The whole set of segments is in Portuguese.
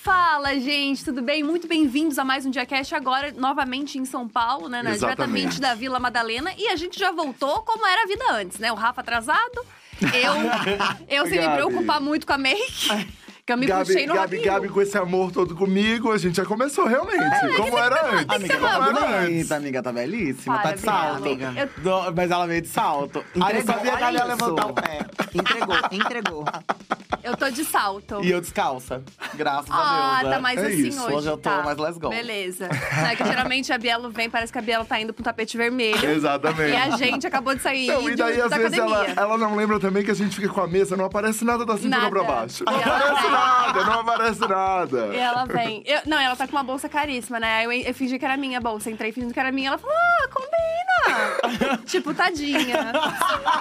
Fala, gente, tudo bem? Muito bem-vindos a mais um Diacast agora, novamente em São Paulo, né? né, Exatamente. Diretamente da Vila Madalena. E a gente já voltou como era a vida antes, né? O Rafa atrasado, eu, eu sem me preocupar muito com a make, que eu me Gabi, puxei no Gabi, in Gabi, com esse amor todo comigo, a gente já começou realmente. como era antes. Amiga, como tá era antes. bonita, amiga, tá belíssima, Para, tá de salto. amiga. Eu- Do- mas ela veio de salto. Aí eu Entregou, sabia que ela ia levantar o pé. Entregou, entregou. Eu tô de salto. E eu descalça. Graças Ah, a Deus. tá né? mais É assim isso, hoje. hoje eu tô tá. mais let's go. Beleza. É que geralmente a Bielo vem, parece que a Bielo tá indo pro tapete vermelho. Exatamente. E a gente acabou de sair Não, e de- daí, às da vezes, ela, ela não lembra também que a gente fica com a mesa, não aparece nada da cintura Nada. pra baixo. Não E aparece vem. nada, não aparece E nada. ela vem. Eu- não, ela tá com uma bolsa caríssima, né? Aí Eu, eu fingi que era minha bolsa. Entrei fingindo que era minha. Ela falou, ah, combina. tipo, tadinha.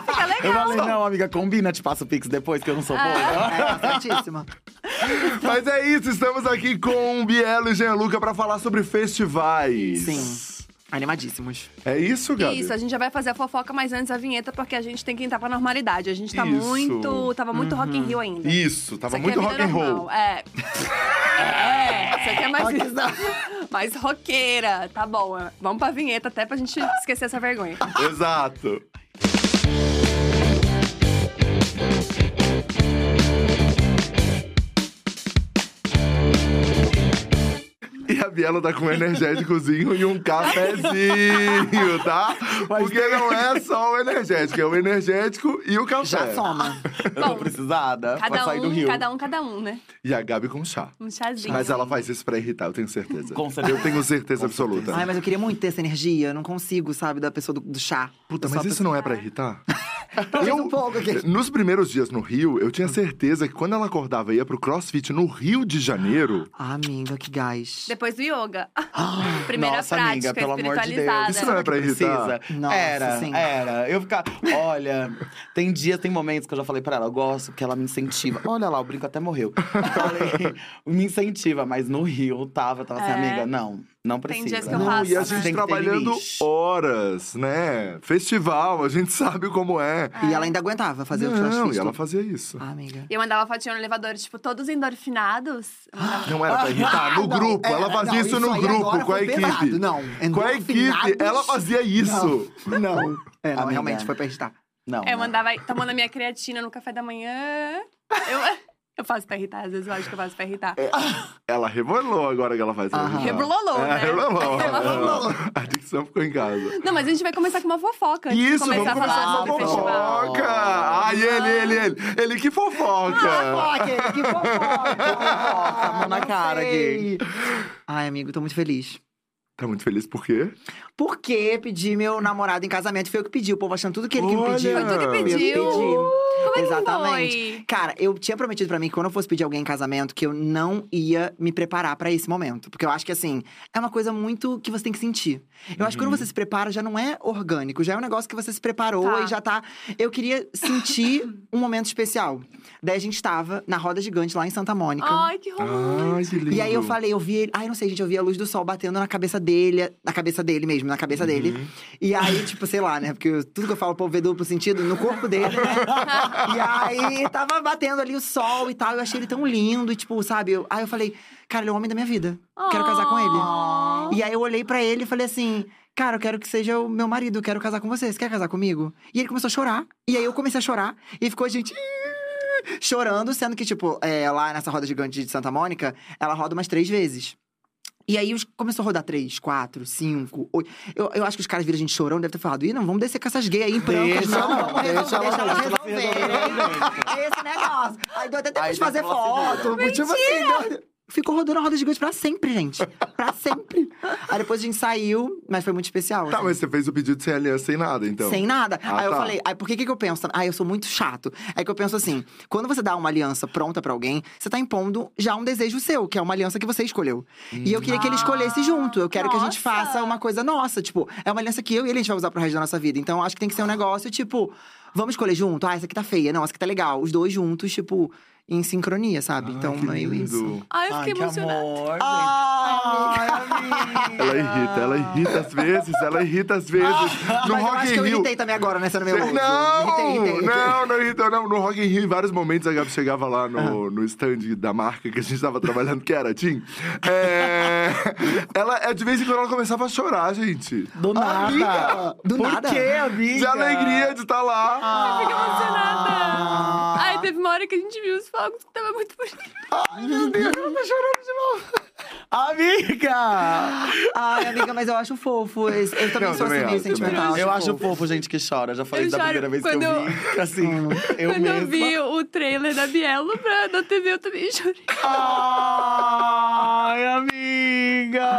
Fica Eu legal. falei, não, amiga, combina, te passo o pix depois, que eu não sou Ah. boa. É, certíssima. Mas é isso, estamos aqui com o Bielo e Gianluca pra falar sobre festivais. Sim. Animadíssimos. É isso, Gabi? Isso, a gente já vai fazer a fofoca, mas antes a vinheta, porque a gente tem que entrar pra normalidade. A gente tá Isso. muito. Tava muito Rock in Rio ainda. Isso, tava Isso aqui muito é rock vida and roll. normal, É. É, isso aqui é mais, mais roqueira. Tá bom, vamos pra vinheta até pra gente esquecer essa vergonha. Exato. Biela tá com um energéticozinho e um cafezinho, tá? Porque não é só o energético, é o energético e o café. Já soma. Eu tô precisada pra Cada sair do um, Rio. cada um, cada um, né? E a Gabi com chá. Um chazinho. Mas ela faz isso pra irritar, eu tenho certeza. Com certeza. Eu tenho certeza Com absoluta. Ai, mas eu queria muito ter essa energia. Eu não consigo, sabe, da pessoa do, do chá. Puta, Eu mas isso não é pra irritar? Talvez um pouco aqui. Nos primeiros dias no Rio, eu tinha certeza que quando ela acordava e ia pro crossfit no Rio de Janeiro, Ah, amiga, que gás. Depois do yoga. Primeira Nossa, prática amiga, pelo amor de. Deus. Isso não é pra irritar? Precisa. Nossa, era, sim. era. Eu ficar. Olha, tem dias, tem momentos que eu já falei pra ela, eu gosto que ela me incentiva. Olha lá, o brinco até morreu. Falei, me incentiva, mas no Rio tava, tava assim, É. amiga, não, não precisa. dias que eu Não, faço, e a né? gente Tem ter trabalhando horas, né? Festival, a gente sabe como é. E ela ainda aguentava fazer o Não, crossfit. e ela fazia isso. Ah, amiga. E eu mandava fotinho no elevador, tipo, todos endorfinados. Mandava- Não era pra irritar, no Ah, não, grupo. é, ela fazia não, isso no grupo, com a equipe. pesado. Não, Com a equipe, ela fazia isso. Não, não. É, não, realmente foi pra irritar. Não. Eu não. mandava tomando a minha creatina no café da manhã. Eu, eu faço pra irritar, às vezes eu acho que eu faço pra irritar. Ela rebolou agora que ela faz Aham. isso. Rebololou, É, né? rebolou. Rebololou. A dicção ficou em casa. Não, mas a gente vai começar com uma fofoca. Isso, vamos começar a começar com sobre a festival. fofoca! Ai, ele, ele, ele. Ele que fofoca! Fofoca, que fofoca. Fofoca, mão na cara, sei. Ai, amigo, tô muito feliz. Tá muito feliz por quê? Porque pedi meu namorado em casamento, foi eu que pedi. O povo achando tudo que ele que me Olha! pediu. Foi tu que eu pediu? pedi. Como é que Exatamente. foi? Cara, eu tinha prometido pra mim que quando eu fosse pedir alguém em casamento, que eu não ia me preparar pra esse momento. Porque eu acho que, assim, é uma coisa muito que você tem que sentir. Eu acho que Uhum. quando você se prepara, já não é orgânico, já é um negócio que você se preparou Tá. e já tá. Eu queria sentir um momento especial. Daí a gente tava na roda gigante lá em Santa Mônica. Ai, que romântico. Ai, que lindo. E aí eu falei, eu vi ele. Ai, não sei, gente, eu vi a luz do sol batendo na cabeça dele, na cabeça dele mesmo, na cabeça dele. Uhum. E aí, tipo, sei lá, né? Porque tudo que eu falo, o povo vê duplo sentido no corpo dele, né? e aí tava batendo ali o sol e tal. Eu achei ele tão lindo, e tipo, sabe? Eu, aí eu falei, cara, ele é o homem da minha vida. Quero casar com ele. E aí eu olhei pra ele e falei assim. Cara, eu quero que seja o meu marido, eu quero casar com você. Você quer casar comigo? E ele começou a chorar. E aí eu comecei a chorar. E ficou a gente chorando, sendo que, tipo, é, lá nessa roda gigante de Santa Mônica, ela roda umas três vezes. E aí os- começou a rodar três, quatro, cinco, oito. Eu, eu acho que os caras viram a gente chorando, deve ter falado: ih, não, vamos descer com essas gays aí em prancas, Deixa não, ela- vamos resolver, deixa deixa elas resolverem. resolver. Esse negócio. Aí deu até tempo de fazer se foto. Tipo assim, deu- ficou rodando a roda gigante pra sempre, gente. Pra sempre. Aí depois a gente saiu, mas foi muito especial. Tá, assim. mas você fez o pedido sem aliança, sem nada, então. Sem nada. Ah, aí eu tá. falei, aí por que que eu penso? Ah, eu sou muito chato. É que eu penso assim, quando você dá uma aliança pronta pra alguém, você tá impondo já um desejo seu, que é uma aliança que você escolheu. E eu queria que ele escolhesse junto. Eu quero que a gente Nossa! faça uma coisa nossa, tipo, é uma aliança que eu e ele a gente vai usar pro resto da nossa vida. Então eu acho que tem que ser um negócio tipo, vamos escolher junto? Ah, essa aqui tá feia. Não, essa aqui tá legal. Os dois juntos, tipo, em sincronia, sabe? então, Ah, que meio isso. Ai, eu fiquei que emocionada. amor, Ai, amiga. Ela irrita, ela irrita às vezes, ela irrita às vezes. No Mas eu Rock acho in que eu Rio. irritei também agora, né? Sendo meu Cê- uso. Não, Irritei, irritei, não, não irritou, não. No Rock in Rio, em vários momentos, a Gabi chegava lá no, no stand da marca que a gente tava trabalhando, que era a Tim. É... ela, é, de vez em quando, ela começava a chorar, gente. Do nada. Amiga, do Por nada? quê, amiga? De alegria de estar lá. Eu fiquei emocionada. Ah. Ai, teve uma hora que a gente viu os fogos que tava muito bonito. Ai, meu Deus, ela tá chorando de novo. Amiga! Ai, amiga, mas eu acho fofo. Eu eu também Não, sou também assim, meio acho, também sentimental. Eu acho fofo gente que chora. Já falei Eu da choro primeira vez que eu quando vi. Assim, eu Quando mesma. eu vi o trailer da Bielo pra, da TV, eu também chorei. Ai, amiga!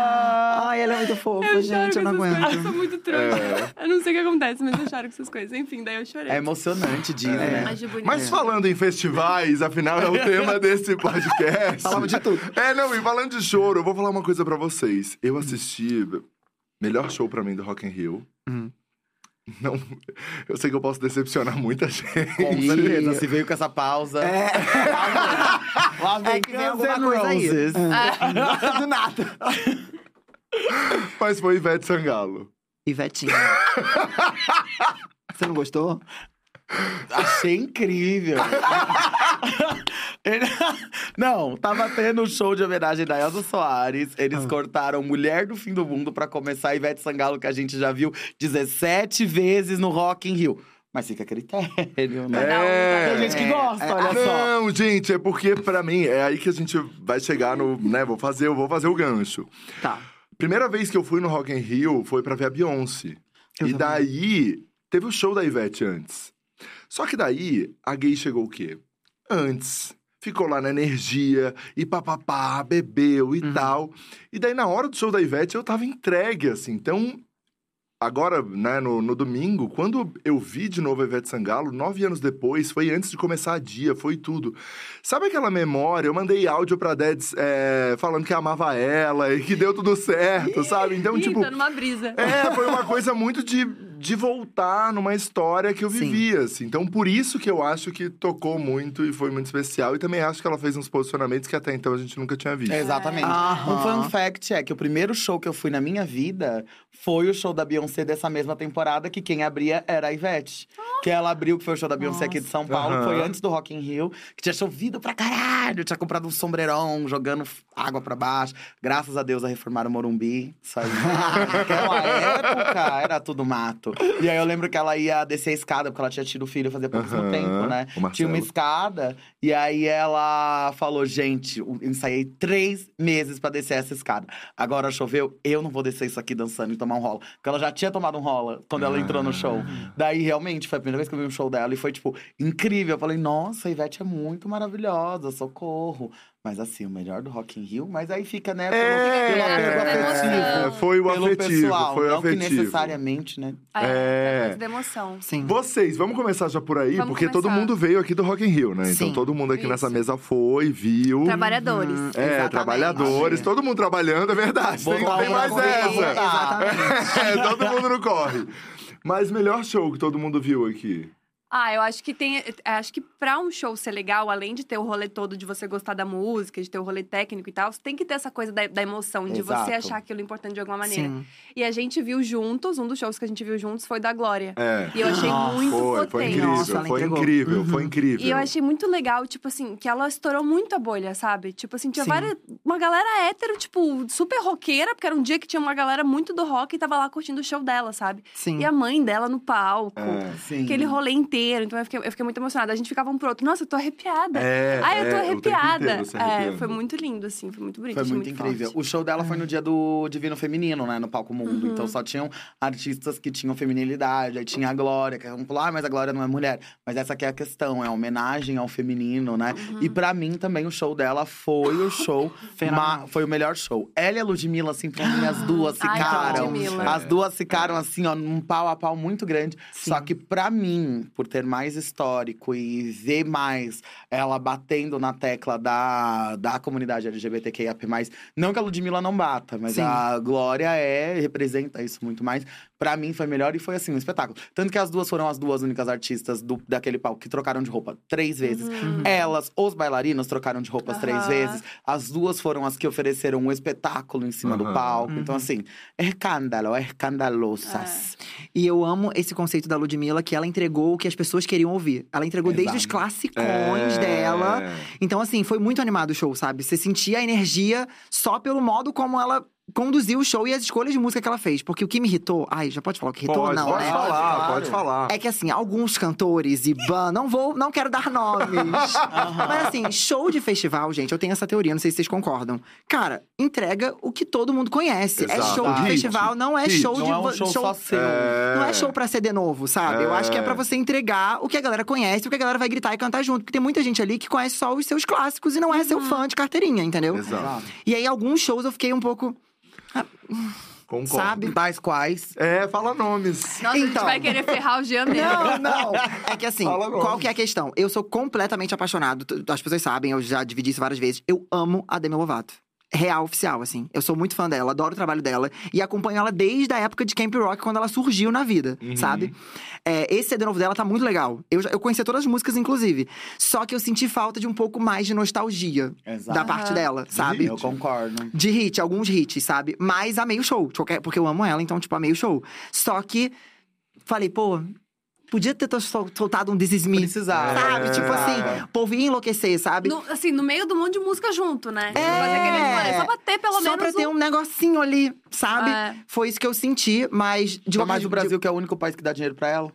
Ai, ela é muito fofa, Eu gente. Eu não com essas coisas, eu aguento. sou muito trouxa. Eu não sei o que acontece, mas eu choro com essas coisas. Enfim, daí eu chorei. É emocionante, Disney, né? Acho bonito. Mas falando em festivais, afinal é o tema desse podcast. Falamos de tudo. É, não, e falando de choro, eu vou falar uma coisa pra vocês. Eu assisti melhor show pra mim do Rock in Rio. Uhum. Não, eu sei que eu posso decepcionar muita gente. Com certeza, se veio com essa pausa. É. Lá vem É que vem alguma coisa aí. Roses. Do nada. Mas foi Ivete Sangalo. Ivetinha. Você não gostou? Achei incrível. Ele- Não, tava tendo um show de homenagem da Elza Soares. Eles cortaram Mulher do Fim do Mundo pra começar a Ivete Sangalo, que a gente já viu 17 vezes no Rock in Rio. Mas fica a critério, né? É. Tem gente que gosta, É, olha só. Não, gente, é porque pra mim é aí que a gente vai chegar no, né, vou fazer, eu vou fazer o gancho. Tá. Primeira vez que eu fui no Rock in Rio foi pra ver a Beyoncé. Eu e também. daí teve o show da Ivete antes. Só que daí a gay chegou o quê? Antes. Ficou lá na energia e papapá, bebeu e Uhum. tal. E daí na hora do show da Ivete eu tava entregue, assim. Então, agora, né, no, no domingo, quando eu vi de novo a Ivete Sangalo, nove anos depois, foi antes de começar a dia, foi tudo. Sabe aquela memória? Eu mandei áudio pra Dedes é, falando que amava ela e que deu tudo certo, sabe? Então, Ih, tipo. tô numa brisa. É, foi uma coisa muito de, de voltar numa história que eu Sim. vivia, assim. Então, por isso que eu acho que tocou muito e foi muito especial. E também acho que ela fez uns posicionamentos que até então a gente nunca tinha visto. Exatamente. Aham. Um fun fact é que o primeiro show que eu fui na minha vida foi o show da Beyoncé dessa mesma temporada, que quem abria era a Ivete. Que ela abriu, que foi o show da Beyoncé aqui de São Paulo, Aham. foi antes do Rock in Rio, que tinha chovido pra caralho, tinha comprado um sombreirão, jogando água pra baixo. Graças a Deus a reformaram o Morumbi, isso aí. Naquela época era tudo mato. E aí eu lembro que ela ia descer a escada, porque ela tinha tido filho fazia pouquíssimo Aham. tempo, né? Tinha uma escada, e aí ela falou: gente, eu ensaiei três meses pra descer essa escada. Agora choveu, eu não vou descer isso aqui dançando e tomar um rola. Porque ela já tinha tomado um rola quando ela entrou no show. Daí, realmente, foi a primeira vez que eu vi um show dela e foi, tipo, incrível. Eu falei, nossa, a Ivete é muito maravilhosa, socorro. Mas assim, o melhor do Rock in Rio, mas aí fica, né, pelo, É, pelo apego é, afetivo. foi o pelo afetivo, pessoal, foi o não afetivo. que necessariamente, né? É. É. Da emoção. Sim. Vocês, vamos começar já por aí, Vamos porque todo começar. mundo veio aqui do Rock in Rio, né? Então Sim. todo mundo aqui nessa Isso. mesa foi, viu. Trabalhadores. É, Exatamente. trabalhadores, todo mundo trabalhando, é verdade. Tem, Botar tem mais essa. Exatamente. É, todo mundo não corre. Mas melhor show que todo mundo viu aqui. Ah, eu acho que tem. Acho que pra um show ser legal, além de ter o rolê todo de você gostar da música, de ter o rolê técnico e tal, você tem que ter essa coisa da, da emoção, de Exato. você achar aquilo importante de alguma maneira. Sim. E a gente viu juntos, um dos shows que a gente viu juntos foi da Glória. É. E eu achei Nossa, muito Foi, foi potente. incrível, Nossa, foi entregou. incrível, Uhum. foi incrível. E eu achei muito legal, tipo assim, que ela estourou muito a bolha, sabe? Tipo assim, tinha Sim. várias. Uma galera hétero, tipo, super roqueira, porque era um dia que tinha uma galera muito do rock e tava lá curtindo o show dela, sabe? Sim. E a mãe dela no palco. É. Sim. Aquele rolê inteiro. Então eu fiquei, eu fiquei muito emocionada. A gente ficava um pro outro. Nossa, eu tô arrepiada. É, Ai, eu tô é, arrepiada. inteiro é, foi muito lindo, assim. Foi muito bonito. Foi achei muito, incrível. forte. O show dela foi no dia do Divino Feminino, né? No Palco Mundo. Uhum. Então só tinham artistas que tinham feminilidade. Aí tinha a Glória, que vamos falar, ah, mas a Glória não é mulher. Mas essa aqui é a questão, é a homenagem ao feminino, né? Uhum. E pra mim também o show dela foi o show. Ma- foi o melhor show. Ela e a Ludmilla, assim, pra mim, as duas Ai, ficaram. Ludmilla. As duas ficaram, assim, ó, num pau a pau muito grande. Só que pra mim, por ter mais histórico e ver mais ela batendo na tecla da, da comunidade LGBTQIAP+. Não que a Ludmilla não bata, mas Sim. a Glória é, representa isso muito mais. Pra mim foi melhor e foi assim, um espetáculo. Tanto que as duas foram as duas únicas artistas do, daquele palco que trocaram de roupa três vezes. Uhum. Elas, os bailarinos, trocaram de roupas três Aham. vezes. As duas foram as que ofereceram um espetáculo em cima do Aham. palco. Então, assim, escândalo, escandalosas. E eu amo esse conceito da Ludmilla, que ela entregou o que as pessoas queriam ouvir. Ela entregou desde os Exato. classicões É. dela. Então, assim, foi muito animado o show, sabe? Você sentia a energia só pelo modo como ela conduziu o show e as escolhas de música que ela fez. Porque o que me irritou. Ai, já pode falar o que irritou? Pode, não, pode né? falar, Claro. pode falar. É que assim, alguns cantores e ban, não vou, não quero dar nomes. Mas assim, show de festival, gente, eu tenho essa teoria, não sei se vocês concordam. Cara, entrega o que todo mundo conhece. É Exato. show de Hit. festival, não é Hit. show Não de é um show, só seu. É. Não é show pra CD novo, sabe? Eu acho que é pra É. você entregar o que a galera conhece, o que a galera vai gritar e cantar junto. Porque tem muita gente ali que conhece só os seus clássicos e não é seu fã de carteirinha, entendeu? Exato. E aí, alguns shows eu fiquei um pouco. Concordo. Sabe? Tais quais. É, fala nomes. Nossa, a gente Então. vai querer ferrar o Jean mesmo. Não, não. É que assim, Fala qual que é a questão? Eu sou completamente apaixonado. As pessoas sabem, eu já dividi isso várias vezes. Eu amo a Demi Lovato. Real, oficial, assim. Eu sou muito fã dela, adoro o trabalho dela. E acompanho ela desde a época de Camp Rock, quando ela surgiu na vida, Uhum. sabe? É, esse CD novo dela tá muito legal. Eu, eu conhecia todas as músicas, inclusive. Só que eu senti falta de um pouco mais de nostalgia Exato. da parte dela, sabe? Eu concordo. De hit, alguns hits, sabe? Mas amei o show, porque eu amo ela, então, tipo, amei o show. Só que falei, pô, podia ter sol- soltado um This Is Me. Precisava. Sabe? É. Tipo assim, o povo ia enlouquecer, sabe? No- assim, no meio do monte de música junto, né? É. Só pra ter pelo Só menos pra ter um negocinho ali, sabe? É. Foi isso que eu senti, mas de Só qualquer mais o Brasil, que é o único país que dá dinheiro pra ela.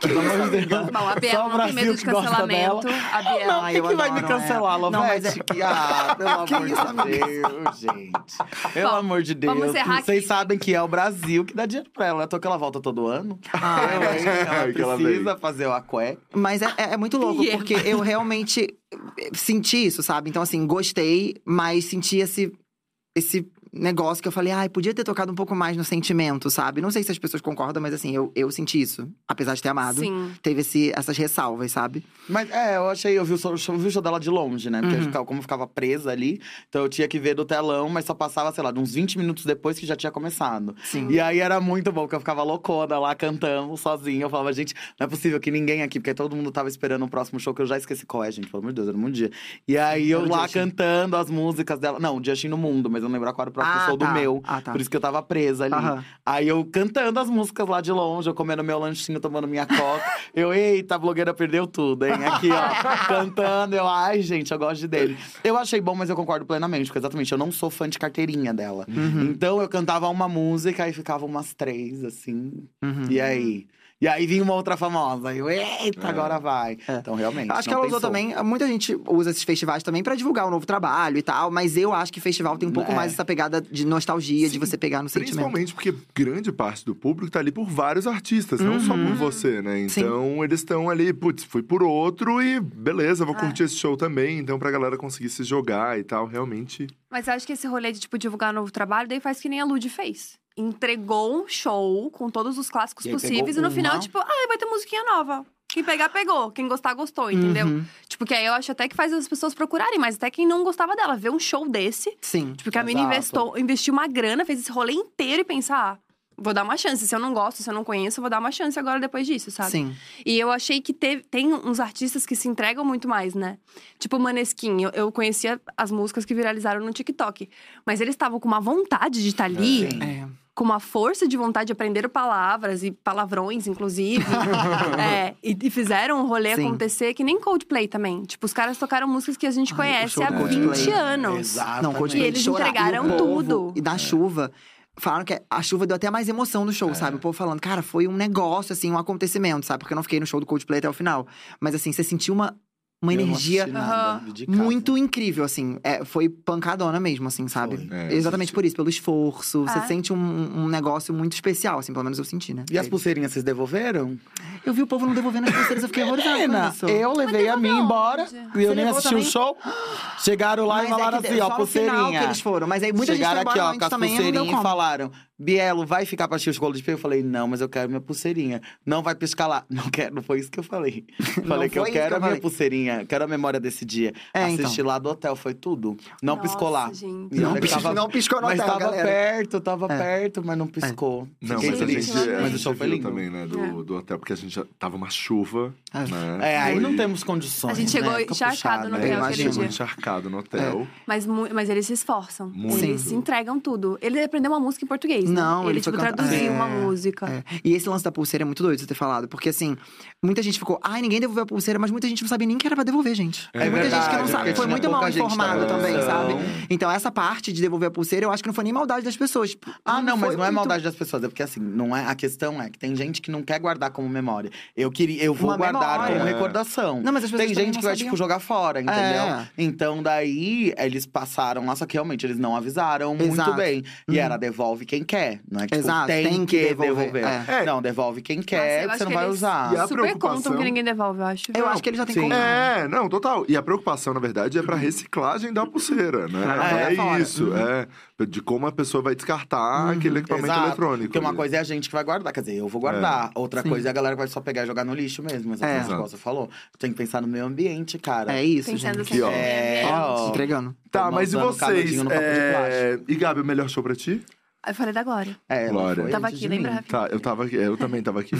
Pelo amor de Deus. Bom, a Biel Só o não tem medo Brasil de cancelamento. A Biel. Não, Ai, quem eu que vai me cancelar, ela. Não, mas Lovete? é- Que- Ah, pelo Que amor isso, de Deus, gente. Pelo Bom, amor de Deus. vamos encerrar Vocês aqui. sabem que é o Brasil que dá dinheiro pra ela. É toa que ela volta todo ano. Ah, hein? ela que ela precisa fazer o aqué. Mas é, é- é muito louco, Yeah. porque eu realmente senti isso, sabe? Então, assim, gostei, mas senti esse, esse negócio que eu falei, ai, podia ter tocado um pouco mais no sentimento, sabe? Não sei se as pessoas concordam, mas assim, eu, eu senti isso. Apesar de ter amado. Sim. Teve esse, essas ressalvas, sabe? Mas é, eu achei, eu vi o show, eu vi o show dela de longe, né? Porque Uhum. eu ficava- como eu ficava presa ali, então eu tinha que ver do telão, mas só passava, sei lá, de uns 20 minutos depois que já tinha começado. Sim. E aí era muito bom, porque eu ficava loucona lá cantando sozinha. Eu falava, gente, não é possível que ninguém aqui, porque todo mundo tava esperando o próximo show, que eu já esqueci qual é, gente, pelo amor de Deus, era um dia. E aí eu lá Justin. cantando as músicas dela. Não, o Justin no mundo, mas eu não lembro qual era o próximo Ah, show tá. do meu. Ah, tá. Por isso que eu tava presa ali. Aham. Aí eu cantando as músicas lá de longe, eu comendo meu lanchinho, tomando minha coca. eu, eita, a blogueira perdeu tudo, hein? Aqui, ó, cantando. Eu, ai, gente, eu gosto dele. Eu achei bom, mas eu concordo plenamente, porque exatamente, eu não sou fã de carteirinha dela. Uhum. Então eu cantava uma música e ficava umas três, assim. Uhum. E aí? E aí vinha uma outra famosa. Aí eu, eita, É. agora vai. É. Então, realmente. Acho que não ela usou pensou. também. Muita gente usa esses festivais também pra divulgar o novo trabalho e tal, mas eu acho que festival tem um pouco É. mais essa pegada de nostalgia, de Sim, você pegar no sentimento. Principalmente porque grande parte do público tá ali por vários artistas, não só Uhum. por você, né? Sim. Então eles estão ali, putz, fui por outro e beleza, vou É. curtir esse show também. Então pra galera conseguir se jogar e tal, realmente. Mas eu acho que esse rolê de, tipo, divulgar novo trabalho, daí faz que nem a Lud fez. Entregou um show com todos os clássicos E possíveis. E no final, tipo, ah, vai ter musiquinha nova. Quem pegar, pegou. Quem gostar, gostou, entendeu? Uhum. Tipo, que aí eu acho até que faz as pessoas procurarem, mas até quem não gostava dela, ver um show desse. Sim. Tipo, que a mina Exato. investou, investiu uma grana, fez esse rolê inteiro e pensar, ah, vou dar uma chance. Se eu não gosto, se eu não conheço, eu vou dar uma chance agora depois disso, sabe? Sim. E eu achei que teve, tem uns artistas que se entregam muito mais, né? Tipo o Maneskin, eu, eu conhecia as músicas que viralizaram no TikTok. Mas eles estavam com uma vontade de estar ali, Sim. É. com uma força de vontade de aprender palavras e palavrões, inclusive. É, e, e fizeram o rolê Sim. acontecer, que nem Coldplay também. Tipo, os caras tocaram músicas que a gente conhece há do 20 Coldplay. anos. Não, Coldplay E eles chorar. entregaram povo- tudo. E da chuva. Falaram que a chuva deu até mais emoção no show, É. sabe? O povo falando, cara, foi um negócio, assim, um acontecimento, sabe? Porque eu não fiquei no show do Coldplay até o final. Mas, assim, você sentiu uma, uma energia muito incrível, assim. É, foi pancadona mesmo, assim, sabe? É, Exatamente assisti. por isso, pelo esforço. Você É. sente um, um negócio muito especial, assim, pelo menos eu senti, né? E as pulseirinhas, vocês devolveram? Eu vi o povo não devolvendo as pulseiras, eu fiquei horrorizada com Menina, isso. eu levei a minha devolveu embora. E eu nem levou assisti também? o show. Chegaram lá Mas e falaram é que assim, ó, só no final pulseirinha. que eles foram. Mas aí muita Chegaram gente foi aqui, embora ó, antes com as também, não deu pulseirinhas e como. falaram: Bielo, vai ficar pra assistir o Escola de Espelho? Eu falei, não, mas eu quero minha pulseirinha. Não vai piscar lá. Não quero, não foi isso que eu falei. falei que eu foi isso quero que eu a minha falei. pulseirinha, quero a memória desse dia. É, Assistir então. lá do hotel, foi tudo. Não Nossa, piscou lá. gente. E Não, olha que piscou- não piscou no Mas hotel, tava galera. perto, tava É. perto, mas não piscou. Não, Fiquei mas a triste. gente, a mas o gente show foi viu lindo. também, né, do, do hotel, porque a gente já tava uma chuva, É. né? É, aí Foi- não temos condições. A gente chegou né? Encharcado no puxado. hotel É, aquele chegou dia. encharcado no hotel. Mas, mu- mas eles se esforçam. Muito. Eles se entregam tudo. Ele aprendeu uma música em português, né? Não, ele ele, foi tipo, cantar- traduziu É, uma música. É. E esse lance da pulseira é muito doido você ter falado. Porque, assim, muita gente ficou, ai, ninguém devolveu a pulseira, mas muita gente não sabia nem que era pra devolver, gente. É muita gente que não verdade, sabe. Foi muito mal informado também, sabe? Então, essa parte de devolver a pulseira, eu acho que não foi nem maldade das pessoas. Ah, não, mas não é maldade das pessoas, é porque assim, não é a questão é que tem gente que não quer guardar como memória. Eu queria, eu vou Uma guardar memória. como É. recordação. Não, mas as pessoas tem gente não que vai sabiam. tipo jogar fora, entendeu? É. Então daí eles passaram lá, só que realmente eles não avisaram muito Exato. bem. E Uhum. era devolve quem quer, não é que tipo, Exato, tem, tem que que devolver, devolver. é. Não, devolve quem Nossa, quer, que você não vai eles usar. E a Super preocupação- contam que ninguém devolve, eu acho. Eu acho que ele já tem como. É, não, total. E a preocupação, na verdade, é pra reciclagem da pulseira, né? É, É, isso, Uhum. é. De como a pessoa vai descartar aquele equipamento Exato. eletrônico. Porque uma ali. coisa é a gente que vai guardar, quer dizer, eu vou guardar. Outra Sim. coisa é a galera que vai só pegar e jogar no lixo mesmo, exatamente É. como você falou. Tem que pensar no meio ambiente, cara. É isso, Pensando gente. ó. meio É, ó. Entregando. Tá, mas e vocês? É... E Gabi, o melhor show pra ti? Eu falei da Glória. É, Glória. foi Tava aqui, lembra. Rafinha? Tá, eu tava aqui, eu também tava aqui.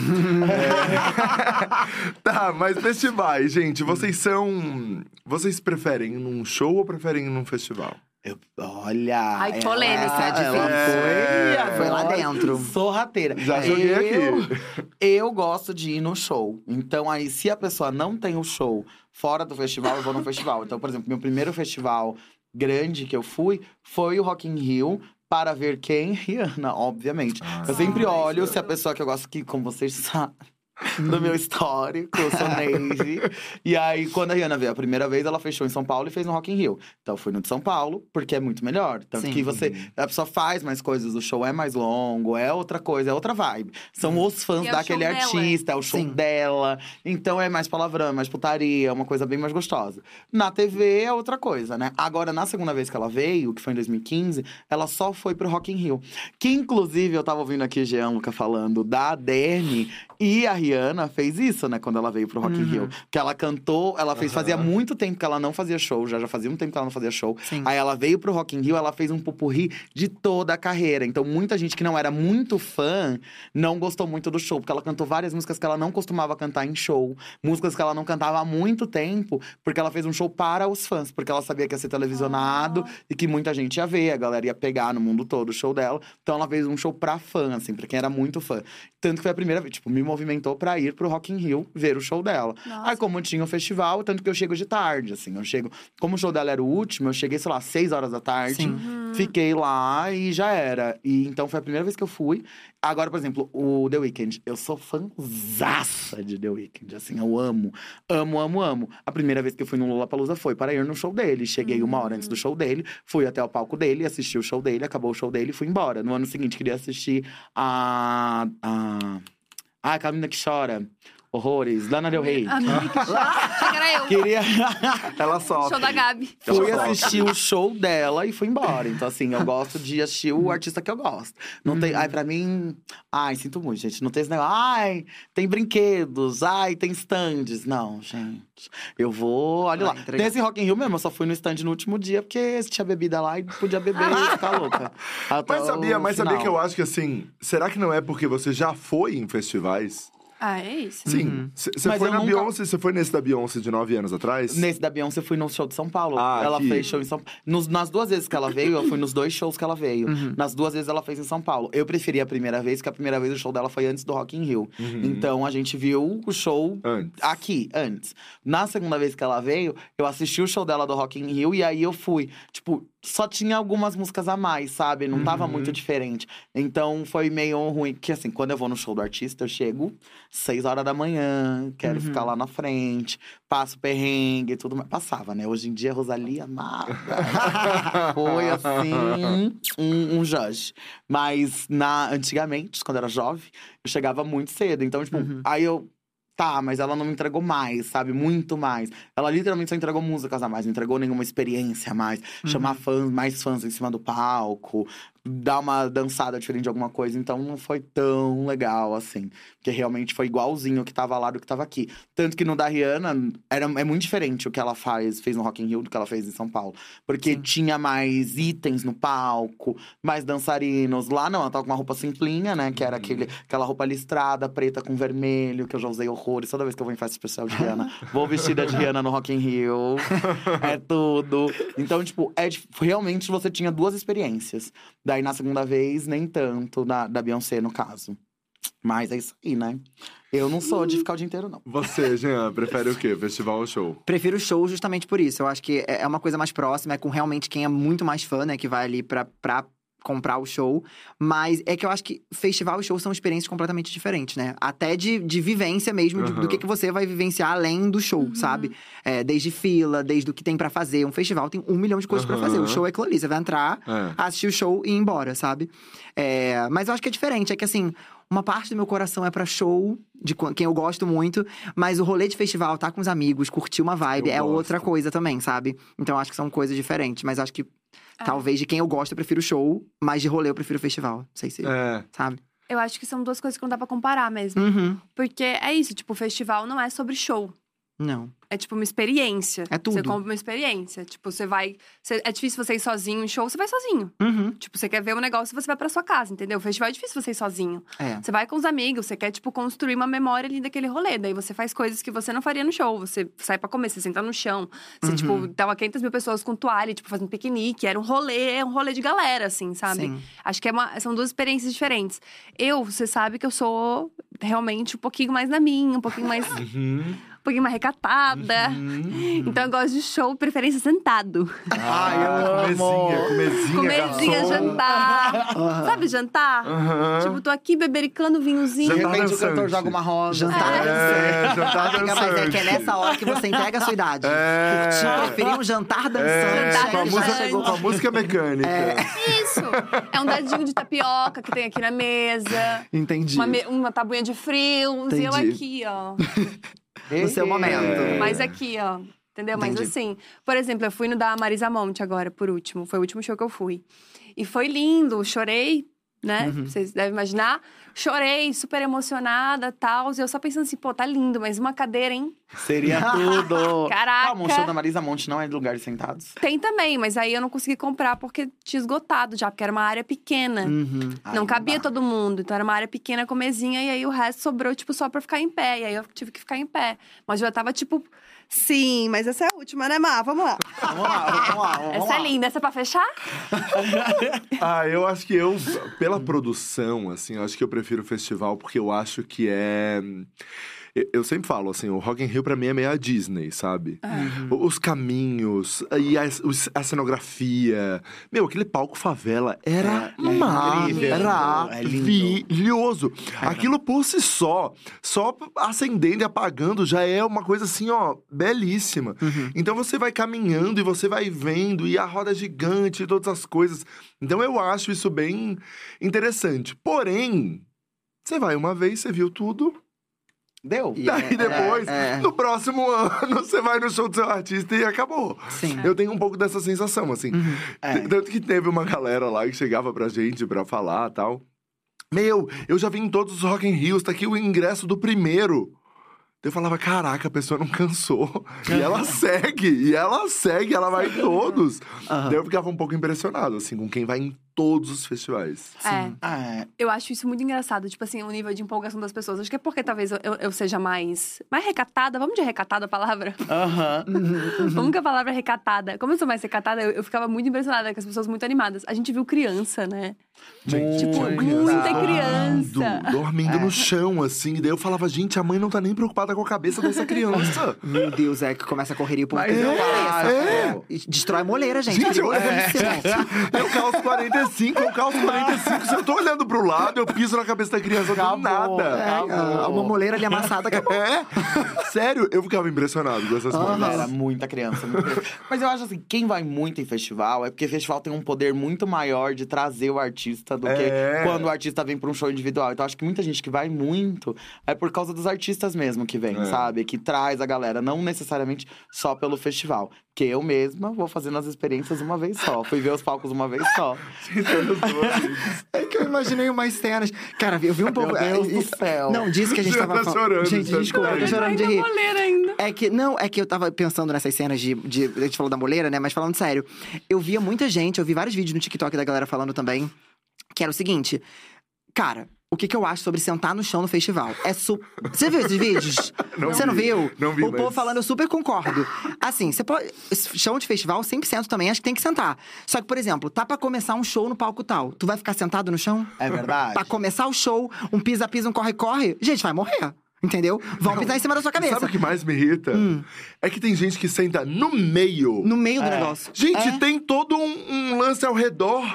É. tá, mas festivais, gente, vocês são. Vocês preferem ir num show ou preferem ir num festival? Eu- olha. Ai, polêmica, ela, difícil. ela foi, Foi lá dentro. Sorrateira. Já joguei eu, aqui. Eu gosto de ir no show. Então, aí, se a pessoa não tem o show fora do festival, eu vou no festival. Então, por exemplo, meu primeiro festival grande que eu fui foi o Rock in Rio. Para ver quem? Rihanna, obviamente. Ah. eu sempre olho se a pessoa que eu gosto, que, como vocês sabem, no meu histórico, eu sou Navy. e aí, quando a Rihanna veio a primeira vez, ela fechou em São Paulo e fez no Rock in Rio. Então, eu fui no de São Paulo, porque é muito melhor. Tanto Sim. que você, a pessoa faz mais coisas, o show é mais longo, é outra coisa, é outra vibe. São os fãs E é daquele dela. artista, é o show Sim. dela. Então, é mais palavrão, é mais putaria, é uma coisa bem mais gostosa. Na TV é outra coisa, né? Agora, na segunda vez que ela veio, que foi em 2015, ela só foi pro Rock in Rio. Que, inclusive, eu tava ouvindo aqui Jean Luca falando da Dani e a Rihanna fez isso, né? Quando ela veio pro Rock in Rio. Que ela cantou, ela fez, fazia muito tempo que ela não fazia show, já, já fazia um tempo que ela não fazia show. Sim. Aí ela veio pro Rock in Rio, ela fez um pupurri de toda a carreira. Então, muita gente que não era muito fã não gostou muito do show, porque ela cantou várias músicas que ela não costumava cantar em show, músicas que ela não cantava há muito tempo, porque ela fez um show para os fãs, porque ela sabia que ia ser televisionado e que muita gente ia ver, a galera ia pegar no mundo todo o show dela. Então ela fez um show pra fã, assim, pra quem era muito fã. Tanto que foi a primeira vez, tipo, me movimentou pra ir pro Rock in Rio ver o show dela. Nossa. Aí, como tinha o festival, tanto que eu chego de tarde, assim, eu chego. Como o show dela era o último, eu cheguei, sei lá, seis horas da tarde. Sim. Fiquei lá e já era. E então foi a primeira vez que eu fui. Agora, por exemplo, o The Weeknd. Eu sou fãzaça de The Weeknd. Assim, eu amo. Amo, amo, amo. A primeira vez que eu fui no Lollapalooza foi para ir no show dele. Cheguei uma hora antes do show dele. Fui até o palco dele, assisti o show dele. Acabou o show dele e fui embora. No ano seguinte, queria assistir a... a... Ah, aquela menina que chora. Horrores. Lana Del Rey. A minha que chora. Achei que era eu. Queria... Ela sofre. Show da Gabi. Fui assistir o show dela e fui embora. Então, assim, eu gosto de assistir o artista que eu gosto. Não tem. Ai, pra mim. Ai, sinto muito, gente. Não tem esse negócio. Ai, tem brinquedos. Ai, tem stands. Não, gente. Eu vou. Olha lá. entregar. Tem esse Rock in Rio mesmo. Eu só fui no stand no último dia, porque tinha bebida lá e podia beber e ficar louca. Até Mas sabia, mas sabia que eu acho que assim, será que não é porque você já foi em festivais? Ah, é isso. Sim. Você Mas foi na nunca- Beyoncé, você foi nesse da Beyoncé de nove anos atrás? Nesse da Beyoncé, eu fui no show de São Paulo. Ah, ela aqui. fez show em São Paulo. Nas duas vezes que ela veio, eu fui nos dois shows que ela veio. Nas duas vezes ela fez em São Paulo. Eu preferi a primeira vez, porque a primeira vez o show dela foi antes do Rock in Rio. Então a gente viu o show Antes. aqui, antes. Na segunda vez que ela veio, eu assisti o show dela do Rock in Rio e aí eu fui. Tipo, só tinha algumas músicas a mais, sabe? Não tava muito diferente. Então foi meio ruim. Que assim, quando eu vou no show do artista, eu chego seis horas da manhã, quero ficar lá na frente, passo perrengue e tudo mais. Passava, né? Hoje em dia, Rosalia amada. foi assim, um, um judge. Mas na, antigamente, quando eu era jovem, eu chegava muito cedo. Então, tipo, aí eu. Tá, mas ela não me entregou mais, sabe? Muito mais. Ela literalmente só entregou músicas a mais, não entregou nenhuma experiência a mais. Chamar fãs, mais fãs em cima do palco. Dar uma dançada diferente de alguma coisa. Então não foi tão legal assim. Porque realmente foi igualzinho o que tava lá do que tava aqui. Tanto que no da Rihanna era, é muito diferente o que ela faz, fez no Rock in Rio do que ela fez em São Paulo. Porque Sim. tinha mais itens no palco, mais dançarinos. Lá não, ela tava com uma roupa simplinha, né? Que era aquele, aquela roupa listrada, preta com vermelho, que eu já usei horrores. Toda vez que eu vou em festa especial de Rihanna, vou vestida de Rihanna no Rock in Rio. é tudo. Então, tipo, é, realmente você tinha duas experiências. Daí na segunda vez, nem tanto, da, da Beyoncé, no caso. Mas é isso aí, né? Eu não sou de ficar o dia inteiro, não. Você, Jean, prefere o quê? Festival ou show? Prefiro show justamente por isso. Eu acho que é é uma coisa mais próxima, é com realmente quem é muito mais fã, né? Que vai ali pra, pra comprar o show. Mas é que eu acho que festival e show são experiências completamente diferentes, né? Até de, de vivência mesmo, de- do que, que você vai vivenciar além do show, sabe? É, desde fila, desde o que tem pra fazer. Um festival tem um milhão de coisas pra fazer. O show é aquilo ali. Você vai entrar, É. assistir o show e ir embora, sabe? É, mas eu acho que é diferente. É que assim, uma parte do meu coração é pra show, de qu- quem eu gosto muito, mas o rolê de festival, tá com os amigos, curtir uma vibe, Eu é outra gosto. coisa também, sabe? Então eu acho que são coisas diferentes. Mas acho que É. talvez de quem eu gosto, eu prefiro show, mas de rolê eu prefiro festival. Não sei se. É. Sabe? Eu acho que são duas coisas que não dá pra comparar mesmo. Uhum. Porque é isso, tipo, o festival não é sobre show. Não. É tipo uma experiência. É tudo. Você compra uma experiência. Tipo, você vai. você- é difícil você ir sozinho em show, você vai sozinho. Uhum. Tipo, você quer ver um negócio, você vai pra sua casa, entendeu? O festival é difícil você ir sozinho. É. Você vai com os amigos, você quer, tipo, construir uma memória ali daquele rolê. Daí você faz coisas que você não faria no show. Você sai pra comer, você senta no chão. Você, Uhum. tipo, tava 500 mil pessoas com toalha, tipo, fazendo piquenique. Era um rolê, é um rolê de galera, assim, sabe? Sim. Acho que é uma- são duas experiências diferentes. Eu, você sabe que eu sou realmente um pouquinho mais na minha, um pouquinho mais, um Uhum. Pouquinho mais recatada. Uhum. Então eu gosto de show, preferência sentado. Ai, eu Ah, amo. Comezinha, comezinha, Comezinha, garçom. jantar. Aham. Sabe jantar? Aham. Tipo, tô aqui bebericando vinhozinho. De Jantar repente o cantor dançante. joga uma rosa. Jantar É, jantar Mas é dançante. que é nessa hora que você entrega a sua idade. É. Curtir, preferir um jantar dançante. É, Jantar com, a dançante. música, com a música mecânica. Isso! É um dadinho de tapioca que tem aqui na mesa. Entendi. Uma, me- uma tabuinha de frios. E eu aqui, ó. No seu momento. É. Mas aqui, ó. Entendeu? Mas Entendi. assim, por exemplo, eu fui no da Marisa Monte agora, por último. Foi o último show que eu fui. E foi lindo, chorei, né? Uhum. Vocês devem imaginar. Chorei, super emocionada, tal. E eu só pensando assim, pô, tá lindo, mas uma cadeira, hein? Seria tudo. Caraca! Calma, o show da Marisa Monte não é de lugares sentados? Tem também, mas aí eu não consegui comprar porque tinha esgotado já, porque era uma área pequena. Uhum. Ai, não cabia dá. todo mundo, então era uma área pequena com mesinha, e aí o resto sobrou, tipo, só pra ficar em pé. E aí eu tive que ficar em pé. Mas eu já tava, tipo, sim, mas essa é a última, né, Má? Vamos lá. Vamos lá, vamos lá, vamos essa lá. é linda, essa é pra fechar? Ah, eu acho que eu, pela produção, assim, eu acho que eu prefiro o festival porque eu acho que é. Eu- sempre falo, assim, o Rock in Rio pra mim é meio a Disney, sabe? O- Os caminhos, e a, a cenografia. Meu, aquele palco favela era É, é incrível, é maravilhoso. Aquilo por si só, só acendendo e apagando, já é uma coisa assim, ó, belíssima. Então você vai caminhando e você vai vendo, e a roda é gigante e todas as coisas. Então eu acho isso bem interessante. Porém, você vai uma vez, você viu tudo, Deu? E daí é- depois, é, é. no próximo ano, você vai no show do seu artista e acabou. Sim. Eu tenho um pouco dessa sensação, assim. É. Tanto que teve uma galera lá que chegava pra gente pra falar tal. Meu, eu já vi em todos os Rock in Rios, tá aqui o ingresso do primeiro. Eu falava, caraca, a pessoa não cansou. E ela segue, e ela segue, ela vai em todos. Aham. Daí eu ficava um pouco impressionado, assim, com quem vai em todos os festivais. É. Ah, é. Eu acho isso muito engraçado, tipo assim, o nível de empolgação das pessoas. Acho que é porque talvez eu, eu- eu seja mais. Mais recatada. Vamos de recatada a palavra? Aham. Vamos com a palavra recatada. Como eu sou mais recatada, eu, eu ficava muito impressionada com as pessoas muito animadas. A gente viu criança, né? Tipo, Muita criança. criança. Dormindo no chão, assim. E daí eu falava, gente, a mãe não tá nem preocupada com a cabeça dessa criança. Meu Deus, é que começa a correria por Mas é, é, E Destrói a moleira, gente. Gente, eu, Perigosíssimo. eu calço 45, eu calço 45. Se eu tô olhando pro lado, eu piso na cabeça da criança do Acabou. nada. É, Acabou. uma moleira ali amassada acabou. É? Sério, eu ficava impressionado com essas Era coisas. muita criança, muita criança. Mas eu acho assim, quem vai muito em festival é porque festival tem um poder muito maior de trazer o artista do É. que quando o artista vem pra um show individual. Então acho que muita gente que vai muito é por causa dos artistas mesmo que vem, É. sabe? Que traz a galera, não necessariamente só pelo festival. Que eu mesma vou fazendo as experiências uma vez só. Fui ver os palcos uma vez só. É que eu imaginei umas cenas. Cara, eu vi um pouco. Deus do céu. Não, disso que a gente Já tava tá chorando, gente, tá desculpa, eu tô chorando. chorando de Ai, rir. ainda. É que, não, é que eu tava pensando nessas cenas de, de. A gente falou da moleira, né? Mas falando sério, eu via muita gente, eu vi vários vídeos no TikTok da galera falando também, que era o seguinte. Cara, o que, que eu acho sobre sentar no chão no festival? É su... Você viu esses vídeos? Não você não vi. viu? Não vi, O povo mas- falando, eu super concordo. Assim, você pode. Chão de festival, 100% também, acho que tem que sentar. Só que, por exemplo, tá pra começar um show no palco tal. Tu vai ficar sentado no chão? É verdade. Pra começar o show, um pisa-pisa, um corre-corre, gente, vai morrer. Entendeu? Vão pisar em cima da sua cabeça. Hum. Sabe o que mais me irrita? É que tem gente que senta no meio. No meio do É. negócio. Gente, É. tem todo um, um lance ao redor.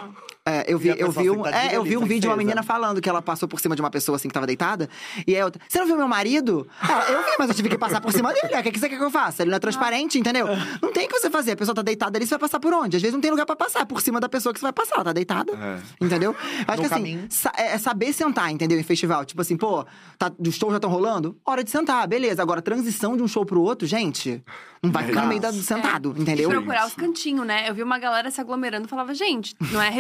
É, eu vi, eu vi, um, é, eu vi um vídeo de uma menina falando que ela passou por cima de uma pessoa assim que tava deitada. E aí, outra, você não viu meu marido? Ela, eu vi, mas eu tive que passar por cima dele. O que, que você quer que eu faça? Ele não é transparente, entendeu? Não tem o que você fazer. A pessoa tá deitada ali, você vai passar por onde? Às vezes não tem lugar pra passar. É por cima da pessoa que você vai passar. Ela tá deitada. É. Entendeu? Eu Acho No que assim, sa- é é saber sentar, entendeu? Em festival. Tipo assim, pô, tá, os shows já estão rolando? Hora de sentar, beleza. Agora, transição de um show pro outro, gente, não vai É ficar no meio da, isso. sentado, E entendeu? procurar os cantinhos, né? Eu vi uma galera se aglomerando e falava, gente, não é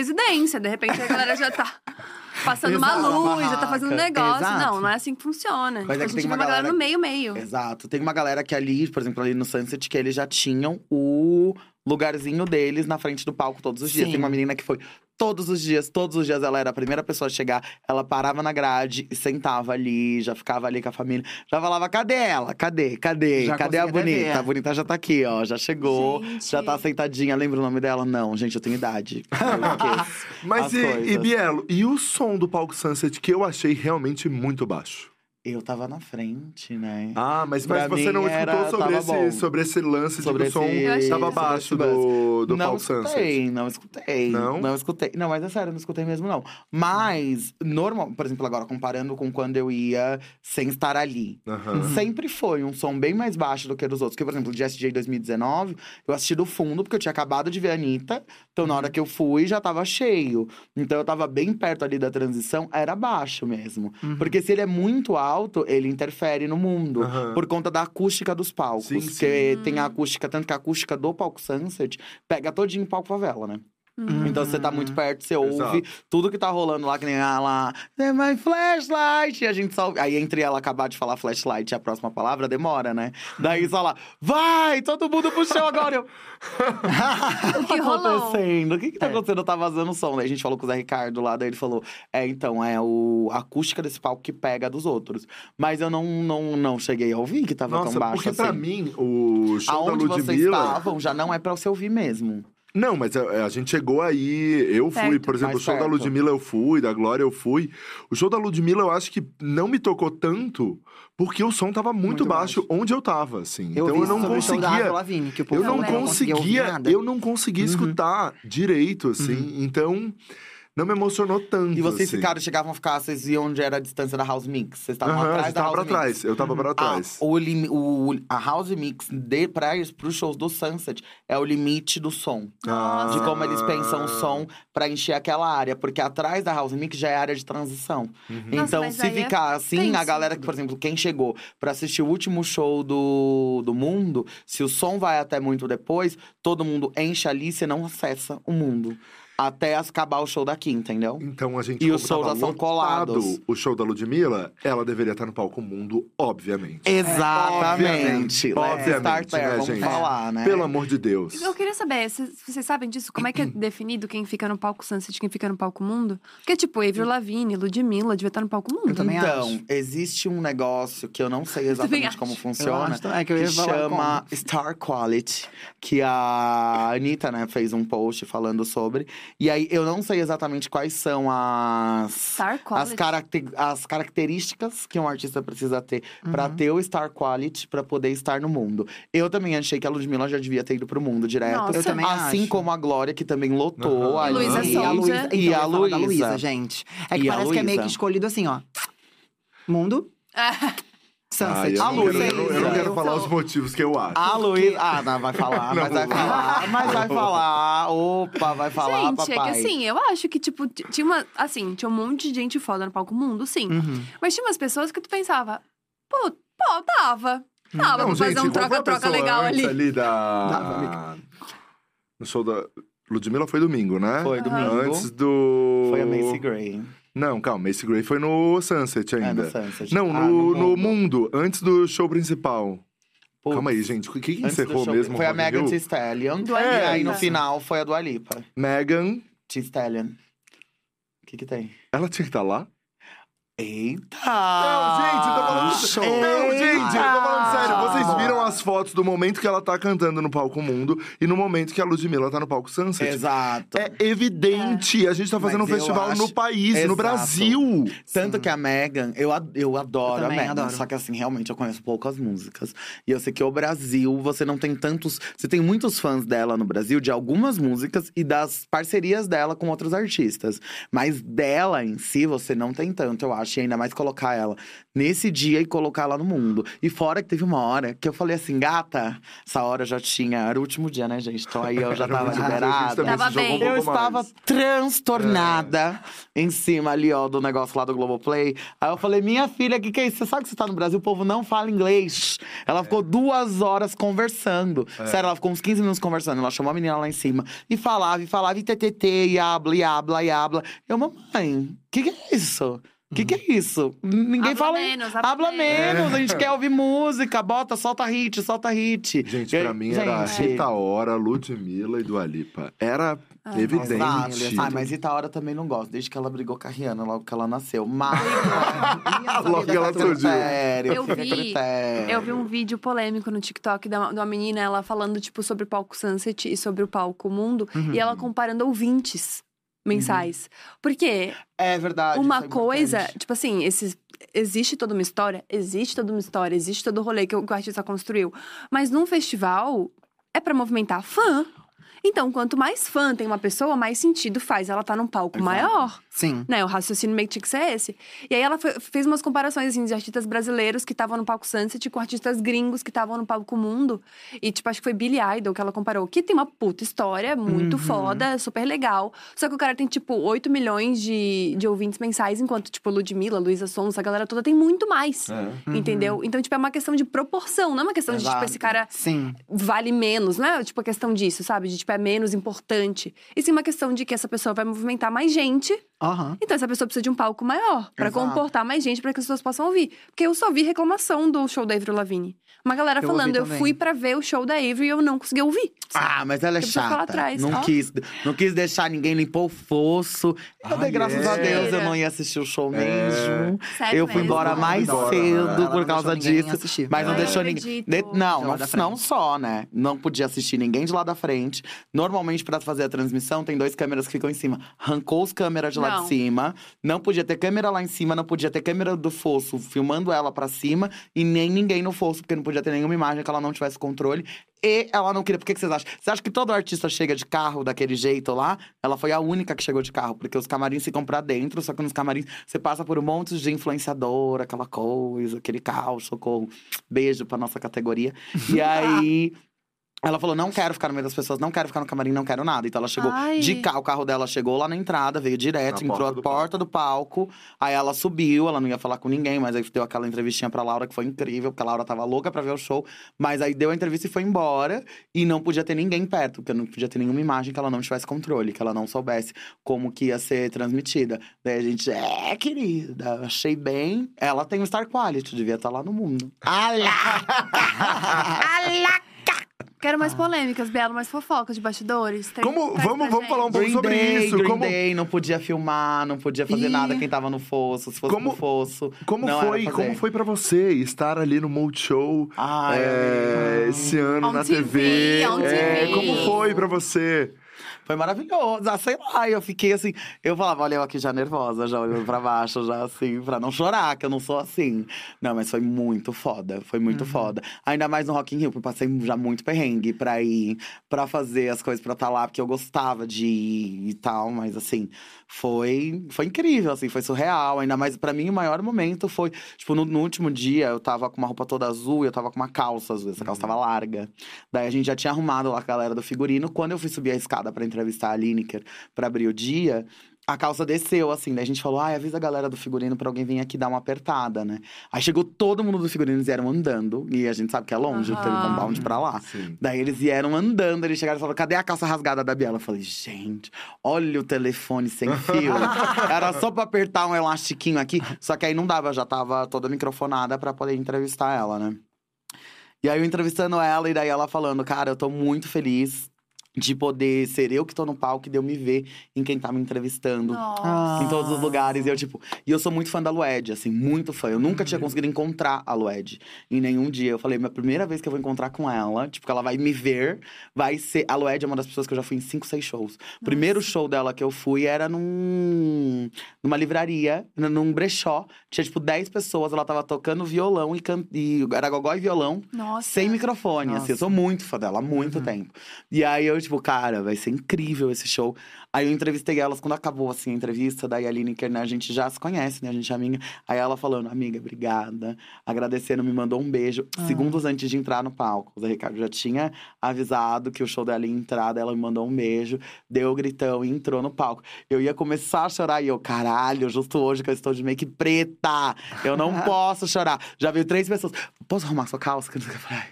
De repente a galera já tá passando uma Exato, luz, uma já tá fazendo um barraca. negócio. Exato. Não, não é assim que funciona. Mas é a que gente tem uma uma galera galera- no meio, meio. Exato. Tem uma galera que ali, por exemplo, ali no Sunset, que eles já tinham o lugarzinho deles na frente do palco todos os dias. Sim. Tem uma menina que foi todos os dias, todos os dias ela era a primeira pessoa a chegar. Ela parava na grade e sentava ali, já ficava ali com a família. Já falava, cadê ela? Cadê? Cadê? Já Cadê a bonita? ver. A bonita já tá aqui, ó. Já chegou, Gente. já tá sentadinha. Lembra o nome dela? Não, gente, eu tenho idade. Eu Mas as e, e, Bielo, e o som do palco Sunset que eu achei realmente muito baixo? Eu tava na frente, né? Ah, mas, mas você não era- escutou sobre tava esse, bom. sobre esse lance Sobre de que o som sobre abaixo do, do não palco escutei, não escutei. Não? Não escutei. Não, mas é sério, não escutei mesmo, não. Mas, normal, por exemplo, agora, comparando com quando eu ia sem estar ali. Sempre foi um som bem mais baixo do que dos outros. Porque, por exemplo, de SJ 2019, eu assisti do fundo, porque eu tinha acabado de ver a Anitta. Então, na hora que eu fui, já tava cheio. Então, eu tava bem perto ali da transição, era baixo mesmo. Porque se ele é muito alto, ele interfere no mundo. Aham. Por conta da acústica dos palcos. Sim, Porque tem a acústica, tanto que a acústica do palco Sunset pega todinho o palco favela, né? Então você tá muito perto, você ouve Exato. tudo que tá rolando lá, que nem ela. É my flashlight! E a gente só. Aí entre ela acabar de falar flashlight e a próxima palavra, demora, né? Daí só lá, vai! Todo mundo pro chão agora! Eu, O que tá acontecendo? O que que tá É. acontecendo? Tá vazando o som. Daí a gente falou com o Zé Ricardo lá, daí ele falou: É, então, é o, a acústica desse palco que pega dos outros. Mas eu não, não, não cheguei a ouvir que tava Nossa, tão baixo porque assim. pra mim, o show Aonde da vocês Ludmilla… estavam já não é pra você ouvir mesmo. Não, mas a, a gente chegou aí, eu fui, Perto. por exemplo, Mais o show da perto. Ludmilla eu fui, da Glória eu fui. O show da Ludmilla eu acho que não me tocou tanto, porque o som tava muito, Muito baixo, baixo. onde eu tava, assim. Eu então eu não da conseguia. Lavigne, que o povo Eu não Também. conseguia ouvir conseguia, nada. eu não conseguia Uhum. escutar direito, assim. Então, não me emocionou tanto. E vocês assim. ficaram, chegavam a ficar, vocês viam onde era a distância da House Mix? Vocês estavam a atrás gente da tava House pra Mix? trás, eu tava pra Ah, trás. o, a House Mix de pra, pros shows do Sunset é o limite do som. Ah. De como eles pensam o som pra encher aquela área. Porque atrás da House Mix já é área de transição. Uhum. Nossa, Então, mas se é ficar assim, a galera que, por exemplo, quem chegou pra assistir o último show do, do mundo, se o som vai até muito depois, todo mundo enche ali e você não acessa o mundo. Até acabar o show daqui, entendeu? Então a gente E como os shows já são colados. O show da Ludmilla, ela deveria estar no palco mundo, obviamente. Exatamente. Let's Obviamente, there, né, vamos gente? falar, né? Pelo amor de Deus. Eu queria saber, vocês sabem disso? Como é que é definido quem fica no palco Sunset e quem fica no palco Mundo? Porque, tipo, Avril Lavigne, Ludmilla, devia estar no palco Mundo. Eu também então, acho. existe um negócio que eu não sei exatamente como Eu funciona. acho, é que eu que chama como. Star Quality, que a Anitta, né, fez um post falando sobre. E aí, eu não sei exatamente quais são as… Star As, Quality. caracte- as características que um artista precisa ter pra Uhum. ter o Star Quality pra poder estar no mundo. Eu também achei que a Ludmilla já devia ter ido pro mundo direto. Nossa. Eu também assim acho. como a Glória, que também lotou Aham. ali. Luísa E a Sonza. Luísa, então, E a Luísa. Luísa, gente. É que E a parece que é meio que escolhido assim, ó. Mundo, Sunset. eu, A não quero, eu não- eu não quero falar os motivos que eu acho. A Luísa. Ah, não, vai falar, Não mas vai falar. Mas vai falar. Opa, vai falar, gente, papai. é que assim, eu acho que, tipo, tinha uma. Assim, tinha um monte de gente foda no palco mundo, sim. Uhum. Mas tinha umas pessoas que tu pensava, pô, pô, tava. Tava Não, pra fazer gente, um troca-troca legal ali. ali da... Dava, No show da... Ludmilla foi domingo, né? Foi domingo. Antes do. Foi a Macy Gray. Não, calma, Macy Gray foi no Sunset É, ainda. no Sunset. Não, Ah, no, no mundo. mundo, antes do show principal. Putz. Calma aí, gente. O que, que do encerrou mesmo? Foi a Megan? Thee Stallion. Dua E aí, no final, foi a Dua Lipa. Megan, Thee Stallion. O que que tem? ela tinha que estar lá? Eita! Não, gente, eu tô falando Show. Não, gente, eu tô falando sério. Vocês viram as fotos do momento que ela tá cantando no palco Mundo e no momento que a Ludmilla tá no palco Sunset. Exato. É evidente. A gente tá fazendo Mas um eu festival acho- no país, no Exato. Brasil. Tanto que a Megan, eu, ad- eu adoro Eu a também Megan. adoro. Só que assim, realmente eu conheço poucas músicas. E eu sei que o Brasil, você não tem tantos. Você tem muitos fãs dela no Brasil, de algumas músicas e das parcerias dela com outros artistas. Mas dela em si, você não tem tanto, eu acho. E ainda mais colocar ela nesse dia e colocar ela no mundo. E fora que teve uma hora que eu falei assim, gata, essa hora já tinha. Era o último dia, né, gente? Então aí eu já tava liberada. Tava bem. um Eu estava mais. transtornada em cima ali, ó, do negócio lá do Globoplay. Aí eu falei, minha filha, o que, que é isso? Você sabe que você tá no Brasil, o povo não fala inglês. Ela ficou duas horas conversando. Sério, ela ficou uns 15 minutos conversando. Ela chamou a menina lá em cima e falava, e falava, e ttt, e habla, e habla, e habla. Eu, mamãe, o que, que é isso? O que, que é isso? Ninguém Habla fala. menos, habla habla menos. A gente quer ouvir música, bota, solta hit, solta hit. Gente, pra mim era gente, Rita Ora, Ludmilla e Dua Lipa. Era Ah, evidente. Ah, mas Rita Ora também não gosto, desde que ela brigou com a Rihanna logo que ela nasceu. Mas. Logo que ela surgiu. Sério, Eu vi- critério. Eu vi um vídeo polêmico no TikTok de uma, de uma menina, ela falando, tipo, sobre o palco Sunset e sobre o palco Mundo. Uhum. E ela comparando ouvintes mensais. Porque É verdade. uma é coisa, importante. tipo assim, esses, existe toda uma história, existe toda uma história, existe todo o rolê que o, que o artista construiu. Mas num festival é pra movimentar fã. Então, quanto mais fã tem uma pessoa, mais sentido faz ela estar num palco Exato. maior. Sim. Né, o raciocínio meio que tinha que ser esse. E aí ela fe- fez umas comparações, assim, de artistas brasileiros que estavam no palco Sunset com artistas gringos que estavam no palco Mundo. E, tipo, acho que foi Billy Idol que ela comparou. Que tem uma puta história, muito Uhum. foda, super legal. Só que o cara tem, tipo, 8 milhões de, de ouvintes mensais, enquanto, tipo, Ludmilla, Luísa Sons, a galera toda tem muito mais. É. Entendeu? Então, tipo, é uma questão de proporção, não é uma questão de, tipo, Exato. esse cara Sim. vale menos, não é tipo a questão disso, sabe? De tipo, é menos importante. E sim uma questão de que essa pessoa vai movimentar mais gente, Aham. então essa pessoa precisa de um palco maior Exato. comportar mais gente para que as pessoas possam ouvir. Porque eu só vi reclamação do show da Avril Lavigne. Uma galera Eu falando, eu fui pra ver o show da Avril e eu não consegui ouvir. Ah, mas ela é lá chata. atrás, não, ó. quis, não quis deixar ninguém limpar o fosso. Eu dei graças é. a Deus, eu não ia assistir o show mesmo. Sério eu fui mesmo? embora mais Embora. cedo Ela não por causa disso. assistir. Mas não Ai, deixou ninguém. De- Não, De não, lá não só, né? Não podia assistir ninguém de lá da frente. Normalmente, pra fazer a transmissão, tem dois câmeras que ficam em cima. Arrancou os câmeras de lá Não. de cima. Não podia ter câmera lá em cima, não podia ter câmera do fosso filmando ela pra cima. E nem ninguém no fosso, porque não podia ter nenhuma imagem que ela não tivesse controle. E ela não queria. Por que, que vocês acham? Você acha que todo artista chega de carro daquele jeito lá? Ela foi a única que chegou de carro, porque os camarins ficam pra dentro, só que nos camarins você passa por um monte de influenciador, aquela coisa, aquele caos, socorro. Beijo pra nossa categoria. E aí. Ela falou: não quero ficar no meio das pessoas, não quero ficar no camarim, não quero nada. Então ela chegou Ai. de carro, o carro dela chegou lá na entrada, veio direto, Na entrou porta a do porta do palco. Aí ela subiu, ela não ia falar com ninguém, mas aí deu aquela entrevistinha pra Laura que foi incrível, porque a Laura tava louca pra ver o show. Mas aí deu a entrevista e foi embora. E não podia ter ninguém perto, porque não podia ter nenhuma imagem que ela não tivesse controle, que ela não soubesse como que ia ser transmitida. Daí a gente, é, querida, achei bem. Ela tem um Star Quality, devia estar lá no mundo. Quero mais polêmicas, Belo, mais fofocas de bastidores. Tem- Como- vamos- vamos falar um pouco sobre Day, isso, Green como- Day, não podia filmar, não podia fazer Ih. nada quem tava no fosso. Se fosse Como- no fosso. Como foi, como foi para você estar ali no Multishow Ai, é, esse ano On na TV, TV? on É, TV. como foi pra você? Foi maravilhoso. Ah, sei lá, eu fiquei assim. Eu falava, olha, eu aqui já nervosa, já olhando pra baixo, já assim, pra não chorar, que eu não sou assim. Não, mas foi muito foda. Foi muito foda. Ainda mais no Rock in Rio, porque eu passei já muito perrengue pra ir, pra fazer as coisas pra estar lá, porque eu gostava de ir e tal, mas assim, foi, foi incrível, assim, foi surreal. Ainda mais pra mim, o maior momento foi, tipo, no, no último dia, eu tava com uma roupa toda azul e eu tava com uma calça azul, essa calça tava larga. Daí a gente já tinha arrumado lá a galera do figurino. Quando eu fui subir a escada pra entrevistar a Lineker pra abrir o dia, a calça desceu, assim. Daí a gente falou, ai, avisa a galera do figurino pra alguém vir aqui dar uma apertada, né? Aí chegou todo mundo do figurino, eles vieram andando. E a gente sabe que é longe, Aham. o telecompound pra lá. Sim. Daí eles vieram andando, eles chegaram e falaram: cadê a calça rasgada da Biela? Eu falei, gente, olha o telefone sem fio. Era só pra apertar um elastiquinho aqui. Só que aí não dava, eu já tava toda microfonada pra poder entrevistar ela, né? E aí eu entrevistando ela, e daí ela falando, cara, eu tô muito feliz de poder ser eu que tô no palco e de eu me ver em quem tá me entrevistando Nossa. em todos os lugares. E eu, tipo, e eu sou muito fã da Lued, assim, muito fã. Eu nunca tinha conseguido encontrar a Lued em nenhum dia. Eu falei, minha primeira vez que eu vou encontrar com ela, tipo, que ela vai me ver, vai ser. A Lued é uma das pessoas que eu já fui em cinco, seis shows. O primeiro show dela que eu fui era num. numa livraria, num brechó. Tinha, tipo, 10 pessoas, ela tava tocando violão e, can... e era gogó e violão. Nossa. Sem microfone, assim. Eu sou muito fã dela há muito tempo. E aí eu, tipo, cara, vai ser incrível esse show. Aí eu entrevistei elas quando acabou, assim, a entrevista. Daí a Aline Kerner, a gente já se conhece, né? A gente é amiga. Aí ela falando, amiga, obrigada. Agradecendo, me mandou um beijo. Segundos antes de entrar no palco. O Zé Ricardo já tinha avisado que o show dela ia entrar. Daí ela me mandou um beijo. Deu o gritão e entrou no palco. Eu ia começar a chorar. E eu, caralho, justo hoje que eu estou de make preta. Eu não posso chorar. Já veio três pessoas. Posso arrumar sua calça? Eu falei,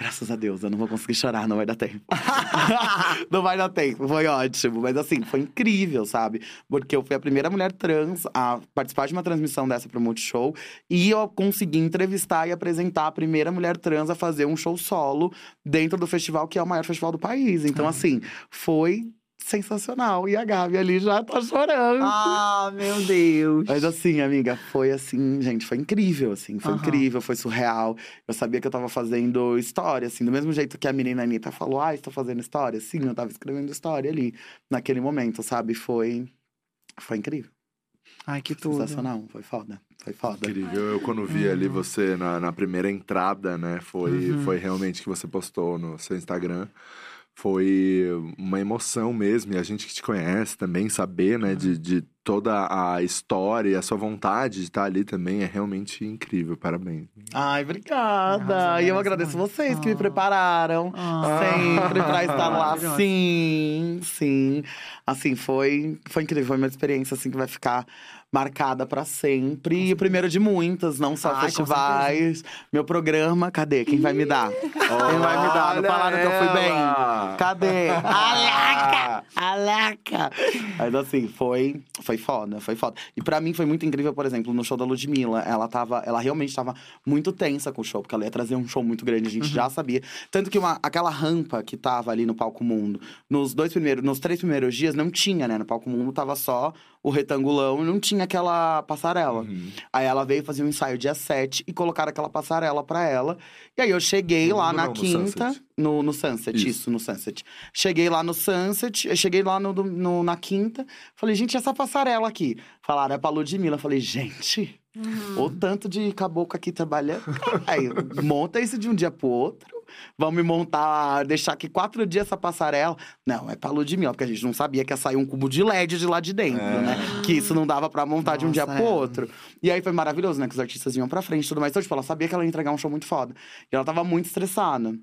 Graças a Deus, eu não vou conseguir chorar, não vai dar tempo. não vai dar tempo, foi ótimo. Mas assim, foi incrível, sabe? Porque eu fui a primeira mulher trans a participar de uma transmissão dessa pro Multishow. E eu consegui entrevistar e apresentar a primeira mulher trans a fazer um show solo dentro do festival, que é o maior festival do país. Então, assim, foi sensacional. E a Gabi ali já tá chorando. Ah, meu Deus. Mas assim, amiga, foi assim, gente, foi incrível, assim, foi Aham. incrível, foi surreal. Eu sabia que eu tava fazendo história, assim, do mesmo jeito que a menina Anitta falou, ah, estou fazendo história. Sim, eu tava escrevendo história ali, naquele momento, sabe? Foi. Foi incrível. Ai, que tudo. Sensacional, foi foda. Foi foda. Incrível. Eu, quando vi ali Uhum. você na, na primeira entrada, né? Foi, Uhum. foi realmente que você postou no seu Instagram. Foi uma emoção mesmo. E a gente que te conhece também, saber, né? De, de toda a história e a sua vontade de estar ali também é realmente incrível. Parabéns. Ai, obrigada. Arrasou, e eu agradeço muito. vocês que me Ah. prepararam. Ah. Sempre pra estar lá. Sim, sim. Assim, foi, foi incrível. Foi uma experiência, assim, que vai ficar marcada pra sempre. E o primeiro de muitas, não só Ai, festivais. Meu programa, cadê? Quem vai me dar? Quem vai me dar? Não falaram que eu fui bem? Cadê? Alaca! Alaca! Mas assim, foi, foi foda, foi foda. E pra mim foi muito incrível, por exemplo, no show da Ludmilla. Ela tava, ela realmente tava muito tensa com o show, porque ela ia trazer um show muito grande, a gente já sabia. Tanto que uma, aquela rampa que tava ali no Palco Mundo, nos dois primeiros, nos três primeiros dias, não tinha, né? No Palco Mundo tava só o retangulão e não tinha aquela passarela. Uhum. Aí ela veio fazer um ensaio dia 7 e colocaram aquela passarela pra ela. E aí eu cheguei No lá mundo na não, no quinta. Sunset. No, no Sunset, isso. Isso. no Sunset. Cheguei lá no Sunset, eu cheguei lá no, no- na quinta. Falei, gente, essa passarela aqui. Falaram, é pra Ludmilla. Eu falei, gente, Uhum. o tanto de caboclo aqui trabalhando. Aí, monta isso de um dia pro outro. Vamos me montar, deixar aqui quatro dias essa passarela. Não, é pra Ludmilla, porque a gente não sabia que ia sair um cubo de LED de lá de dentro, É. né? Que isso não dava pra montar de um dia Nossa, pro é. outro. E aí foi maravilhoso, né? Que os artistas iam pra frente e tudo mais. Então, tipo, ela sabia que ela ia entregar um show muito foda. E ela tava muito estressada.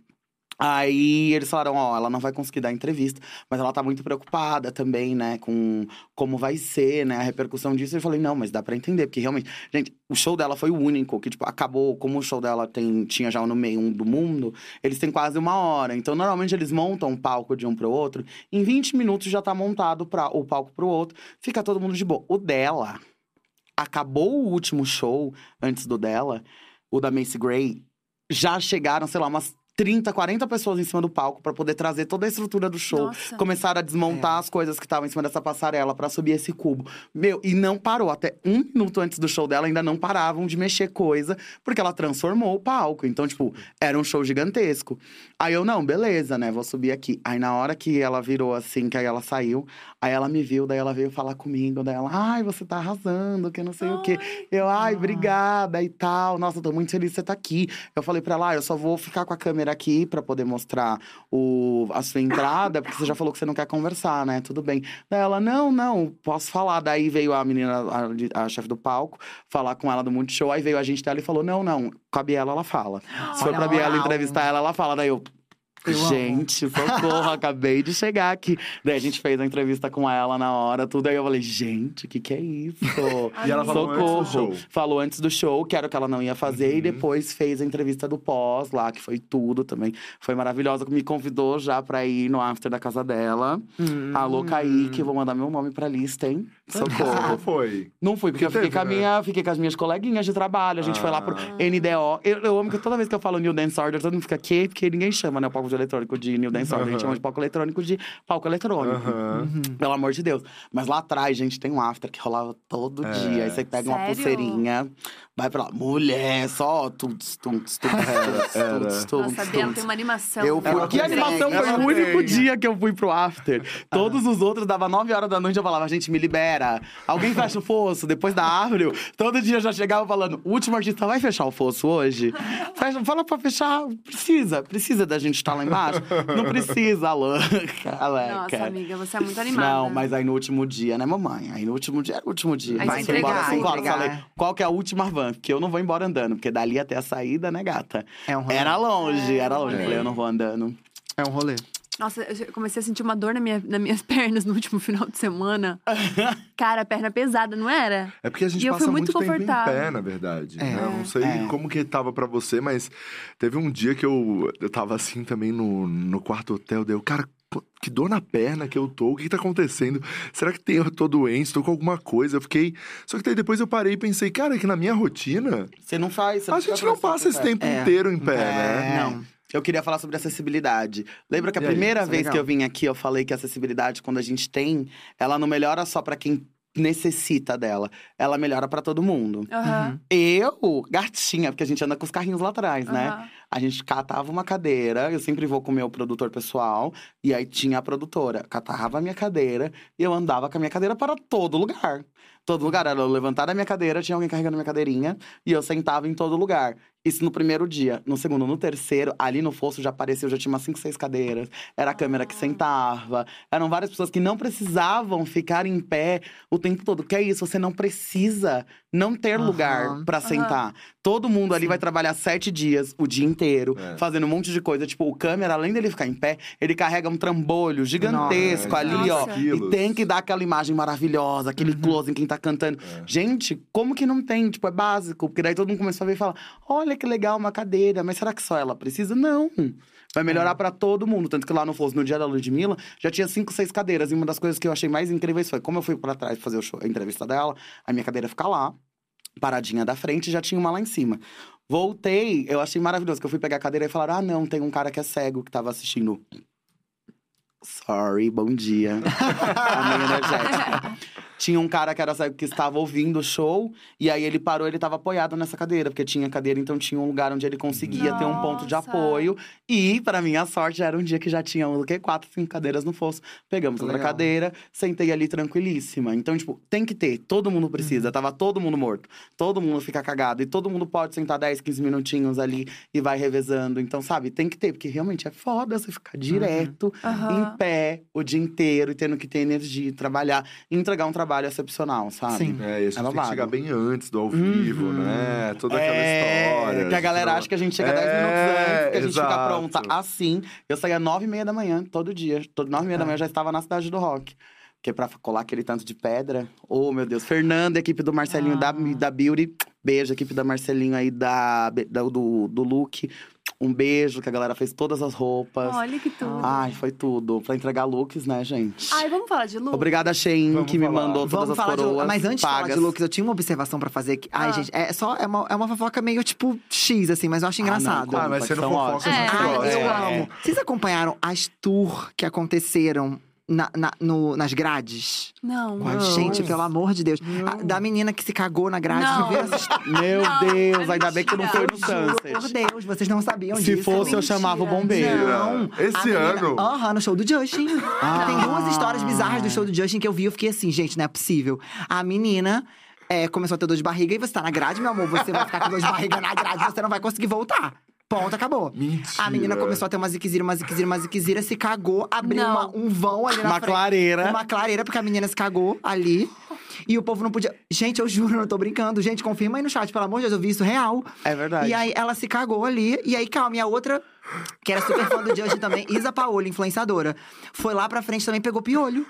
Aí eles falaram, ó, ela não vai conseguir dar entrevista, mas ela tá muito preocupada também, né, com como vai ser, né, a repercussão disso. Eu falei, não, mas dá pra entender, porque realmente, gente, o show dela foi o único que, tipo, acabou, como o show dela tem, tinha já no meio um do mundo, eles têm quase uma hora. Então, normalmente eles montam um palco de um pro outro, em 20 minutos já tá montado pra, o palco pro outro, fica todo mundo de boa. O dela, acabou o último show antes do dela, o da Macy Gray, já chegaram, sei lá, umas 30, 40 pessoas em cima do palco pra poder trazer toda a estrutura do show. Nossa. Começaram a desmontar as coisas que estavam em cima dessa passarela pra subir esse cubo. Meu, e não parou. Até um minuto antes do show dela, ainda não paravam de mexer coisa, porque ela transformou o palco. Então, tipo, era um show gigantesco. Aí eu, não, beleza, né? Vou subir aqui. Aí na hora que ela virou assim, que aí ela saiu, aí ela me viu, daí ela veio falar comigo, daí ela, ai, você tá arrasando, que não sei o quê. Eu, ai, obrigada e tal. Nossa, eu tô muito feliz que você tá aqui. Eu falei pra ela, ah, eu só vou ficar com a câmera aqui pra poder mostrar o, a sua entrada, porque você já falou que você não quer conversar, né? Tudo bem. Daí ela, não, não, posso falar. Daí veio a menina, a, a chefe do palco, falar com ela do Multishow. Aí veio a gente dela e falou, não, não, com a Biela ela fala. Se for pra Biela entrevistar ela, ela fala. Daí eu, Eu amo. Gente, socorro, acabei de chegar aqui. Daí a gente fez a entrevista com ela na hora, tudo. Aí eu falei, gente, o que, que é isso? E ela falou antes do Socorro. show. Falou antes do show, que era o que ela não ia fazer. E Uhum. depois fez a entrevista do pós lá, que foi tudo também. Foi maravilhosa. Me convidou já pra ir no after da casa dela. Hum. Alô, Kaique, vou mandar meu nome pra lista, hein? Não Socorro. foi. Não fui, porque eu Que fiquei teve, com, a né? minha, fiquei com as minhas coleguinhas de trabalho. A gente foi lá pro Ah. NDO. Eu, eu amo que toda vez que eu falo New Dance Order, todo mundo fica aqui, porque ninguém chama, né? O palco de eletrônico de New Dance Order. A gente chama de palco eletrônico de palco eletrônico. Aham. Pelo amor de Deus. Mas lá atrás, gente, tem um after que rolava todo É. dia. Aí você pega uma Sério? pulseirinha, vai pra lá. Mulher, só tuts, tuts, tuts, tuts, Era. tuts, tuts, Nossa, tuts. tem uma animação. Eu fui. Que animação foi o único dia que eu fui pro after. Todos os outros dava 9 horas da noite, eu falava, gente, me libera. Alguém fecha o fosso, depois da árvore. Todo dia eu já chegava falando, o último artista vai fechar o fosso hoje? Fecha, fala pra fechar. Precisa, precisa da gente estar lá embaixo? Não precisa, louca. Nossa, amiga, você é muito animada. Não, mas aí no último dia, né, mamãe? Aí no último dia era o último dia. Aí Mas você embora às cinco horas. entregar. Falei, qual que é a última van? Porque eu não vou embora andando, porque dali até a saída, né, gata? É um rolê. Era longe, era longe. É. Falei, eu não vou andando. É um rolê. Nossa, eu comecei a sentir uma dor na minha, nas minhas pernas no último final de semana. Cara, perna pesada, não era? É porque a gente E eu passa fui muito muito, tempo em confortável. pé, na verdade. É. né? Eu não sei É. como que tava pra você, mas teve um dia que eu, eu tava assim também no, no quarto hotel. Deu, cara, que dor na perna que eu tô. O que, que tá acontecendo? Será que tem, eu tô doente? Tô com alguma coisa? Eu fiquei. Só que daí depois eu parei e pensei, cara, é que na minha rotina, Você não faz. Você a gente não passa esse tempo É. inteiro em pé, É. né? Não. Eu queria falar sobre acessibilidade. Lembra que a E aí? primeira Isso é vez legal. que eu vim aqui, eu falei que a acessibilidade, quando a gente tem, ela não melhora só pra quem necessita dela. Ela melhora pra todo mundo. Aham. Eu, gatinha, porque a gente anda com os carrinhos lá atrás, né? aham. A gente catava uma cadeira, eu sempre vou com o meu produtor pessoal, e aí tinha a produtora. Catava a minha cadeira e eu andava com a minha cadeira para todo lugar. Todo lugar. Era eu levantar da minha cadeira, tinha alguém carregando a minha cadeirinha, e eu sentava em todo lugar. Isso no primeiro dia. No segundo, no terceiro, ali no fosso já apareceu, já tinha umas cinco, seis cadeiras. Era a câmera que sentava. Eram várias pessoas que não precisavam ficar em pé o tempo todo. Que é isso, você não precisa não ter Aham. lugar pra sentar. Todo mundo ali vai trabalhar sete dias, o dia inteiro, É. fazendo um monte de coisa. Tipo, o câmera, além dele ficar em pé, ele carrega um trambolho gigantesco Nossa, ali, ó. Nossa. E quilos. tem que dar aquela imagem maravilhosa, aquele Uhum. close em quem tá cantando. É. Gente, como que não tem? Tipo, é básico. Porque daí todo mundo começou a ver e falar: olha que legal uma cadeira, mas será que só ela precisa? Não. Vai melhorar É. pra todo mundo. Tanto que lá no Foz, no dia da Ludmilla, já tinha cinco, seis cadeiras. E uma das coisas que eu achei mais incríveis foi: como eu fui pra trás fazer show, a entrevista dela, a minha cadeira fica lá, paradinha da frente, já tinha uma lá em cima. Voltei, eu achei maravilhoso, que eu fui pegar a cadeira e falaram: ah, não, tem um cara que é cego que tava assistindo. Sorry, bom dia. Tá meio energética. Tinha um cara que era que estava ouvindo o show, e aí ele parou, ele estava apoiado nessa cadeira, porque tinha cadeira, então tinha um lugar onde ele conseguia ter um ponto de Nossa. apoio. E, para minha sorte, era um dia que já tinha o quê? Quatro, cinco cadeiras no fosso. Pegamos outra Legal. cadeira, sentei ali tranquilíssima. Então, tipo, tem que ter, todo mundo Uhum. precisa. Tava todo mundo morto, todo mundo fica cagado, e todo mundo pode sentar 10, 15 minutinhos ali e vai revezando. Então, sabe, tem que ter, porque realmente é foda você Uhum. ficar direto Aham. em pé o dia inteiro e tendo que ter energia, trabalhar entregar um trabalho excepcional, sabe? Sim. É, a gente tem que chegar bem antes do ao vivo, Uhum. né? Toda aquela É, história. Que a galera de- acha que a gente chega É, 10 minutos antes, que a gente fica exato. pronta assim. Eu saía 9 e meia da manhã, todo dia. Todo 9 e meia da manhã eu já estava na cidade do rock. Porque pra colar aquele tanto de pedra. Oh, meu Deus. Fernanda, equipe do Marcelinho da, Ah. da Beauty. Beijo, equipe da Marcelinho aí da, da- do, do look. Um beijo, que a galera fez todas as roupas. Olha que tudo. Ai, foi tudo. Pra entregar looks, né, gente? Ai, vamos falar de Lu? Obrigada, Shein, Vamos que me falar. mandou todas Vamos as falar de coroas Mas antes de falar pagas. de looks, eu tinha uma observação pra fazer. Que, ai, Ah. gente, é só é uma, é uma fofoca meio tipo X, assim, mas eu acho Ah, não, engraçado. Ah, mas você não fofoca, a gente Ai, gosta. eu É. amo. Vocês acompanharam as tour que aconteceram na, na- no- nas grades? Não. Ai, Não. gente, pelo amor de Deus. A- da menina que se cagou na grade. Não. Meu Não, Deus, ainda bem que não fui no. Juro por Sunset. Deus, vocês não sabiam Se disso. fosse, eu chamava o bombeiro. Não. Esse menina- ano? Aham, no show do Justin. Ah. Tem duas histórias bizarras do show do Justin que eu vi. Eu fiquei assim, gente, não é possível. A menina é, começou a ter dor de barriga e você tá na grade, meu amor. Você vai ficar com dor de barriga na grade, você não vai conseguir voltar. Ponto, acabou. Mentira. A menina começou a ter uma ziquezira, uma ziquezira, uma ziquezira, se cagou, abriu uma- um vão ali na Uma frente. clareira. Uma clareira, porque a menina se cagou ali. E o povo não podia. Gente, eu juro, não tô brincando. Gente, confirma aí no chat, pelo amor de Deus, eu vi isso real. É verdade. E aí ela se cagou ali. E aí, calma, e a outra, que era super fã do Justin também, Isa Paola, influenciadora, foi lá pra frente também pegou piolho.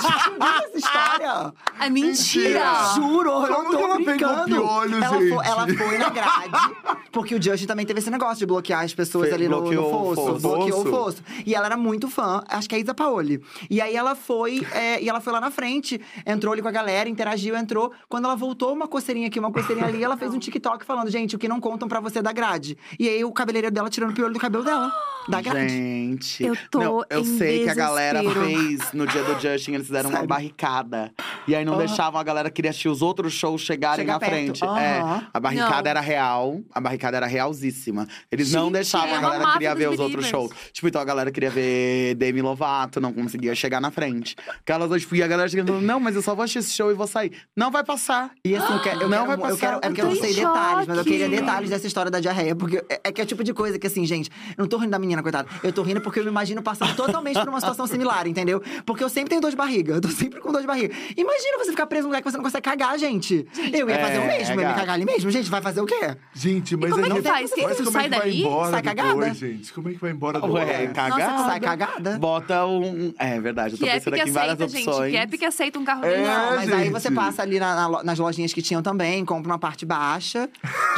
Gente, viu essa história? É mentira! Juro, eu não tô que ela pegou brincando. piolho, ela gente? Foi, ela foi na grade, porque o Justin também teve esse negócio de bloquear as pessoas Fe- ali no, no bloqueou o fosso. fosso. Bloqueou o Fosso. E ela era muito fã, acho que é a Isa Paoli. E aí ela foi, é, e ela foi lá na frente, entrou ali com a galera, interagiu, entrou. Quando ela voltou, uma coceirinha aqui, uma coceirinha ali, ela fez um TikTok falando, gente, o que não contam pra você da grade. E aí o cabeleireiro dela tirando o piolho do cabelo dela, da grade. Gente. Eu tô Não, eu em sei que a galera desespero. fez no dia do Justin, eles fizeram uma Sério? barricada. E aí não deixavam a galera que queria assistir os outros shows chegarem Chega na perto. frente. Aham. É, a barricada Não. era real, a barricada era realzíssima. Eles não Gente, deixavam, é a uma galera máfia queria dos ver os outros believers. shows. Tipo, então a galera queria ver Demi Lovato, não conseguia chegar na frente. Aquelas, tipo, e a galera chegando, não, mas eu só vou assistir esse show e vou sair. Não vai passar. E assim, eu quero, eu Não quero, vai eu passar. quero, é porque eu não sei em detalhes, mas eu queria choque. detalhes dessa história da diarreia. Porque é, é que é o tipo de coisa que, assim, gente, eu não tô rindo da menina, coitada. Eu tô rindo porque eu me imagino passando totalmente por uma situação similar, entendeu? Porque eu sempre tenho dor de barriga. Eu tô sempre com dor de barriga. Imagina você ficar preso num lugar que você não consegue cagar, gente. eu ia fazer o É, mesmo, eu ia me cagar ali mesmo. Gente, vai fazer o quê? Gente, mas como é aí- que faz? Que- como sai é que vai dali? embora Sai depois, cagada? gente? Como é que vai embora do Ué, cagada. Sai cagada. Bota um. É verdade, eu tô Que pensando aqui em várias aceita, gente. opções. Que Epic aceita um carro É. Não, mas aí gente. você passa ali na- na nas lojinhas que tinham também, compra uma parte baixa,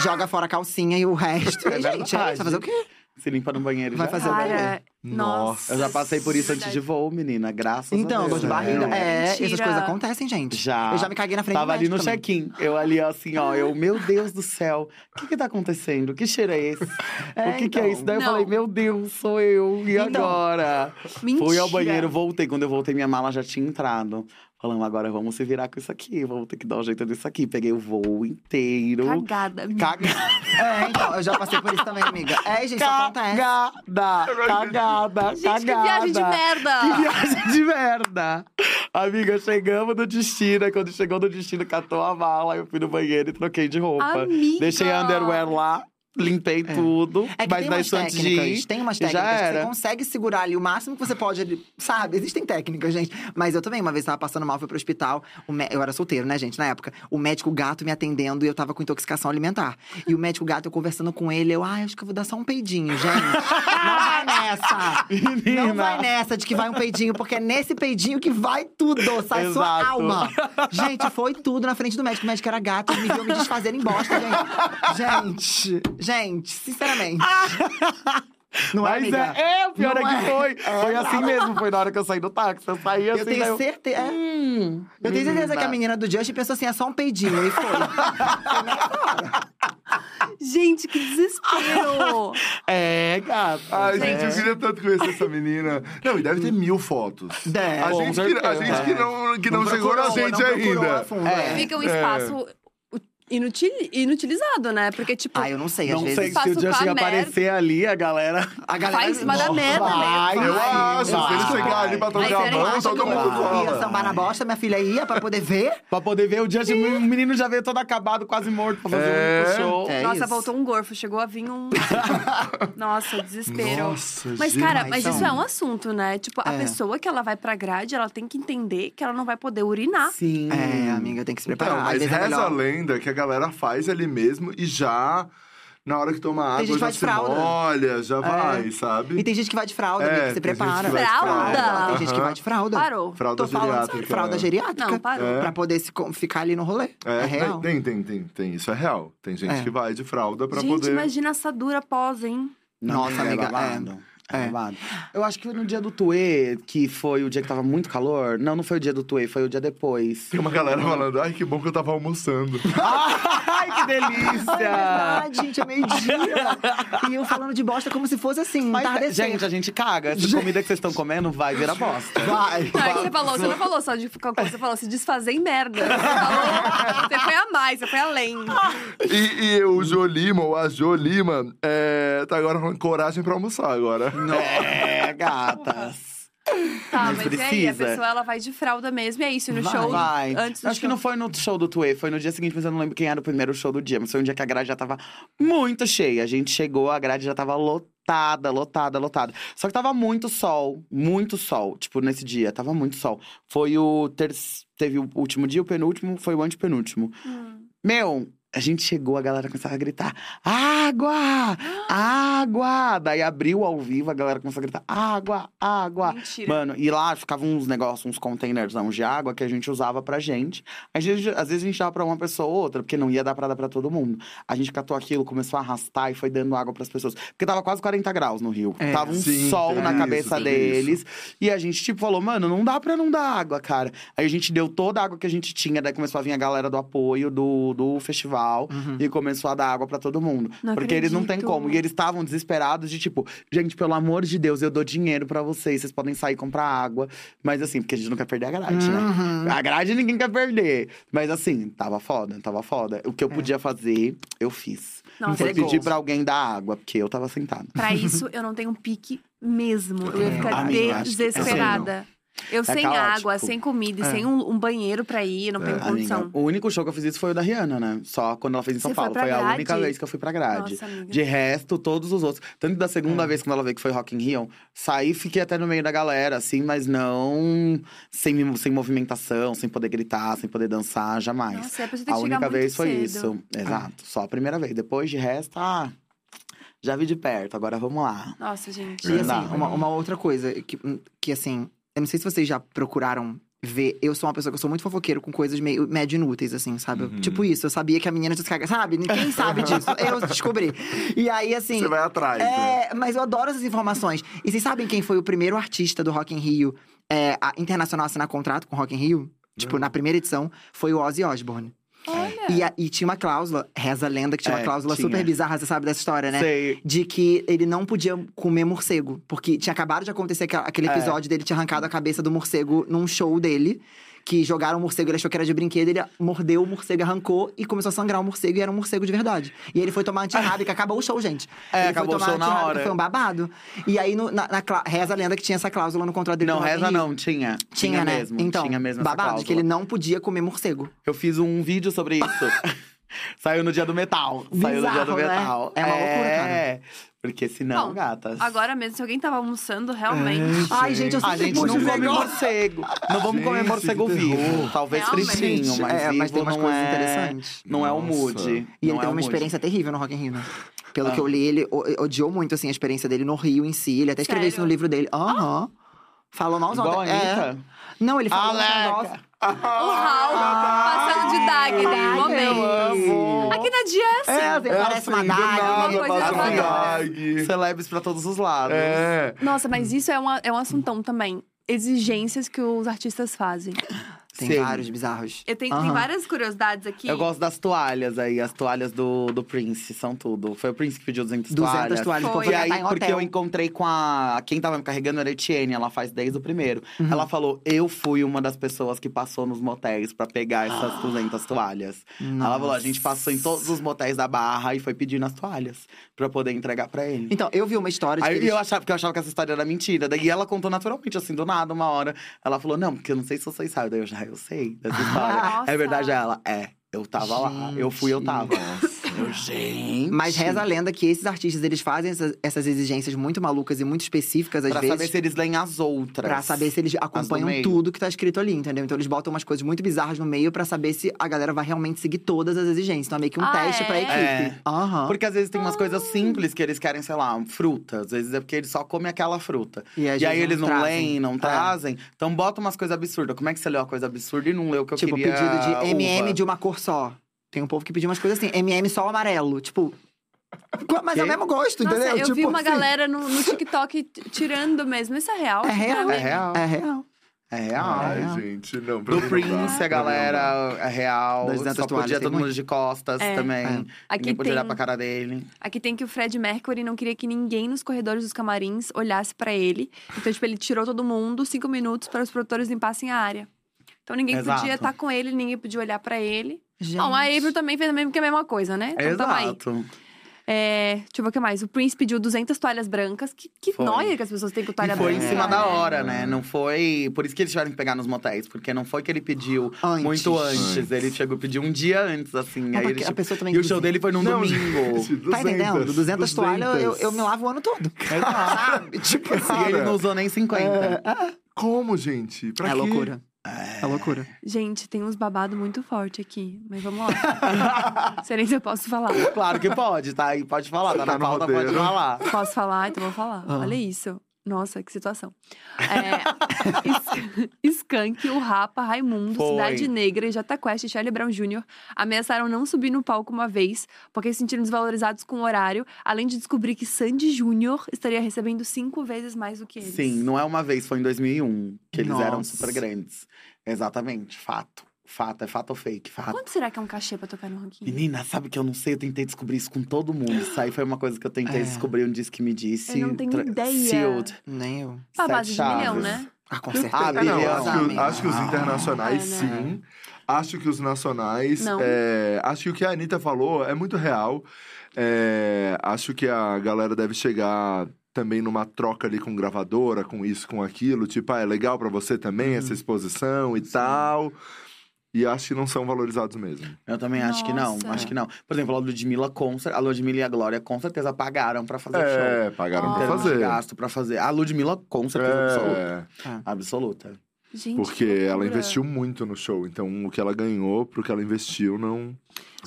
joga fora a calcinha e o resto. É E, gente, é, verdade. vai fazer o quê? Se limpa no banheiro e Vai já fazer o? Cara, Nossa. nossa. Eu já passei por isso antes de voo, menina. Graças a Então, Deus. dor de É. barriga. É, Mentira. essas coisas acontecem, gente. Já. Eu já me caguei na frente Tava do ali no médico também. check-in. Eu ali assim, ó. Eu, meu Deus do céu. O que que tá acontecendo? Que cheiro é esse? É, o que que é então. isso? Daí eu Não. falei, meu Deus, sou eu. E Então. agora? Mentira. Fui ao banheiro, voltei. Quando eu voltei, minha mala já tinha entrado. Falando, agora vamos se virar com isso aqui. Vamos ter que dar um jeito disso aqui. Peguei o voo inteiro. Cagada. amiga. Cagada. É, então, eu já passei por isso também, amiga. É, gente, isso acontece. Cagada. Cagada. Gente, cagada. que viagem de merda! Que viagem de merda! Amiga, chegamos no destino. Quando chegou no destino, catou a mala. Eu fui no banheiro e troquei de roupa. Amiga! Deixei a underwear lá, limpei tudo. É que mas tem umas de técnicas, ir, tem umas técnicas que você consegue segurar ali o máximo que você pode ali, sabe? Existem técnicas, gente. Mas eu também, uma vez tava passando mal, fui pro hospital. o mé- Eu era solteiro, né, gente, na época. O médico gato me atendendo e eu tava com intoxicação alimentar. E o médico gato, eu conversando com ele, eu, ai, acho que eu vou dar só um peidinho, gente. Não vai nessa! Menina. Não vai nessa de que vai um peidinho, porque é nesse peidinho que vai tudo, sai sua Exato. alma. Gente, foi tudo na frente do médico. O médico era gato, ele me viu me desfazer em bosta, gente. Gente, gente, sinceramente. Não é, Mas amiga? é, é, o pior Não é que é. foi. Foi assim mesmo, foi na hora que eu saí do táxi. Eu saí assim, Eu tenho eu... certeza. é. Hum, Eu tenho certeza que a menina do Just pensou assim: é só um peidinho. E foi. Gente, que desespero! É, gata. Ai, é. gente, eu queria tanto conhecer essa menina. Não, e deve ter mil fotos. Deve. A gente, que, a gente que não, que não, chegou procurou, na gente não ainda. fundo, É. é. Fica um espaço inutil- inutilizado, né? Porque, tipo, Ah, eu não sei, às Não vezes. sei se o Justin merda. aparecer ali, a galera. A galera Vai em cima da merda vai, mesmo. Eu acho, se ele chegar ali pra tocar a mão, todo mundo ia sambar na bosta, minha filha ia pra poder ver. Pra poder ver o Justin, o menino já veio todo acabado, quase morto, pra fazer É. um único show. É Nossa, isso. voltou um gorfo, chegou a vir um. Nossa, desespero. Nossa, mas, gente. cara, mas Então- isso é um assunto, né? Tipo, a É. pessoa que ela vai pra grade, ela tem que entender que ela não vai poder urinar. Sim. É, amiga, tem que se preparar. Então, Às mas é reza a lenda que a galera faz ali mesmo e já, na hora que toma água, gente já se fralda. molha, já vai, sabe? E tem gente que vai de fralda, É, amiga, que se gente que prepara. Fralda? fralda. Tem gente que vai de fralda. Parou. Fralda Tô falando geriátrica. sério, fralda geriátrica. Não, parou. É. Pra poder se, ficar ali no rolê. É, É, real. tem, tem, tem, tem. Isso é real. Tem gente É. que vai de fralda pra Gente, poder. imagina essa dura pós, hein? Nossa, amiga, é. É. é. Eu acho que no dia do Tuê, que foi o dia que tava muito calor. Não, não foi o dia do Tuê, foi o dia depois. Tem uma galera falando, ai, que bom que eu tava almoçando. Ai, que É delícia! verdade, gente, é meio-dia. e eu falando de bosta como se fosse assim, um Mas, entardecer. gente, a gente caga. Essa comida que vocês estão comendo vai virar bosta. Vai. Não, é que você falou, você não falou só de cocô, você falou se desfazer em merda. Você, falou, você foi a mais, você foi além. E, e o Jolima, ou a Jolima, é, tá agora falando coragem pra almoçar agora. É, gatas. Tá, Mas mas, e aí? A pessoa ela vai de fralda mesmo. E é isso, no Vai, show. Vai. Antes do Acho que show. não foi no show do Tuê, foi no dia seguinte, mas eu não lembro quem era o primeiro show do dia. Mas foi um dia que a grade já tava muito cheia. A gente chegou, a grade já tava lotada, lotada, lotada. Só que tava muito sol, muito sol, tipo, nesse dia, tava muito sol. Foi o ter... Teve o último dia, o penúltimo, foi o antepenúltimo. Hum. Meu, a gente chegou, a galera começava a gritar: água! Água! Daí abriu ao vivo, a galera começou a gritar: água, água. Mentira. Mano, e lá ficavam uns negócios, uns containers de água que a gente usava pra gente. Às vezes, às vezes a gente dava pra uma pessoa ou outra, porque não ia dar pra dar pra todo mundo. A gente catou aquilo, começou a arrastar e foi dando água pras pessoas. Porque tava quase 40 graus no Rio. É. tava um Sim, sol teve na isso, cabeça deles. E a gente, tipo, falou, mano, não dá pra não dar água, cara. Aí a gente deu toda a água que a gente tinha, daí começou a vir a galera do apoio do, do festival Uhum. e começou a dar água pra todo mundo. Não porque eles não têm acredito. como. E eles estavam desesperados de tipo, gente, pelo amor de Deus, eu dou dinheiro pra vocês, vocês podem sair e comprar água. Mas assim, porque a gente não quer perder a grade, né? Uhum. A grade ninguém quer perder. Mas assim, tava foda, tava foda. O que eu podia fazer, eu fiz. Nossa, Foi pedir pra alguém dar água, porque eu tava sentado. Pra isso, eu não tenho um pique mesmo. Eu ia ficar Amiga, acho que- desesperada. Eu sem caótico. água, sem comida, e É. sem um, um banheiro pra ir, não tenho Amiga, condição. o único show que eu fiz isso foi o da Rihanna, né? Só quando ela fez em São Você foi Paulo. pra Foi a única vez que eu fui pra grade. Nossa, amiga. De resto, todos os outros. Tanto da segunda É. vez quando ela veio, que foi Rock in Rio, saí e fiquei até no meio da galera, assim, mas não sem, sem movimentação, sem poder gritar, sem poder dançar, jamais. Nossa, a a única vez foi cedo. isso. Exato. Só a primeira vez. Depois de resto, ah, já vi de perto, agora vamos lá. Nossa, gente. E assim, uma, uma outra coisa que, que, assim, eu não sei se vocês já procuraram ver. Eu sou uma pessoa que eu sou muito fofoqueiro com coisas meio médio inúteis, assim, sabe? Uhum. Tipo isso, eu sabia que a menina descarga. Sabe? Ninguém sabe disso. Eu descobri. E aí, assim. Você vai atrás, né? É, mas eu adoro essas informações. E vocês sabem quem foi o primeiro artista do Rock in Rio é, internacional a assinar contrato com o Rock in Rio? Tipo, na primeira edição, foi o Ozzy Osbourne. Olha. E, a- e tinha uma cláusula, reza a lenda, que tinha uma É, cláusula tinha. super bizarra, você sabe dessa história, né? Sei. de que ele não podia comer morcego. Porque tinha acabado de acontecer aquele É. episódio dele tinha arrancado a cabeça do morcego num show dele. Que jogaram o morcego, ele achou que era de brinquedo, ele mordeu o morcego, arrancou e começou a sangrar o morcego e era um morcego de verdade. E ele foi tomar antirrábica, acabou o show, gente. É, ele acabou foi o tomar show na hora. Foi um babado. E aí, no- na, na reza a lenda que tinha essa cláusula no contrato dele Não, reza não, tinha. Tinha, né? mesmo. Então, tinha mesmo babado, que ele não podia comer morcego. Eu fiz um vídeo sobre isso. Saiu no dia do metal. Saiu no dia do Bizarro, né? metal. É uma loucura, É, porque senão, Bom, gatas. Agora mesmo, se alguém tava almoçando, realmente. Ai, gente, eu A sempre gente puxo não come negócio. morcego. Não vamos comer Gente, morcego que vivo. Talvez Realmente. fritinho, mas é, vivo mas tem umas não coisas é... interessantes. Não é o Nossa. mood. E ele não teve é o uma mood. experiência terrível no Rock in Rio, né? Pelo Ah. que eu li, ele o- odiou muito, assim, a experiência dele no Rio em si. Ele até escreveu isso no Sério? livro dele. Aham. Falou malzão. Igual a É. Anitta. Não, ele falou um Aleca. negócio. O Raul passando de Dagny, Ai, um momento. amo. Aqui na dia é assim. É, assim, parece uma assim, do nada, alguma coisa um de dag. Celebres pra todos os lados. É. Nossa, mas isso é, uma, é um assuntão também. Exigências que os artistas fazem. Tem Sim. vários bizarros. Eu tenho, tem Aham. várias curiosidades aqui. Eu gosto das toalhas aí, as toalhas do, do Prince, são tudo. Foi o Prince que pediu 200, 200 toalhas, Foi. pô, E aí, tá em porque hotel. eu encontrei com a. Quem tava me carregando era a Etienne, ela faz desde o primeiro. Uhum. Ela falou: eu fui uma das pessoas que passou nos motéis pra pegar essas 200 toalhas. Ela falou: a gente passou em todos os motéis da barra e foi pedindo as toalhas pra poder entregar pra ele. Então, eu vi uma história de que Aí eles- eu achava, porque eu achava que essa história era mentira. Daí ela contou naturalmente, assim, do nada, uma hora. Ela falou, não, porque eu não sei se vocês sabem. Daí eu já, eu sei dessa história. Nossa. É verdade, ela, é. Eu tava lá. Eu fui, eu tava. Gente. Mas reza a lenda que esses artistas, eles fazem essas, essas exigências muito malucas e muito específicas, às Pra vezes. saber se eles leem as outras. Pra saber se eles acompanham tudo que tá escrito ali, entendeu? Então eles botam umas coisas muito bizarras no meio pra saber se a galera vai realmente seguir todas as exigências. Então é meio que um Ah, teste pra é? equipe. Aham. Porque às vezes tem umas coisas simples que eles querem, sei lá, fruta. Às vezes é porque eles só comem aquela fruta. E, E aí vezes eles não trazem. leem, não É. trazem. Então bota umas coisas absurdas. Como é que você leu a coisa absurda e não leu o que eu Tipo, queria? pedido de MM uva? de uma cor só. Tem um povo que pediu umas coisas assim, MM só amarelo. Tipo. Mas é o mesmo gosto, Nossa, entendeu? eu tipo, vi uma assim, galera no, no TikTok tirando mesmo. Isso é real? É real. É real. É real. É real. Ai, real. gente, não. Do dá, Prince, a não galera é real. Das 200 Só podia todo mundo de costas É. também. É. Aqui Ninguém podia olhar pra cara dele. Aqui tem que o Fred Mercury não queria que ninguém nos corredores dos camarins olhasse pra ele. Então, tipo, ele tirou todo mundo, cinco minutos, para os produtores limpassem a área. Então ninguém Exato. podia estar com ele, ninguém podia olhar pra ele. Gente. Bom, a April também fez a mesma, que é a mesma coisa, né? Então aí. Exato. É, deixa eu ver o que mais. O Prince pediu 200 toalhas brancas. Que, que Foi. noia que as pessoas têm com toalha E foi em branca. cima né? da hora, né? Não foi. Por isso que eles tiveram que pegar nos motéis, porque não foi que ele pediu Antes. muito antes. Antes. Ele chegou pediu um dia antes, assim. Não, aí porque ele, a tipo, pessoa também E o show dele foi num Não, domingo. gente, Tá entendendo? 200 toalhas, eu, eu me lavo o ano todo. Sabe? Tipo assim. E ele não usou nem 50. Como, gente? Pra É quê? loucura. É loucura. Gente, tem uns babado muito forte aqui. Mas vamos lá. Sei nem se eu posso falar. Claro que pode, tá? aí pode falar, tá, Tá na pauta, roteiro. pode falar. Posso falar? Então vou falar. Ah. Olha isso. Nossa, que situação. É, Skank, o Rapa, Raimundo, Foi. Cidade Negra, Jota Quest e Charlie Brown Jr. ameaçaram não subir no palco uma vez, porque se sentiram desvalorizados com o horário, além de descobrir que Sandy Jr. estaria recebendo cinco vezes mais do que eles. Sim, não é uma vez, foi em 2001 que eles eram Nossa. super grandes. Exatamente, fato. Fato, é fato ou fake? Fato. Quanto será que é um cachê pra tocar no ranking? Menina, sabe que eu não sei, eu tentei descobrir isso com todo mundo. Isso aí foi uma coisa que eu tentei É. descobrir, um disco que me disse. Eu não tenho ideia. Sealed. Nem eu. A Sete base de milhão, né? Ah, com Ah, certeza. É, não, bilhão. acho, que, acho que os Ah. internacionais, né? sim. Acho que os nacionais. Não. é, acho que o que a Anitta falou é muito real. É, acho que a galera deve chegar também numa troca ali com gravadora, com isso, com aquilo. Tipo, ah, é legal pra você também essa exposição e tal. E acho que não são valorizados mesmo. Eu também acho que não, Nossa. acho que não. Por exemplo, a Ludmilla, com cer- a Ludmilla e a Glória com certeza pagaram pra fazer o show. É, pagaram pra Termos de fazer. gasto pra fazer. A Ludmilla, com certeza, absoluta. É, Absoluta. Gente, porque que ela investiu muito no show. Então, o que ela ganhou pro que ela investiu, não.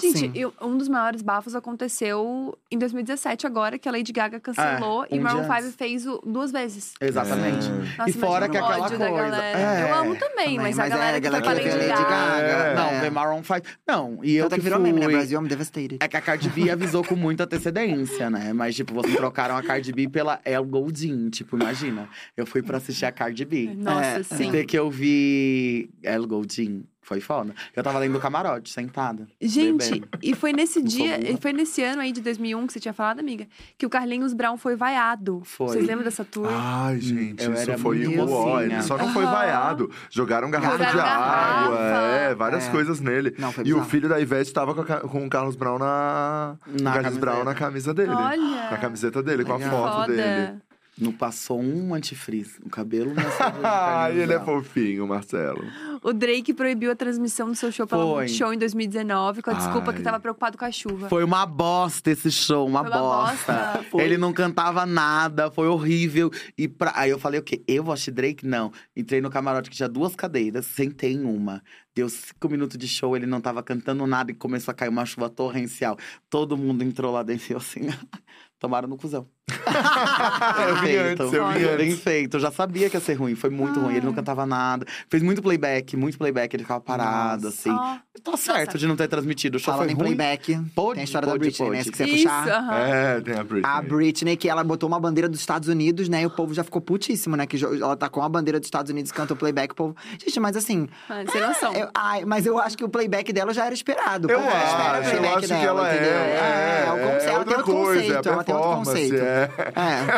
Gente, eu- um dos maiores bafos aconteceu em 2017, agora, que a Lady Gaga cancelou É, e um Maroon dia 5 antes. fez o duas vezes. Exatamente. É. Nossa, E fora que aquela coisa. galera. É. Eu amo também, Também, mas, a mas é, galera a que foi galera pra que Lady quer Lady Gaga. Gaga. É. Não, É. The Maroon 5. Não, e eu que que virou fui... meme, né? Brasil, I'm devastated. É que a Cardi B avisou com muita antecedência, né? Mas, tipo, vocês trocaram a Cardi B pela El Goldin. Tipo, imagina. Eu fui pra assistir a Cardi B. Nossa, É, sim. Até que eu vi El Goldin. Foi foda. Eu tava dentro do camarote, sentada. Gente, bebendo. e foi nesse dia, e foi nesse ano aí de 2001 que você tinha falado, amiga, que o Carlinhos Brown foi vaiado. Foi. Vocês lembram dessa tour? Ai, gente, eu isso foi o ó. mocinha. Ele só não foi vaiado. Jogaram garrafa Jogaram de água, garrafa. é, várias É. coisas nele. Não, foi E o filho da Ivete tava com, a com o Carlos Brown na. Na o Carlos camiseta. Brown na camisa dele. Olha! Na camiseta dele, com a foto Foda. dele. Não passou um antifreeze. O cabelo não no Ai, Carlinhos ele é fofinho, Marcelo. O Drake proibiu a transmissão do seu show pela Foi. Multishow em 2019 com a desculpa que tava preocupado com a chuva. Foi uma bosta esse show, uma, Foi uma bosta. bosta. Foi. Ele não cantava nada, foi horrível. E pra... Aí eu falei, o quê? Eu vou assistir Drake? Não. Entrei no camarote que tinha duas cadeiras, sentei em uma. Deu cinco minutos de show, ele não tava cantando nada e começou a cair uma chuva torrencial. Todo mundo entrou lá dentro e eu assim. Tomaram no cuzão. eu vi Feito. antes, eu vi Bem antes. feito. Eu já sabia que ia ser ruim. Foi muito ruim. Ele não cantava nada. Fez muito playback, muito playback. Ele ficava parado, Nossa. assim. Ó, Tá certo Nossa. de não ter transmitido. O show Falando foi ruim. playback, Pode, tem a história da pode, Britney, né? pode. Se quiser Isso, puxar. aham. É, tem a Britney. A Britney, que ela botou uma bandeira dos Estados Unidos, né? E o povo já ficou putíssimo, né? Que ela tá com a bandeira dos Estados Unidos, canta o playback, o povo. Gente, mas assim. Ah, Sem noção. eu- ai, mas eu acho que o playback dela já era esperado. Eu acho, eu playback acho que dela, ela é. entendeu? É, é, é ela tem outra outro coisa, conceito, é ela tem outro performance, conceito. é. É.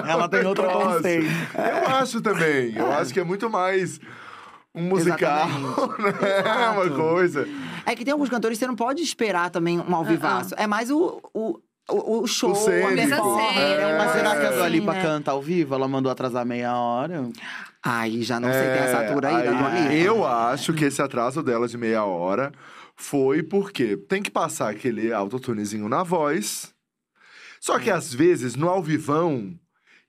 Ela tem outro conceito. Eu acho também. Eu acho que é muito mais um musical, Exatamente. né? É uma coisa. É que tem alguns cantores que você não pode esperar também um ao vivaço. É mais o, o, o, o show, O cênico. a é uma Mas será que a Dua Lipa né? canta ao vivo? Ela mandou atrasar meia hora? Aí já não sei, tem essa altura aí, da Dua Lipa. Eu acho que esse atraso dela de meia hora foi porque tem que passar aquele autotunezinho na voz. Só que às vezes, no ao vivão,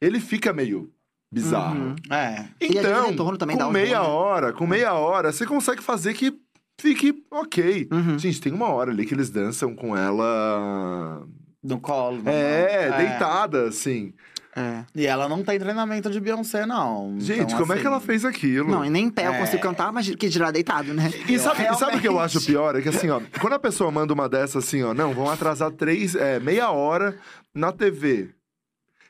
ele fica meio bizarro. Uhum. É. Então, o retorno também dá com um meia ruim, né? hora, com meia hora, você consegue fazer que fique ok. Uhum. Gente, tem uma hora ali que eles dançam com ela. No colo. no É, colo. deitada, assim. É. E ela não tem treinamento de Beyoncé, não. Gente, Então, como é assim, que ela fez aquilo? Não, e nem em pé eu É. consigo cantar, mas que dirá deitado, né? E sabe, e sabe o que eu Realmente. acho pior? É que assim, ó, quando a pessoa manda uma dessa assim, ó, não, vão atrasar três, é, meia hora na TV.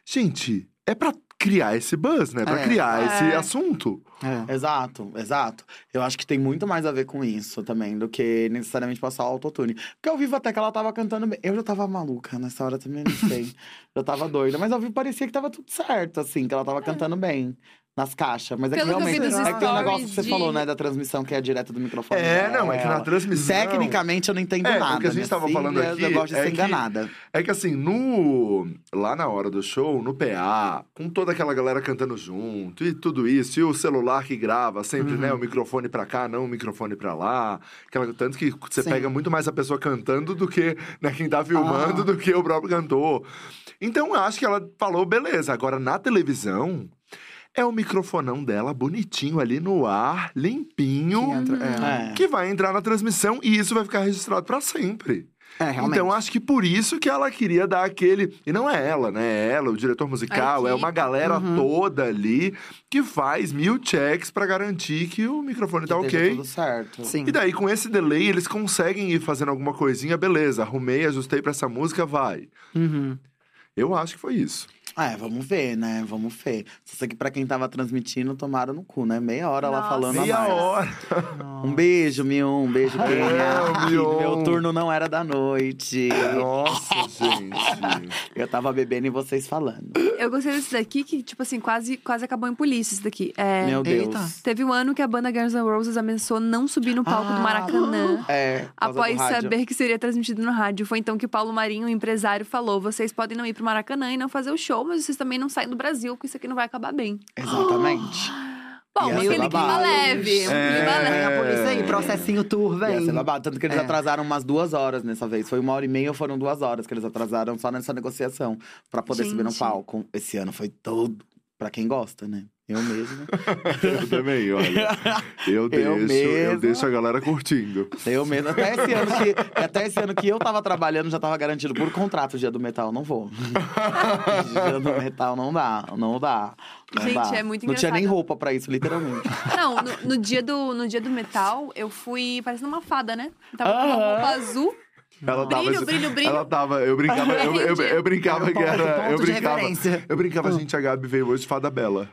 Gente, é pra criar esse buzz, né? Pra É. criar É. esse assunto. É. Exato, exato. Eu acho que tem muito mais a ver com isso também, do que necessariamente passar o autotune. Porque ao vivo até que ela tava cantando bem. Eu já tava maluca nessa hora também, não sei. já tava doida. Mas ao vivo parecia que tava tudo certo, assim, que ela tava cantando bem. Nas caixas, mas é Pelo que que realmente. dos É que tem um negócio que você stories falou, de- né, da transmissão que é direto do microfone. É, dela. não, é que na transmissão. Tecnicamente eu não entendo É, o nada. que a gente minha tava falando filha, aqui Eu gosto de é ser que- enganada. É que assim, no lá na hora do show, no PA, com toda aquela galera cantando junto e tudo isso, e o celular que grava sempre, Uhum. né, o microfone pra cá, não o microfone pra lá, aquela, tanto que você Sim. pega muito mais a pessoa cantando do que né, quem tá filmando Ah. do que o próprio cantor. Então eu acho que ela falou beleza. Agora na televisão é o microfonão dela bonitinho ali no ar, limpinho. Que entra- é. É. Que vai entrar na transmissão e isso vai ficar registrado pra sempre. É, realmente. Então, acho que por isso que ela queria dar aquele. E não é ela, né? É ela, o diretor musical, é uma galera Uhum. toda ali que faz mil checks pra garantir que o microfone tá Que esteja ok. Tudo certo. Sim. E daí, com esse delay, eles conseguem ir fazendo alguma coisinha, beleza, arrumei, ajustei pra essa música, vai. Uhum. Eu acho que foi isso. É, vamos ver, né? Vamos ver. Só sei que pra quem tava transmitindo, tomaram no cu, né? Meia hora lá Nossa. falando a Meia mais. hora. Um beijo, Mion. Um beijo, É, Kenia. Mion. Meu turno não era da noite. Nossa, gente. Eu tava bebendo e vocês falando. Eu gostei desse daqui que, tipo assim, quase, quase acabou em polícia esse daqui. É, Meu Deus. Eita. Teve um ano que a banda Guns N' Roses ameaçou não subir no palco do Ah, Maracanã. É. causa Após do rádio. saber que seria transmitido no rádio. Foi então que Paulo Marinho, o empresário, falou: vocês podem não ir pro Maracanã e não fazer o show, mas vocês também não saem do Brasil, porque isso aqui não vai acabar bem. Exatamente. Bom, Ia ser aquele clima babado. leve. um É. clima leve. a polícia aí, processinho tour, Ia vem. ser babado. Tanto que eles É. atrasaram umas duas horas nessa vez. Foi uma hora e meia ou foram duas horas que eles atrasaram só nessa negociação. Pra poder subir no Gente. palco. Esse ano foi todo. Pra quem gosta, né? Eu mesmo. Eu também, olha. Eu deixo, eu, mesma. deixo a galera curtindo. Eu mesmo. Até esse ano que, até esse ano que eu tava trabalhando, já tava garantido por contrato o dia do metal. Não vou. dia do metal não dá. Não dá. Não Gente, dá. é muito Não tinha nem engraçado. roupa pra isso, literalmente. Não, no, no dia do, no dia do metal, eu fui parecendo uma fada, né? Tava com uma roupa azul. Ela tava, Brilho, brilho, brilho. Ela tava, eu brincava, eu, eu, eu brincava que ponto- era, eu brincava, eu brincava, gente, a Gabi veio hoje de fada bela.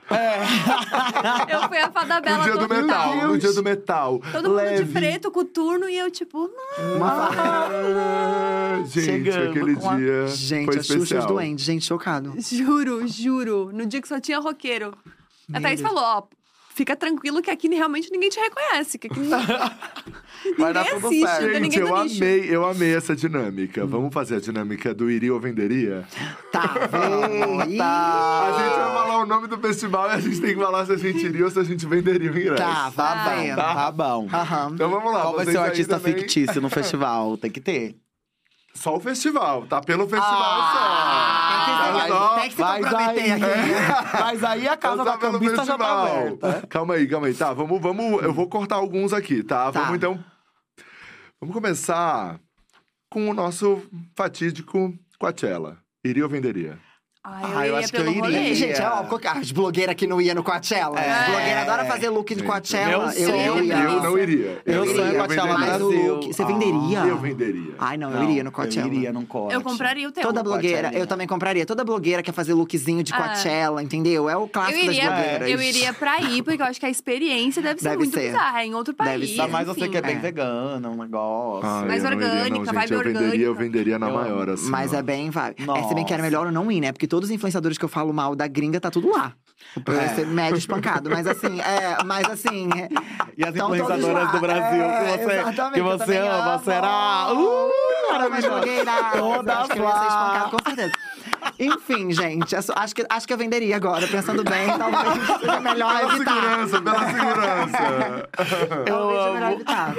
Eu fui a fada No bela dia do total. metal, no dia do metal. Todo mundo leve. de preto, coturno, e eu, tipo, Ah, gente, Chegando aquele com a- dia Gente, foi a Xuxa especial. os doentes, gente, chocado. Juro, juro. No dia que só tinha roqueiro. A Thaís falou, ó, fica tranquilo que aqui realmente ninguém te reconhece. Que aqui Vai dar tudo assiste, certo. Gente, eu amei, eu amei essa dinâmica. Vamos fazer a dinâmica do iria ou venderia? Tá, vem. A gente vai falar o nome do festival e a gente tem que falar se a gente iria ou se a gente venderia o ingresso. Tá, Tá vai. bom, tá bom. Aham. Então vamos lá. Qual vai ser o artista também- fictício no festival? Tem que ter. Só o festival, tá? Pelo festival Ah, só. tem que Tá se- só. tem que se Mas comprometer aí, aqui. né? mas aí a casa da pelo cambista já tá festival. aberta. Calma aí, calma aí. Tá, vamos, vamos. Eu vou cortar alguns aqui, tá? Tá. Vamos então. Vamos começar com o nosso fatídico Coachella. Iria ou venderia? Ai, eu Ah, eu acho que eu iria. rolê. Gente, é óbvio que as blogueiras que não iam no Coachella. É. As blogueiras adoram fazer look de Coachella. eu, eu, ia. Eu não iria. Eu sou iria, Coachella. Mas Brasil. look, você Ah. venderia? Eu venderia. Ai, não, eu iria no Coachella. Eu iria num corte. Eu compraria o teu. Toda blogueira, Coachella. eu também compraria. Toda blogueira quer fazer lookzinho de Ah. Coachella, entendeu? É o Eu clássico das iria, blogueiras. eu iria pra ir, porque eu acho que a experiência deve ser Deve muito ser. bizarra. É em outro Deve país. ser. Ainda mais você enfim. que é bem É. vegana, um negócio. Ai, Mais eu não orgânica, não, vibe eu venderia, eu orgânica. venderia na Eu maior, assim. Mas é bem vibe. É, se bem que era melhor eu não ir, né? Porque todos os influenciadores que eu falo mal da gringa, tá tudo lá. Pra eu É. ser médio espancado. Mas assim, é, mas assim. é, E as influenciadoras do Brasil É, que você, exatamente, que eu você ama, amo. será? Uh, Amo maravilhosa. Toda eu flá. espancado, com certeza. Enfim, gente, é acho que, acho que eu venderia agora, pensando bem, talvez seja melhor Pela evitar. segurança, pela segurança. Talvez seja melhor evitar.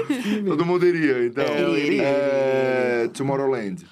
Todo mundo iria, então. Eu iria. É, Tomorrowland.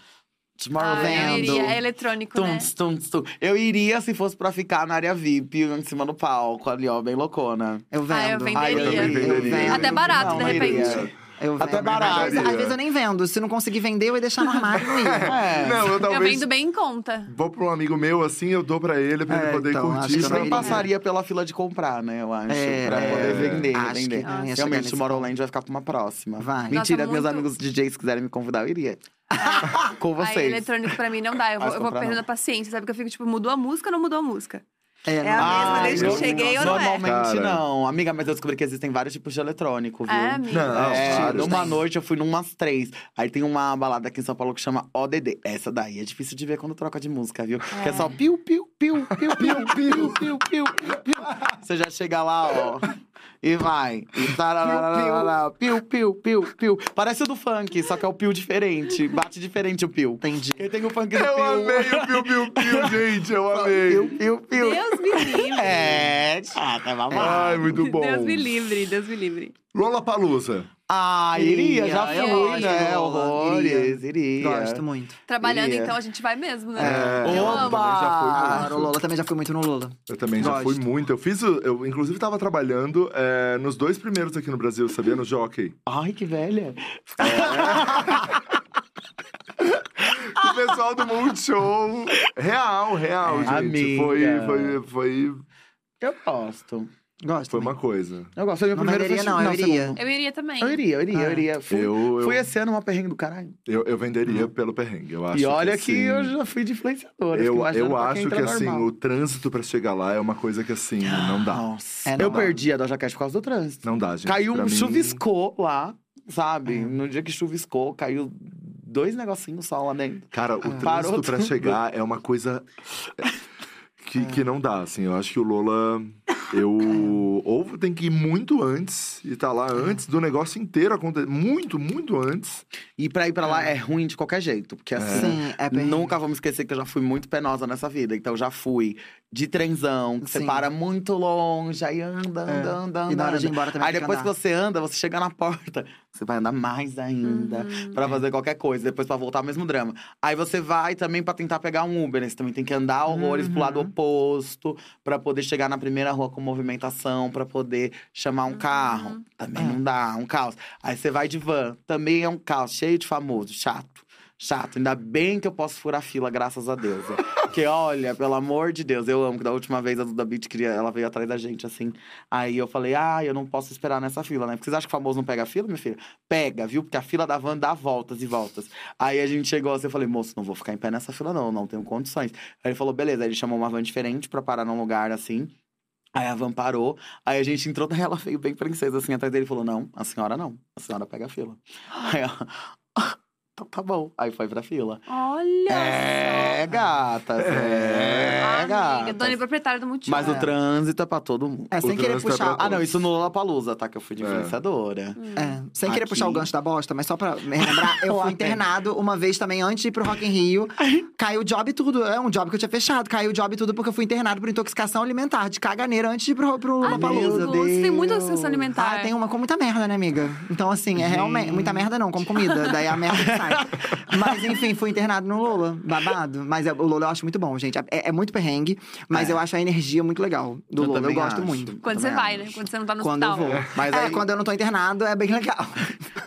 Tomorrow Ah, eu iria. É eletrônico, né? Tum, tum, tum. Eu iria se fosse pra ficar na área VIP, em cima do palco, ali, ó, bem loucona. Eu vendo. Ah, eu venderia. Ai, eu venderia. vendo. Até barato, Não, de repente. iria. Eu Até vendo. barato. Às, às vezes eu nem vendo. Se não conseguir vender, eu ia deixar no armário e não ia. É. Não, eu Eu talvez vendo bem em conta. vou pra um amigo meu, assim, eu dou pra ele, pra É, ele poder então, acho curtir. que eu não iria. passaria pela fila de comprar, né? Eu acho. É, pra é, poder vender, acho vender. que Realmente, Tomorrowland vai ficar pra uma próxima. Vai. Mentira, Nossa, meus muito- amigos DJs quiserem me convidar, eu iria. Com Aí vocês. eletrônico pra mim não dá. Eu vou, eu vou perdendo a paciência, sabe? Que eu fico tipo, mudou a música ou não mudou a música? É, É a não- mesma desde que eu eu- cheguei ou não é? Normalmente Cara. não. Amiga, mas eu descobri que existem vários tipos de eletrônico, viu? É, amiga. Não, É, vários numa tem. noite eu fui numas três. Aí tem uma balada aqui em São Paulo que chama ODD. Essa daí é difícil de ver quando troca de música, viu? Que é só piu, piu, piu, piu, piu, piu, piu, piu, piu. Você já chega lá, ó. E vai. E tararararara, piu, piu, piu, piu. Parece o do funk, só que é o piu diferente. Bate diferente o piu. Entendi. Porque tem o funk do Eu piu. amei o Piu Piu Piu, gente, eu amei. Piu, piu, piu. Deus me livre. É, chata, é babado. Ai, muito bom. Deus me livre, Deus me livre. Lola Palusa. Ah, iria, já Iria, eu fui, gosto, né? Horrores, iria. Gosto muito. Trabalhando, Iria. então, a gente vai mesmo, né? É, eu Opa! já fui. Claro, o Lola também já fui muito no Lola. Eu também já Gosto. fui muito. Eu fiz. Eu, inclusive, tava trabalhando é, nos dois primeiros aqui no Brasil, sabia? No Jockey. Ai, que velha. O pessoal do Multishow. Real, real, É, gente. amiga. Foi, foi, foi, Eu gosto. Gosto. foi também. uma coisa. Eu gosto. Foi meu Não primeiro venderia, festival. não, eu iria. segundo. Eu iria também. Eu iria, eu iria, eu Ah. iria. Fui, Eu, eu, fui esse ano uma perrengue do caralho. eu, eu venderia pelo perrengue. Eu acho e olha que, assim, eu já fui de influenciadora. Eu, eu acho que assim, normal. o trânsito pra chegar lá é uma coisa que assim, não dá. Nossa. É, não eu dá. perdi a Doja Cat por causa do trânsito. Não dá, gente. caiu um mim- chuviscou lá, sabe? É. No dia que chuviscou, caiu dois negocinhos só lá dentro. Cara, o Parou trânsito pra tudo. chegar é uma coisa que, que não dá, assim. Eu acho que o Lola, eu... Ou tem que ir muito antes e tá lá antes do negócio inteiro acontecer. Muito, muito antes. E pra ir pra lá é ruim de qualquer jeito. Porque assim, Sim, é perrengue. Nunca vamos esquecer que eu já fui muito penosa nessa vida. Então já fui de trenzão, que você Sim. para muito longe, aí anda, anda, É. anda, anda. E na hora de ir embora também Aí que depois que andar. você anda, você chega na porta, você vai andar mais ainda Uhum. pra fazer qualquer coisa. Depois pra voltar, mesmo drama. Aí você vai também pra tentar pegar um Uber, né? Você também tem que andar horrores pro lado Uhum. oposto pra poder chegar na primeira rua com movimentação, pra poder chamar um carro. Também É. não dá, um caos. Aí você vai de van, também é um caos, cheio de famoso, chato. Chato, ainda bem que eu posso furar fila, graças a Deus. Porque, olha, pelo amor de Deus, eu amo que da última vez a Duda Beat queria, ela veio atrás da gente, assim. Aí eu falei, ah, eu não posso esperar nessa fila, né? Porque vocês acham que famoso não pega fila, minha filha? Pega, viu? Porque a fila da van dá voltas e voltas. Aí a gente chegou assim, eu falei, moço, não vou ficar em pé nessa fila, não, não tenho condições. Aí ele falou, beleza, aí ele chamou uma van diferente pra parar num lugar assim. Aí a van parou, aí a gente entrou, daí ela veio bem princesa assim atrás dele e falou: Não, a senhora não, a senhora pega a fila. Aí tá bom. Aí foi pra fila. Olha É, só. gatas, é, Amiga, gatas. dona e proprietária do Multishow. Mas o trânsito é pra todo mundo. É, sem O querer trânsito é puxar. pra Ah, não, isso no Lollapalooza, tá? Que eu fui de É. influenciadora. É, sem querer Aqui. puxar o gancho da bosta, mas só pra me relembrar, eu fui internado uma vez também antes de ir pro Rock in Rio. Caiu o job e tudo. É um job que eu tinha fechado. Caiu o job e tudo porque eu fui internado por intoxicação alimentar, de caganeira, antes de ir pro, pro Amigo, Lollapalooza. você tem muita Deus. associação alimentar. Ah, tem uma com muita merda, né, amiga? Então, assim, é realmente. Muita merda não, como comida. Daí a merda que sai. Mas, enfim, fui internado no Lola, babado. Mas é- o Lola eu acho muito bom, gente. É, é muito perrengue, mas É. eu acho a energia muito legal do Eu Lola. Eu gosto acho. muito. Quando você vai, né? Quando você não tá no Quando eu hospital. vou. Mas é, aí- quando eu não tô internado, é bem legal.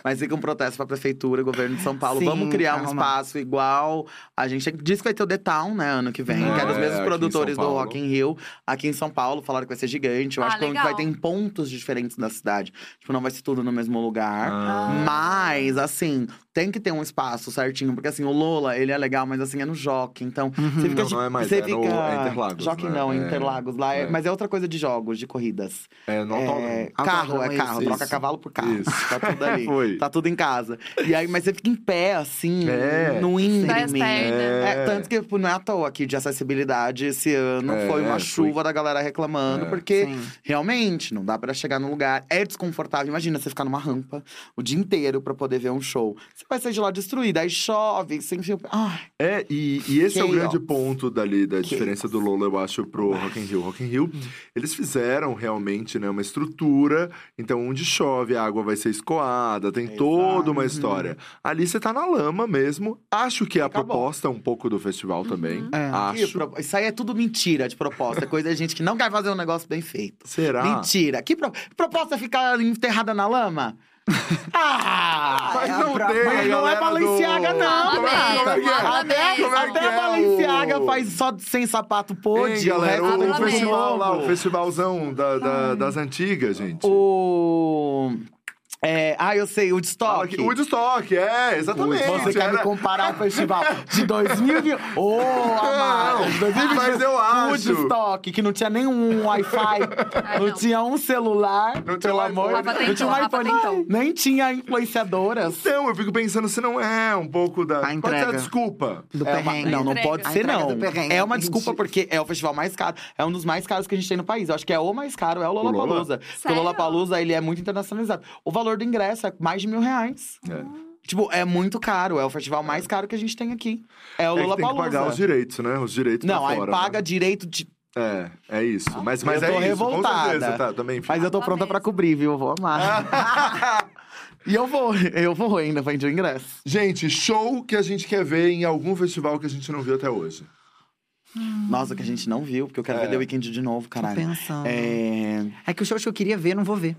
Mas fica um protesto pra prefeitura, governo de São Paulo. Sim, Vamos criar um arrumar. espaço igual. A gente disse que vai ter o The Town, né, ano que vem. É, que é dos mesmos aqui em produtores do. Rock in Rio. Aqui em São Paulo, falaram que vai ser gigante. Eu Ah, acho que legal. vai ter em pontos diferentes da cidade. Tipo, não vai ser tudo no mesmo lugar. Ah. Mas, assim, tem que ter um espaço certinho. Porque, assim, o Lola, ele é legal, mas, assim, é no Jockey. Então, você fica… Não, não é mais, você é no- fica… é Interlagos, Jockey né? não, É, Interlagos. Lá é, é. Mas é outra coisa de jogos, de corridas. É, no É, autódromo. carro, Autódromo, é carro. isso. Troca cavalo por carro. Isso. Tá tudo ali. Foi. Tá tudo em casa. E aí, mas você fica em pé, assim, É. no íngreme. É, tanto que tipo, não é à toa aqui de acessibilidade esse ano É, foi uma chuva da galera reclamando, É. porque Sim. realmente não dá pra chegar no lugar. É desconfortável. Imagina você ficar numa rampa o dia inteiro pra poder ver um show. Você vai sair de lá destruída, aí chove, pé. Ai, É, e, e esse é o grande ponto dali, da Chaos. diferença do Lola, eu acho, pro Rock in Rio. Rock in Rio, eles fizeram realmente, né, uma estrutura, então onde chove, a água vai ser escoada, tem Exato. toda uma história. Ali você tá na lama mesmo. Acho que a Acabou. proposta é um pouco do festival também. É. Acho. pro- Isso aí é tudo mentira de proposta. É coisa de gente que não quer fazer um negócio bem feito. Será? Mentira. Que pro- proposta é ficar enterrada na lama? ah! Mas É não própria- tem, Mas não é galera do- Balenciaga, não, Como é, é que é? Como é que Até a é Balenciaga o- faz só sem sapato pôde. Hein, galera, o o, festival lá, o festivalzão da- da- das antigas, gente. O... É, ah, eu sei, o de Fala estoque. que- Woodstock, é, exatamente. Você quer me comparar o festival de 2020? Ô, amado! de 2020, mas eu acho. Woodstock, que não tinha nenhum Wi-Fi, não, não. tinha um celular, Não pelo amor Rafa de Deus. Não tinha um iPhone, tentou. nem tinha influenciadoras. Então, eu fico pensando se não é um pouco da. A Pode ser a entrega. desculpa. Do É uma- perrengue. não, não Entrega. pode ser, entrega não. É uma desculpa porque é o festival mais caro. É um dos mais caros que a gente tem no país. Eu acho que é o mais caro, é o Lollapalooza. Porque o? Lollapalooza, ele é muito internacionalizado. O valor do ingresso é mais de mil reais. É. Tipo, é muito caro. É o festival mais caro que a gente tem aqui. É o É que tem que pagar os direitos, né? Os direitos Não, pra aí fora, paga né? direito de. É, é isso. Mas, mas eu tô é isso, com revoltada. certeza, tá? Também. Mas eu tô pronta pra mesmo. cobrir, viu? Eu vou amar. e eu vou, eu vou ainda, vendi o ingresso. Gente, show que a gente quer ver em algum festival que a gente não viu até hoje. Nossa, que a gente não viu, porque eu quero É. ver The Weeknd de novo, Tô caralho. pensando. É. É que o show que eu queria ver, não vou ver.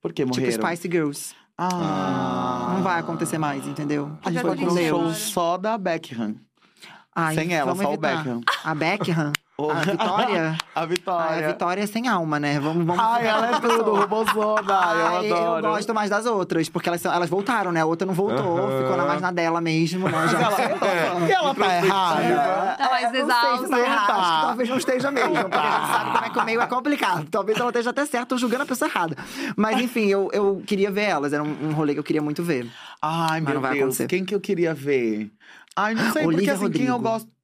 Por que morreram? Tipo Spice Girls. Ah. Não vai acontecer mais, entendeu? A gente vai ter um show só da Beckham. Ai, Sem ela, só o evitar. Beckham. A Beckham? Oh. A Vitória? A Ah, Vitória. a Vitória é sem alma, né? Vamos, vamos Ai, ela é tudo, robozona. Ai, eu adoro. eu gosto mais das outras, porque elas, são- elas voltaram, né? A outra não voltou, ficou na mais na dela mesmo, né? Já E ela tá errada. Tá mais É, não sei se tá Tá. acho que talvez não esteja mesmo, porque a gente sabe como é que o meio é complicado. Talvez ela esteja até certa, julgando a pessoa errada. Mas enfim, eu, eu queria ver elas, era um, um rolê que eu queria muito ver. Ai, Mas meu não vai Deus. acontecer. Quem que eu queria ver? Ai, não sei, porque Olivia assim, quem eu Rodrigo. gosto.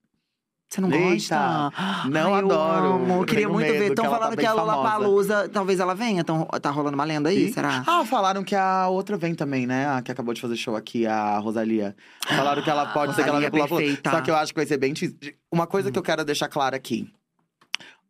Você não Eita, gosta? não Ai, eu adoro. amo, Eu queria tenho muito ver. Estão tá falando bem que a Lula famosa. Palusa, talvez ela venha. Tão, tá rolando uma lenda aí, E- será? Ah, falaram que a outra vem também, né? A que acabou de fazer show aqui, a Rosalia. Falaram que ela pode ser que ela venha perfeita. Só que eu acho que vai ser bem difícil. Uma coisa que eu quero deixar clara aqui.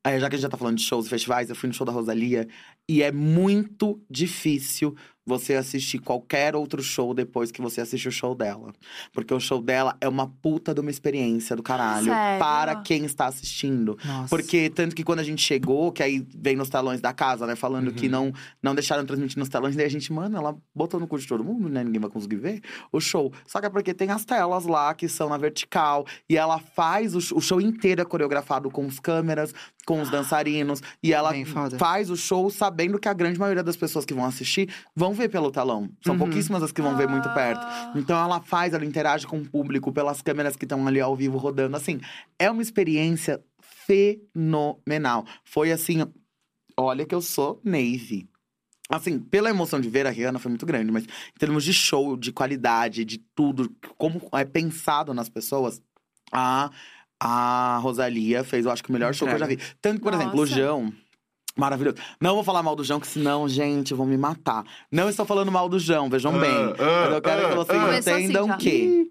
é, já que a gente já tá falando de shows e festivais, eu fui no show da Rosalia. E é muito difícil você assistir qualquer outro show depois que você assiste o show dela. Porque o show dela é uma puta de uma experiência do caralho. Sério? Para quem está assistindo. Nossa. Porque tanto que quando a gente chegou, que aí vem nos telões da casa, né? Falando que não, não deixaram transmitir nos telões, daí a gente, mano, ela botou no cu de todo mundo, né? Ninguém vai conseguir ver o show. Só que é porque tem as telas lá que são na vertical. E ela faz o, o show inteiro é coreografado com as câmeras, com os dançarinos. E ela faz o show sabendo que a grande maioria das pessoas que vão assistir vão ver pelo telão. São Uhum. pouquíssimas as que vão ver muito perto. Ah. Então ela faz, ela interage com o público pelas câmeras que estão ali ao vivo rodando. Assim, é uma experiência fenomenal. Foi assim, olha que eu sou Navy. Assim, pela emoção de ver a Rihanna foi muito grande, mas em termos de show, de qualidade, de tudo, como é pensado nas pessoas, a, a Rosalia fez, eu acho que o melhor show que eu já vi. Tanto que, por exemplo, o Nossa. João. Maravilhoso. Não vou falar mal do João, que senão, gente, vão me matar. Não estou falando mal do João, vejam Ah, bem. ah, Mas eu quero ah, que vocês ah. Começou assim entendam já. que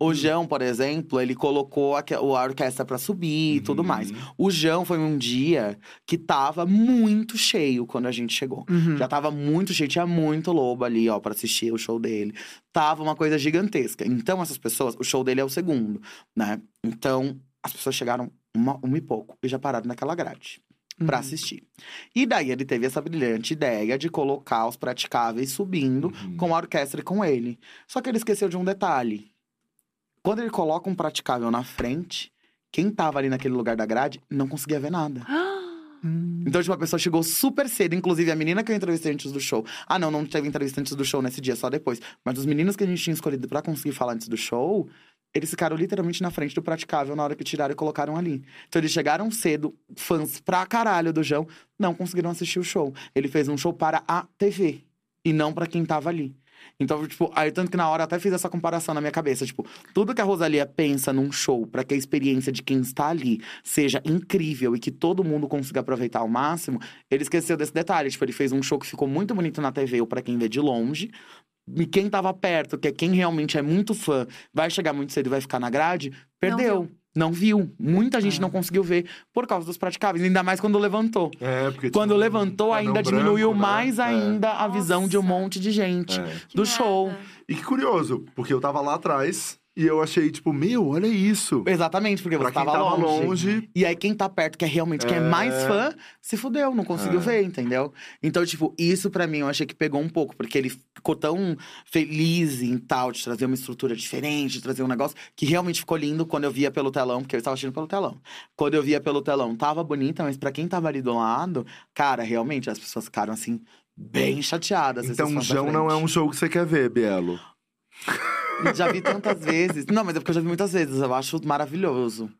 o João, por exemplo, ele colocou a, a orquestra pra subir e tudo Uhum. mais. O João foi um dia que tava muito cheio quando a gente chegou. Uhum. Já tava muito cheio, tinha muito lobo ali, ó, pra assistir o show dele. Tava uma coisa gigantesca. Então, essas pessoas, o show dele é o segundo, né? Então, as pessoas chegaram uma, uma e pouco e já pararam naquela grade pra Uhum. assistir. E daí ele teve essa brilhante ideia de colocar os praticáveis subindo Uhum. com a orquestra e com ele. Só que ele esqueceu de um detalhe. Quando ele coloca um praticável na frente, quem tava ali naquele lugar da grade não conseguia ver nada. Hum. Então, tipo, a pessoa chegou super cedo. Inclusive, a menina que eu entrevistei antes do show. Ah, não, não teve entrevista antes do show nesse dia, só depois. Mas os meninos que a gente tinha escolhido pra conseguir falar antes do show, eles ficaram literalmente na frente do praticável na hora que tiraram e colocaram ali. Então, eles chegaram cedo, fãs pra caralho do João, não conseguiram assistir o show. Ele fez um show para a TV e não pra quem tava ali. Então, tipo, aí tanto que na hora eu até fiz essa comparação na minha cabeça. Tipo, tudo que a Rosalia pensa num show pra que a experiência de quem está ali seja incrível e que todo mundo consiga aproveitar ao máximo, ele esqueceu desse detalhe. Tipo, ele fez um show que ficou muito bonito na TV ou pra quem vê de longe. E quem tava perto, que é quem realmente é muito fã, vai chegar muito cedo e vai ficar na grade, perdeu. Não viu. Muita gente Ah. não conseguiu ver por causa dos praticáveis, ainda mais quando levantou. É, porque Quando tinha um levantou, ainda branco, diminuiu né? mais É. ainda a visão de um monte de gente É. Que do merda. show. E que curioso, porque eu tava lá atrás e eu achei, tipo, meu, olha isso. Exatamente, porque Pra você tava, tava longe. longe, E aí, quem tá perto, que é realmente quem é É. mais fã, se fudeu, não conseguiu É. ver, entendeu? Então, tipo, isso pra mim eu achei que pegou um pouco, porque ele ficou tão feliz em tal, de trazer uma estrutura diferente, de trazer um negócio que realmente ficou lindo quando eu via pelo telão, porque eu estava assistindo pelo telão. Quando eu via pelo telão, tava bonita, mas pra quem tava ali do lado, cara, realmente as pessoas ficaram assim, bem chateadas. Então, da Jão não é um show que você quer ver, Bielo. Já vi tantas vezes. Não, mas é porque eu já vi muitas vezes. Eu acho maravilhoso.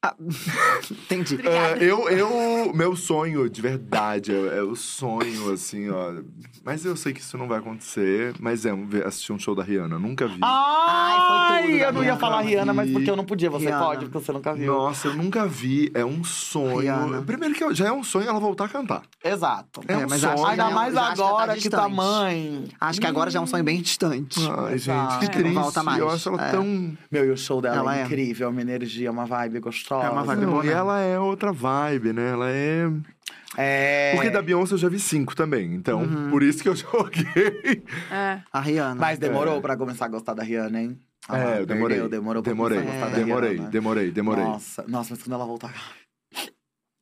Entendi. Obrigada. É, eu, eu, meu sonho, de verdade, é, é o sonho, assim, ó. Mas eu sei que isso não vai acontecer. Mas é um- assistir um show da Rihanna. Nunca vi. Ai, foi da eu não ia falar Rihanna, mas porque eu não podia. Você Rihanna. pode, porque você nunca viu. Nossa, eu nunca vi. É um sonho. Rihanna. Primeiro que eu- já é um sonho ela voltar a cantar. Exato. É, É, um mas sonho. Ainda é um- mais que tá agora que tá mãe. Acho que agora já é um sonho bem distante. Ai, Exato. gente, que É, triste. não volta mais. Eu acho ela É. tão. Meu, e o show dela Ela é é. incrível. Uma energia, uma vibe gostosa. É uma vibe Não, boa, e né? ela é outra vibe, né? Ela é. É. Porque da Beyoncé eu já vi cinco também. Então, por isso que eu joguei. É. A Rihanna. Mas demorou É. pra começar a gostar da Rihanna, hein? É, Ah, eu demorei. perdeu, demorou pra demorei, começar a gostar da demorei, Rihanna. demorei, demorei. Nossa, nossa, mas quando ela voltar.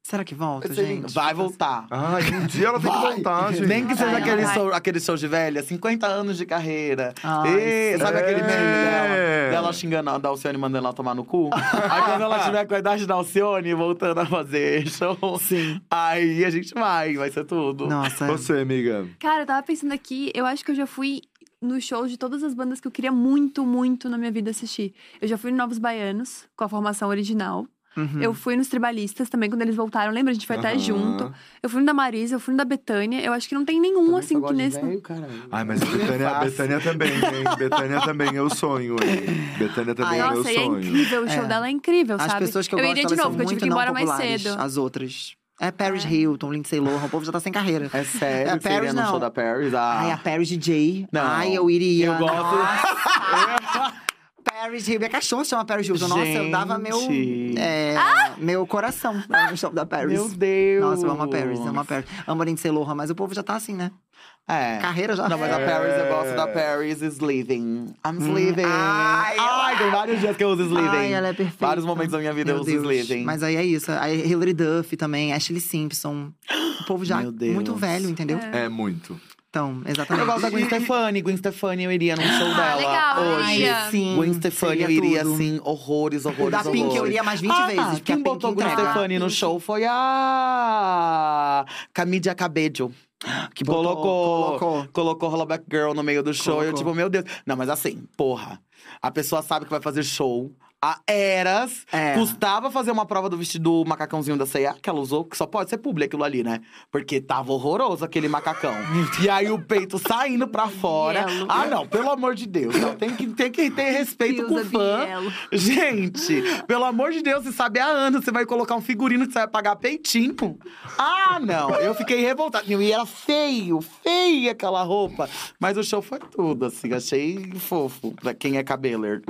Será que volta, gente? Vai voltar. Ai, um dia ela tem que voltar, gente. Nem que seja Vai, aquele, vai. show, aquele show de velha, 50 anos de carreira. Ai, sim. sabe aquele meme É. dela? Dela xingando a Dalcione e mandando ela tomar no cu? aí quando ela tiver com a idade da Alcione, voltando a fazer show, Sim. aí a gente vai, vai ser tudo. Nossa. Você, amiga. Cara, eu tava pensando aqui, eu acho que eu já fui nos shows de todas as bandas que eu queria muito, muito na minha vida assistir. Eu já fui no Novos Baianos, com a formação original. Uhum. Eu fui nos Tribalistas também, quando eles voltaram. Lembra? A gente foi até Aham. junto. Eu fui no da Marisa, eu fui no da Betânia. Eu acho que não tem nenhum, assim, que nesse. Ai, mas Betânia, Betânia também, hein? Betânia também é o sonho, hein? Betânia também Ai, é o Nossa, e é sonho. incrível, o show É. dela é incrível, As sabe? pessoas que eu, eu gosto, iria de novo, porque eu tive que ir embora mais cedo. As outras. É Paris É. Hilton, Lindsay Lohan, o povo já tá sem carreira. É sério É, Paris no não. show da Paris? Ah. Ai, a Paris DJ. Não. Ai, eu iria. Eu gosto. Paris Hilton. Minha cachorra chama Paris Hilton. Nossa, eu dava meu, é, meu coração no show da Paris. Meu Deus. Nossa, eu amo a Paris, amo a Paris. Amo a Lindsay Lohan, mas o povo já tá assim, né? É. Carreira já. Não, mas a É. Paris, eu gosto da Paris is leaving. I'm sleeping. Ai, Ai, tem vários dias que eu uso sleeping. Ai, ela é perfeita. Vários momentos da minha vida Meu eu uso Deus. sleeping. Mas aí é isso. Aí Hilary Duff também, Ashley Simpson. O povo já Meu Deus. muito velho, entendeu? É muito. Então, exatamente. Eu gosto da Gwen Stefani. Gwen Stefani, eu iria num show dela Ah, legal, eu hoje. iria. Sim, Gwen Stefani, eu iria tudo. assim, horrores, horrores, da Pink horrores. eu iria mais 20 ah, vezes, porque quem a Pink botou Gwen. Stefani no show foi a Camidia Cabello. Que Botou- colocou, colocou. colocou Hollaback Girl no meio do show. E eu, Colocou. tipo, meu Deus. Não, mas assim, porra. A pessoa sabe que vai fazer show. A Eras É. custava fazer uma prova do vestido do macacãozinho da C&A que ela usou, que só pode ser público aquilo ali, né? Porque tava horroroso aquele macacão. e aí o peito saindo pra fora. Bielo. Ah, não, pelo amor de Deus. Não, tem, que, tem que ter respeito com o fã. Bielo. Gente, pelo amor de Deus, você sabe há anos, você vai colocar um figurino que você vai pagar peitinho. Ah, não. Eu fiquei revoltada. E era feio, feia aquela roupa. Mas o show foi tudo, assim. Achei fofo. Pra quem é cabeler.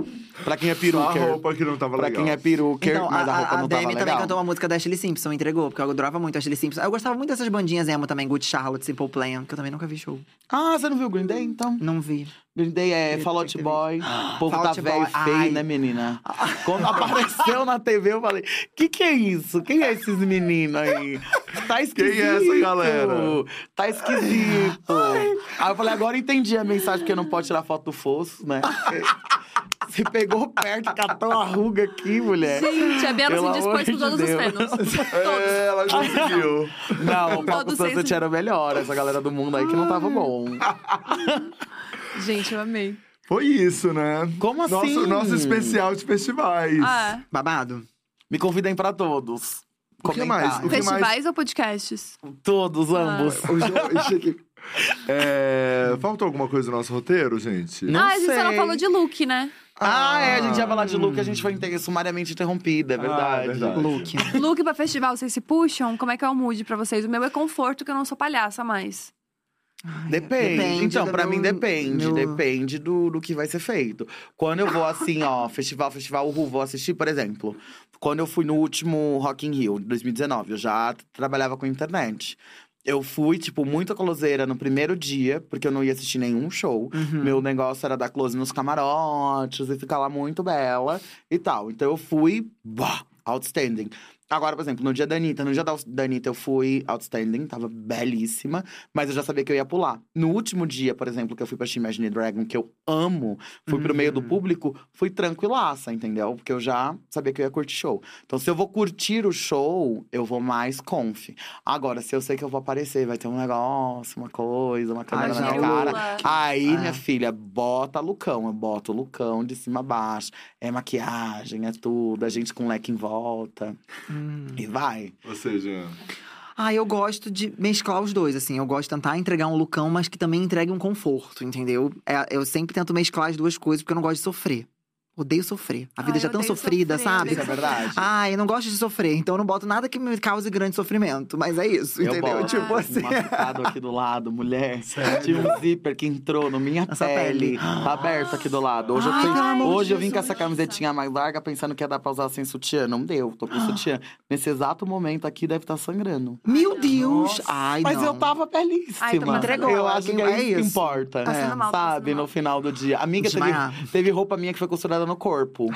Pra quem é Só a peruquer. Roupa que não tava Pra legal. quem é peruquer, Então, mas a, a, roupa a, não tava Demi também legal. cantou uma música da Ashley Simpson, entregou, porque eu adorava muito a Ashley Simpson. Eu gostava muito dessas bandinhas emo também, Good Charlotte, Simple Plan, que eu também nunca vi show. Ah, você não viu o Green Day, então? Não vi. Green Day é Fall Out Boy. O povo Fall tá velho e feio, ai. né, menina? Quando apareceu na TV, eu falei: que que é isso? Quem é esses meninos aí? Tá esquisito. Quem é essa galera? Tá esquisito. Aí eu falei: agora entendi a mensagem que não pode tirar foto do fosso, né? Você pegou perto, catou a ruga aqui, mulher. Gente, a Bela Pelo se dispôs com todos Deus. os fãs. É, ela conseguiu. Não, o Papo Todos Sunset vocês- era o melhor. Essa galera do mundo aí que não tava bom. Gente, eu amei. Foi isso, né? Como assim? Nosso, nosso especial de festivais. Ah, Babado? Me convidem pra todos. O que mais? O que festivais mais? ou podcasts? Todos, ambos. Jo- Ixi, aqui. É, faltou alguma coisa no nosso roteiro, gente? Não ah, a gente só não sei. falou de look, né? Ah, é, a gente ia falar de look, a gente foi inter- sumariamente interrompida, é verdade. Ah, é verdade. Look. Look pra festival, vocês se puxam? Como é que é o mood pra vocês? O meu é conforto, que eu não sou palhaça mais. Depende. Depende Então, do pra meu- mim depende. meu- Depende do, do que vai ser feito. Quando eu vou assim, ó, festival, festival, uhul, vou assistir, por exemplo. Quando eu fui no último Rock in Rio, 2019, eu já t- trabalhava com internet. Eu fui, tipo, muito closeira no primeiro dia, porque eu não ia assistir nenhum show. Uhum. Meu negócio era dar close nos camarotes e ficar lá muito bela e tal. Então eu fui, bah, outstanding. Agora, por exemplo, no dia da Anitta, no dia da Anitta eu fui outstanding, tava belíssima, mas eu já sabia que eu ia pular. No último dia, por exemplo, que eu fui pra She Imagine Dragon, que eu amo, fui pro meio do Hum. público, fui tranquilaça, entendeu? Porque eu já sabia que eu ia curtir show. Então, se eu vou curtir o show, eu vou mais conf. Agora, se eu sei que eu vou aparecer, vai ter um negócio, uma coisa, uma câmera na minha cara. Aí, É. minha filha, bota Lucão. Eu boto o Lucão de cima a baixo. É maquiagem, é tudo. A gente com leque em volta. Hum. E vai. Ou seja, Ah, eu gosto de mesclar os dois, assim. Eu gosto de tentar entregar um lookão, mas que também entregue um conforto, entendeu? É, eu sempre tento mesclar as duas coisas, porque eu não gosto de sofrer. Odeio sofrer. A vida Ai, já é tão sofrida, sofrer, sabe? Isso é verdade. Ah, eu não gosto de sofrer, então eu não boto nada que me cause grande sofrimento. Mas é isso, Eu entendeu? boto Tipo um assim. machucado aqui do lado, mulher. Tinha um zíper que entrou na minha Essa pele. pele. Tá aberto aqui do lado. Hoje, Ai, eu, fui, hoje eu vim com essa camisetinha mais larga, pensando que ia dar pra usar sem sutiã. Não deu, tô com sutiã. Nesse exato momento aqui deve estar sangrando. Meu Deus! Nossa. Ai, Mas não. eu tava belíssima. Ai, tu me entregou. Eu acho que é, É isso que importa. Passando mal, sabe, passando mal. no final do dia. Amiga, teve, teve roupa minha que foi costurada no corpo.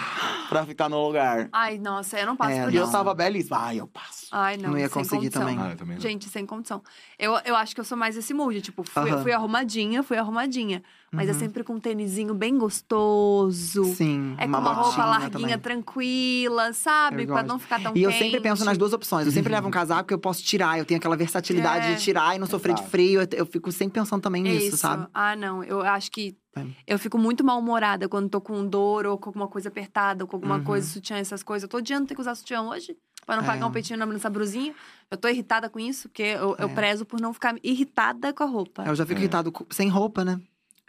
pra ficar no lugar. Ai, nossa, eu não passo É, por E eu isso. tava belíssima. Ai, eu passo. Ai, não. Não ia sem conseguir condição. também. Ah, eu também não. Gente, sem condição. Eu, eu acho que eu sou mais esse mood. Tipo, fui, Aham. fui arrumadinha, fui arrumadinha. Mas é Uhum. sempre com um tênisinho bem gostoso. Sim, É com uma roupa botinha larguinha, também. tranquila, sabe? Eu Pra não ficar tão E eu quente. sempre penso nas duas opções. Eu sempre levo um casaco que eu posso tirar. Eu tenho aquela versatilidade É. de tirar e não sofrer de Exato. frio. Eu, eu fico sempre pensando também É nisso, isso. sabe? Ah, não. Eu acho que É. eu fico muito mal-humorada quando tô com dor ou com alguma coisa apertada, ou com alguma Uhum. coisa, sutiã, essas coisas. Eu tô odiando ter que usar sutiã hoje. Pra não É. pagar um peitinho na nessa brusinha. Eu tô irritada com isso, porque eu, eu É. prezo por não ficar irritada com a roupa. Eu já fico É. irritado com- sem roupa, né?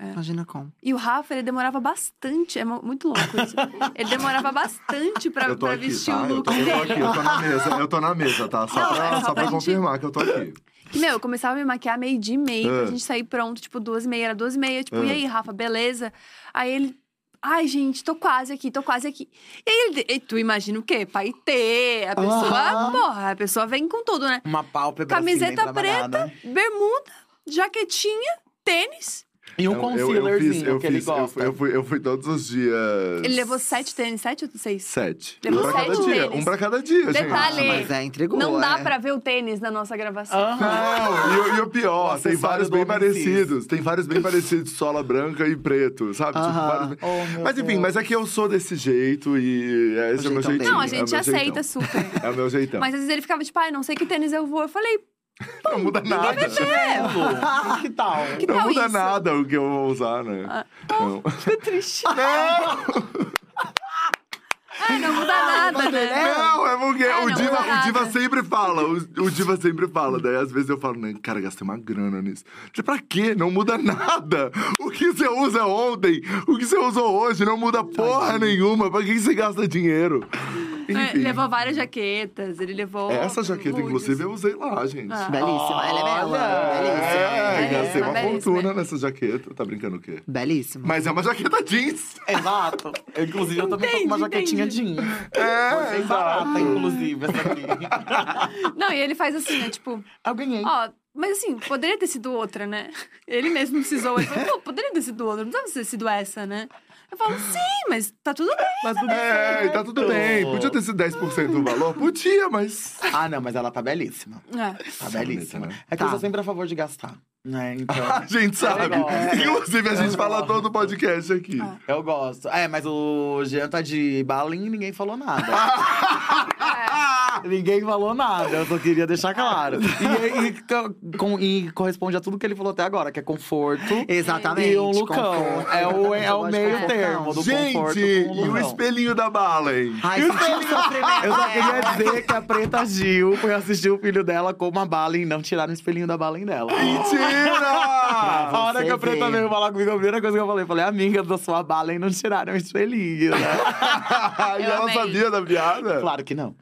É. Imagina como. E o Rafa, ele demorava bastante. É mu- muito louco isso. ele demorava bastante pra, eu tô pra aqui, vestir tá? o Eu look tô, eu tô dele. aqui, eu tô na mesa, eu tô na mesa, tá? Só Não, pra, é só pra pra gente- confirmar que eu tô aqui. Que, meu, eu começava a me maquiar meio-dia e meia, pra Ah. gente sair pronto, tipo, duas e meia, era duas e meia. Tipo, e aí, Rafa, beleza? Aí ele. Ai, gente, tô quase aqui, tô quase aqui. E aí ele. E tu imagina o quê? Paetê. A pessoa. Aham. Porra, a pessoa vem com tudo, né? Uma pálpebra assim, Camiseta bem trabalhada. Bermuda, jaquetinha, tênis. E um Eu- eu- eu concealerzinho fiz- eu que ele fiz- eu gosta. fui- Eu fui, eu fui todos os dias. Ele levou sete tênis, sete ou seis? Sete. Levou um pra cada sete dia. tênis. Um pra cada dia, gente. Detalhe. Mas é, entregou. Não dá é. pra ver o tênis na nossa gravação. Aham. Não, e, o- e o pior, O tem vários bem parecidos. Tem vários bem parecidos, sola branca e preto, sabe? Tipo, Aham. vários bem- Oh, meu Mas enfim, Deus. mas é que eu sou desse jeito e é, esse é o meu jeitão jeitinho. dele. Não, a é o gente meu aceita jeitão. super. É o meu jeitão. Mas às vezes ele ficava tipo, ai, não sei que tênis eu vou. Eu falei, não muda nada. que tal? que Não tal muda isso? nada o que eu vou usar, né? Ah. Não. Que triste. Ai, não muda nada, né? Não, é porque É, o, não diva, o Diva sempre fala. O, o Diva sempre fala. Daí às vezes eu falo, né, cara, gastei uma grana nisso. Tipo, pra quê? Não muda nada. O que você usa ontem, o que você usou hoje, não muda porra nenhuma. Pra que você gasta dinheiro? É, Enfim. levou várias jaquetas, ele levou. Essa jaqueta, inclusive, eu usei lá, gente. Ah. Belíssima, ela é bela. Olha! Belíssima. É, É, gastei uma belíssima. fortuna nessa jaqueta. Tá brincando o quê? Belíssima. Mas é uma jaqueta jeans. Exato. Eu, inclusive, eu também tô com uma Entendi, jaquetinha entendi. jeans. É, Bem barata, inclusive, essa aqui. Não, e ele faz assim, né? Tipo, Eu ganhei. ó, mas assim, poderia ter sido outra, né? Ele mesmo precisou. Ele falou, pô, poderia ter sido outra, não precisava ter sido essa, né? Eu falo, sim, mas tá tudo bem. Mas tudo É, tá tudo bem. Podia ter sido 10% do valor? Podia, mas. Ah, não, mas ela tá belíssima. É. Tá belíssima. né? É que Tá. eu sou sempre a favor de gastar. Né? Então. A gente sabe. legal. Inclusive, a gente É fala todo o podcast aqui. Ah. Eu gosto. É, mas o Jean tá de balinha e ninguém falou nada. ninguém falou nada, eu só queria deixar claro. E, e co- com- e corresponde a tudo que ele falou até agora, que é conforto Exatamente. e um lucão. conforto. É o, é o meio confortão. termo do conforto Gente, e o espelhinho da bala, hein? Ai. Eu só queria dizer que a Preta Gil foi assistir o filho dela com uma bala e não tiraram o espelhinho da bala em dela. Mentira! A hora que a Preta veio falar comigo, a primeira coisa que eu falei, falei, amiga da sua bala e não tiraram o espelhinho, né? e ela amei. sabia da piada? claro que não.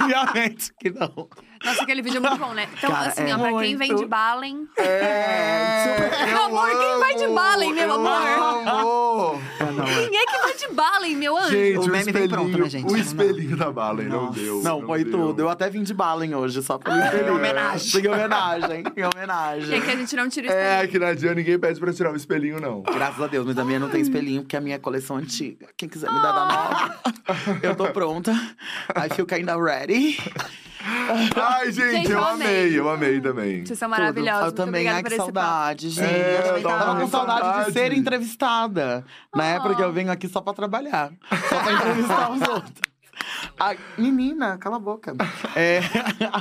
Obviamente que não. Nossa, aquele vídeo é muito bom, né? Então, Cara, assim, é ó, pra quem vem de Balen. É, super. Meu amor, quem vai de bala, hein, meu eu amor? amo. É, não, é. Quem é que vai de Balen, meu anjo. Gente, O o, meme vem espelhinho, pronto, né, gente? o espelhinho da Balen, não deu. Não, foi deu. tudo. Eu até vim de Balen hoje, só pelo espelho. Em homenagem. Em homenagem, em homenagem. aqui a gente não tira o É, espelho. aqui na Dia ninguém pede pra tirar o espelhinho, não. Graças a Deus, mas a minha não tem espelhinho, porque a minha é coleção antiga. Quem quiser me dar da nova, eu tô pronta. I feel kinda ready. Ai, gente, Gente, eu eu amei, amei. eu amei também. Vocês são maravilhosos. Eu também, ai, que saudade, gente. É, eu também tava com saudade, de saudade. ser entrevistada. Né? Ah. Porque eu venho aqui só pra trabalhar. Só pra entrevistar os outros. Ai, menina, cala a boca. É,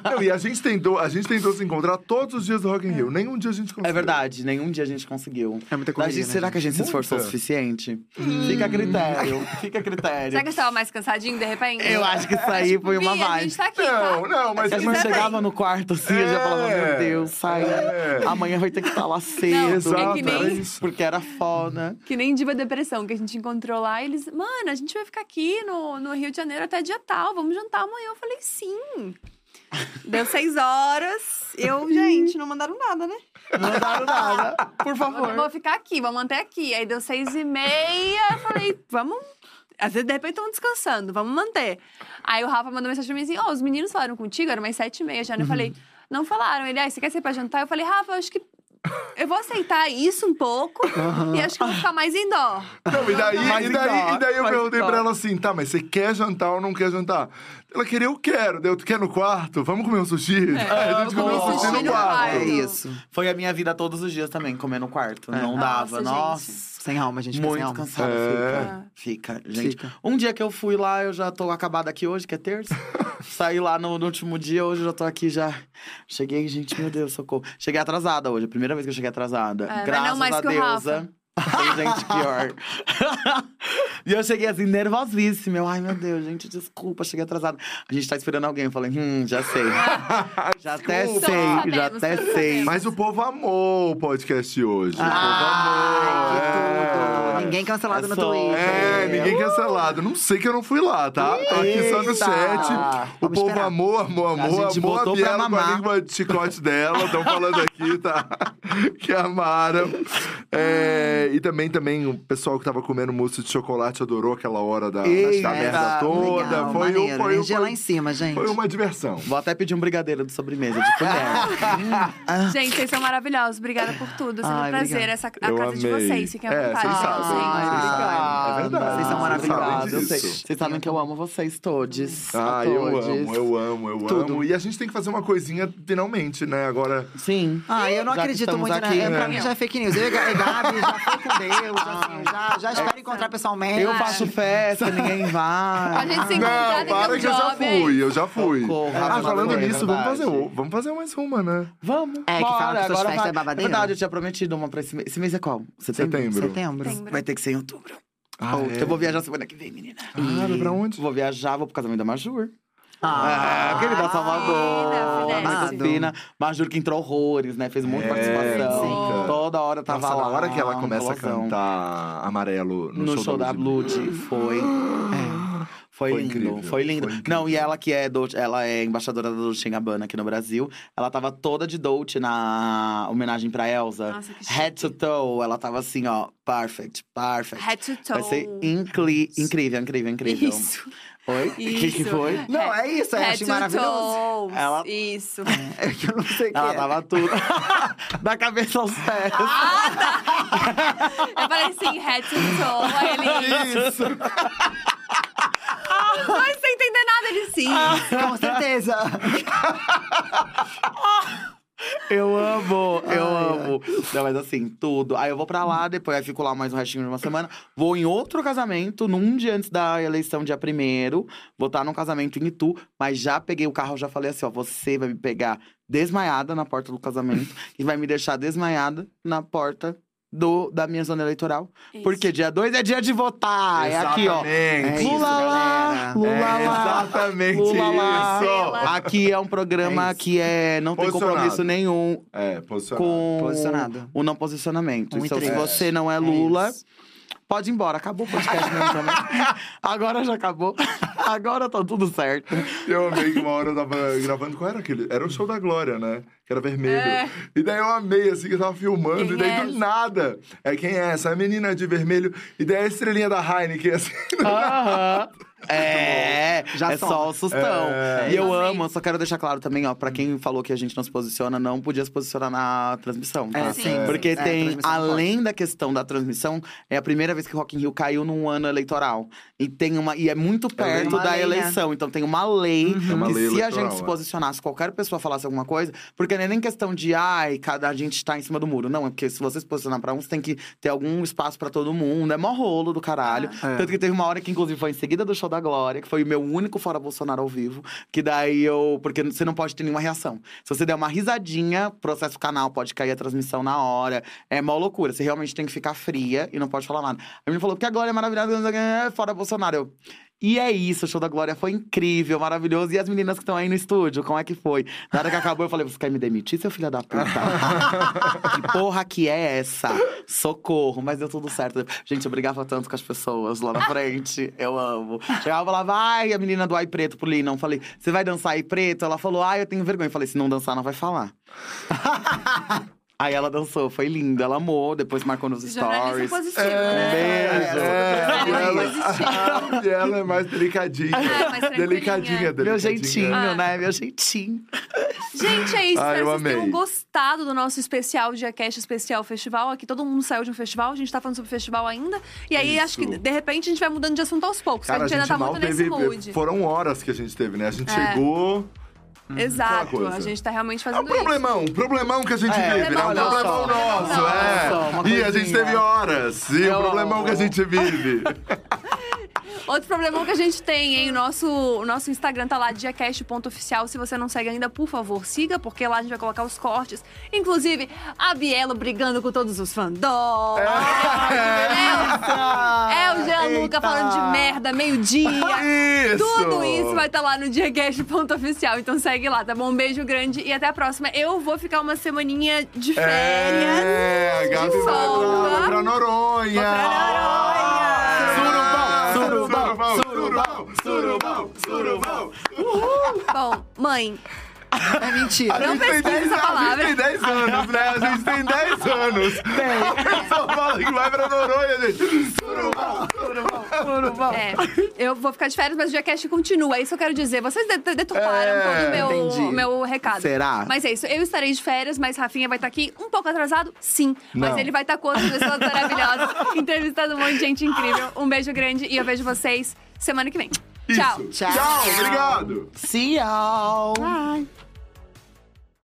Não, e a gente, tentou, a gente tentou se encontrar todos os dias do Rock in Rio. Nenhum dia a gente conseguiu. é verdade, nenhum dia a gente conseguiu. É muita gente, né, será gente? que a gente se esforçou o suficiente? Fica a critério, fica a critério. Será que você tava mais cansadinho, de repente? Eu acho que isso aí foi uma Bia, A vibe. gente tá aqui, Não, tá? não, mas a a gente chegava no quarto assim, eu já falava, É. meu Deus, sai. É. Amanhã vai ter que estar lá cedo. Não, Exato, é que nem- isso. Porque era foda. Que nem Diva Depressão, que a gente encontrou lá. E eles, mano, a gente vai ficar aqui no, no Rio de Janeiro até dia tal. Vamos jantar amanhã. Eu falei, sim. Deu seis horas. Eu, gente, não mandaram nada, né? Não mandaram nada. Por favor. vou ficar aqui, vou manter aqui. Aí deu seis e meia. Eu falei, vamos. Às vezes, de repente, estão descansando, vamos manter. Aí o Rafa mandou mensagem pra mim assim: Ó, os meninos falaram contigo, era umas sete e meia já. né? Eu falei, não falaram. Ele, ah, você quer sair pra jantar? Eu falei, Rafa, acho que. Eu vou aceitar isso um pouco e acho que eu vou ficar mais em dó. Não, e daí, e daí, então, e daí eu perguntei pra ela assim, tá, mas você quer jantar ou não quer jantar? Ela queria, eu quero. Deu, tu quer no quarto? Vamos comer um sushi? Aí a gente comeu um sushi no quarto. É isso. Foi a minha vida todos os dias também, comer no quarto. Não Nossa, dava. gente. Nossa. Sem alma, gente. fica sem Muito alma. cansada, É. fica. Fica, gente. Fica. Um dia que eu fui lá, eu já tô acabada aqui hoje, que é terça. Saí lá no, no último dia, hoje eu já tô aqui já. Cheguei, gente, meu Deus, socorro. Cheguei atrasada hoje, a primeira vez que eu cheguei atrasada. É, Graças não mais a que o deusa. Tem gente pior. e eu cheguei assim, nervosíssima. Eu, ai, meu Deus, gente, desculpa, cheguei atrasada. A gente tá esperando alguém. Eu falei, hum, já sei. já até Desculpa. sei, Sabemos, já até sabemos. sei. Mas o povo amou o podcast hoje. Ah, o Ai, povo amou. que tudo. É. Ninguém cancelado É no Twitter. É, ninguém cancelado. Não sei que eu não fui lá, tá? Tô aqui só no chat. O Vamos povo esperar. amou, amou, amou. gente amou a botou pra Biela com a língua de chicote dela. Estão falando aqui, tá? que amaram. É, e também, também, o pessoal que tava comendo mousse de chocolate adorou aquela hora da, Eita, da merda toda. Legal, foi, maneiro. foi, Energia foi, lá em cima, gente. foi uma diversão. Vou até pedir um brigadeiro de sobremesa, de colher. Gente, vocês são maravilhosos. Obrigada por tudo. Sempre um prazer. obrigada. Essa, a Eu casa de amei. vocês. Fiquem à É, vontade. vocês sabem, sabem. É verdade. Vocês são maravilhosos. Vocês, sabem que eu amo vocês todos. Ah, eu amo, eu amo, eu Tudo. amo. E a gente tem que fazer uma coisinha finalmente, né? Agora. Sim. Ah, eu não acredito muito, aqui, né? né? Pra mim já é fake news. Eu e Gabi já foi com Deus, assim, já, já espero encontrar pessoalmente. Eu faço festa, ninguém vai. A gente se encontrar Não, para que eu já fui, eu já fui. Socorro, Ah, falando nisso, é vamos fazer, o- vamos fazer mais uma, né? Vamos. É, que bora, fala que suas agora festas vai. é babadeira. verdade, eu tinha prometido uma pra esse mês. Esse mês é qual? Setembro? Setembro. Setembro. Setembro. Vai ter que ser em outubro. Ah, Ou- é? Eu vou viajar semana que vem, menina. Ah, vai pra onde? Vou viajar, vou pro casamento da Majur. Ah, é, querida Salvador. fina, Muito finesse. fina. Majur que entrou horrores, né? Fez muita É, participação. sim. Toda hora tava Nossa, lá. na hora que ela começa a cantar amarelo no, No, show, da Blood. Foi. é, Foi, Foi lindo, incrível, foi lindo. foi incrível. Não, e ela que é Dolce, ela é embaixadora da Dolce Gabbana aqui no Brasil. Ela tava toda de Dolce na homenagem pra Elsa. Nossa, que Head to toe, ela tava assim, ó, perfect, perfect. Head to toe. Vai ser incri incrível, incrível, incrível. Isso. Oi? O que, que foi? Não, é isso, eu Head achei to maravilhoso. toes. Ela- Isso. É que eu não sei o que Ela é. tava tudo. da cabeça aos pés. Eu falei assim, head to toe. Aí ele. Isso. Mas sem entender nada, ele sim. Com certeza. Eu amo, eu Ai, amo. Não, mas assim, tudo. Aí eu vou pra lá, depois aí fico lá mais um restinho de uma semana. Vou em outro casamento, num dia antes da eleição, dia primeiro. Vou estar num casamento em Itu, mas já peguei o carro, já falei assim: ó, você vai me pegar desmaiada na porta do casamento e vai me deixar desmaiada na porta do, da minha zona eleitoral. Isso. Porque dia 2 é dia de votar. É aqui, ó. É isso, Lula lá. Lula É lá. exatamente Lula lá. isso. Aqui é um programa É que é, não tem compromisso nenhum É, posicionado. com Posicionado. o não posicionamento. Um então, se você não é É Lula, isso. Pode ir embora, acabou o podcast mesmo também. Agora já acabou. Agora tá tudo certo. Eu amei que uma hora eu tava gravando. Qual era aquele? Era o show da Glória, né? Que era vermelho. É. E daí eu amei, assim, que eu tava filmando. Quem e daí é do nada. É quem é essa? A menina de vermelho. E daí a estrelinha da Heineken, assim. Aham. É, Já é soma. só o sustão. É. E eu amo, só quero deixar claro também, ó, pra quem falou que a gente não se posiciona, não podia se posicionar na transmissão, tá? É, Sim. Porque É, tem, além da questão da transmissão, é a primeira vez que o Rock in Rio caiu num ano eleitoral. E tem uma e é muito perto uma da lei, né? eleição, então tem uma lei É uma que lei se a gente se é. posicionasse, qualquer pessoa falasse alguma coisa, porque não é nem questão de ai, cada a gente tá em cima do muro, não, é porque se você se posicionar pra uns tem que ter algum espaço pra todo mundo, é mó rolo do caralho. É. Tanto que teve uma hora que inclusive foi em seguida do show da Glória, que foi o meu único fora Bolsonaro ao vivo, que daí eu, porque você não pode ter nenhuma reação. Se você der uma risadinha, processo canal, pode cair a transmissão na hora. É mó loucura. Você realmente tem que ficar fria e não pode falar nada. A menina falou que a Glória é maravilhosa, fora Bolsonaro. Eu, e é isso, o show da Glória foi incrível, maravilhoso. E as meninas que estão aí no estúdio, como é que foi? Na hora que acabou, eu falei: você quer me demitir, seu filho da puta? que porra que é essa? Socorro, mas deu tudo certo. Gente, eu brigava tanto com as pessoas lá na frente. Eu amo. Chegava e falava, ai, a menina do Ai Preto pro Lina. Eu falei, você vai dançar Ai Preto? Ela falou, ai, eu tenho vergonha. Eu falei, se não dançar, não vai falar. Aí ela dançou, foi linda, ela amou, depois marcou nos Jornalista stories. positivo, né? beijo. É, e Jornalista ela, positivo. e ela é mais delicadinha. É, mais tranquilinha. delicadinha, Meu delicadinha. jeitinho, Ah. né? Meu jeitinho. Gente, é isso. Ah, Espero eu que vocês tenham amei. gostado do nosso especial Diacast Especial Festival. Aqui todo mundo saiu de um festival, a gente tá falando sobre festival ainda. E aí, Isso. acho que de repente a gente vai mudando de assunto aos poucos. Cara, a gente ainda tá mal muito teve. nesse mood. Foram horas que a gente teve, né? A gente É. chegou. Exato. A gente tá realmente É um fazendo isso. problemão, problemão que a gente É, vive, né? Um problemão só. nosso, Olha é. só, e a gente teve horas. E o problemão que a gente vive. Outro problemão que a gente tem, hein? O nosso, o nosso Instagram tá lá, diacast.oficial. Se você não segue ainda, por favor, siga, porque lá a gente vai colocar os cortes. Inclusive, a Bielo brigando com todos os fandom. É, o Jean Luca Eita. falando de merda, meio-dia. Tudo isso vai estar lá no diacast.oficial. Então segue lá, tá bom? Um beijo grande e até a próxima. Eu vou ficar uma semaninha de férias. É, a Gabi de vai pra, vai pra Noronha. Vou pra Noronha. Surubão, surubão, surubão, surubão, surubão. Bom, mãe, É mentira. A gente tem pesquisa 10 essa a gente tem 10 anos, né? A gente tem 10 anos. A pessoa fala que vai pra Noronha, gente. Surubão, surubão, surubão. É, eu vou ficar de férias, mas o Diacast continua. É isso que eu quero dizer. Vocês de- deturparam É, todo o meu, meu recado. Será? Mas é isso. Eu estarei de férias, mas Rafinha vai estar aqui um pouco atrasado? Sim. Mas Não. ele vai estar com outras pessoas maravilhosas, entrevistando um monte de gente incrível. Um beijo grande e eu vejo vocês semana que vem. Tchau. Isso. Tchau, obrigado. See y'all. Bye.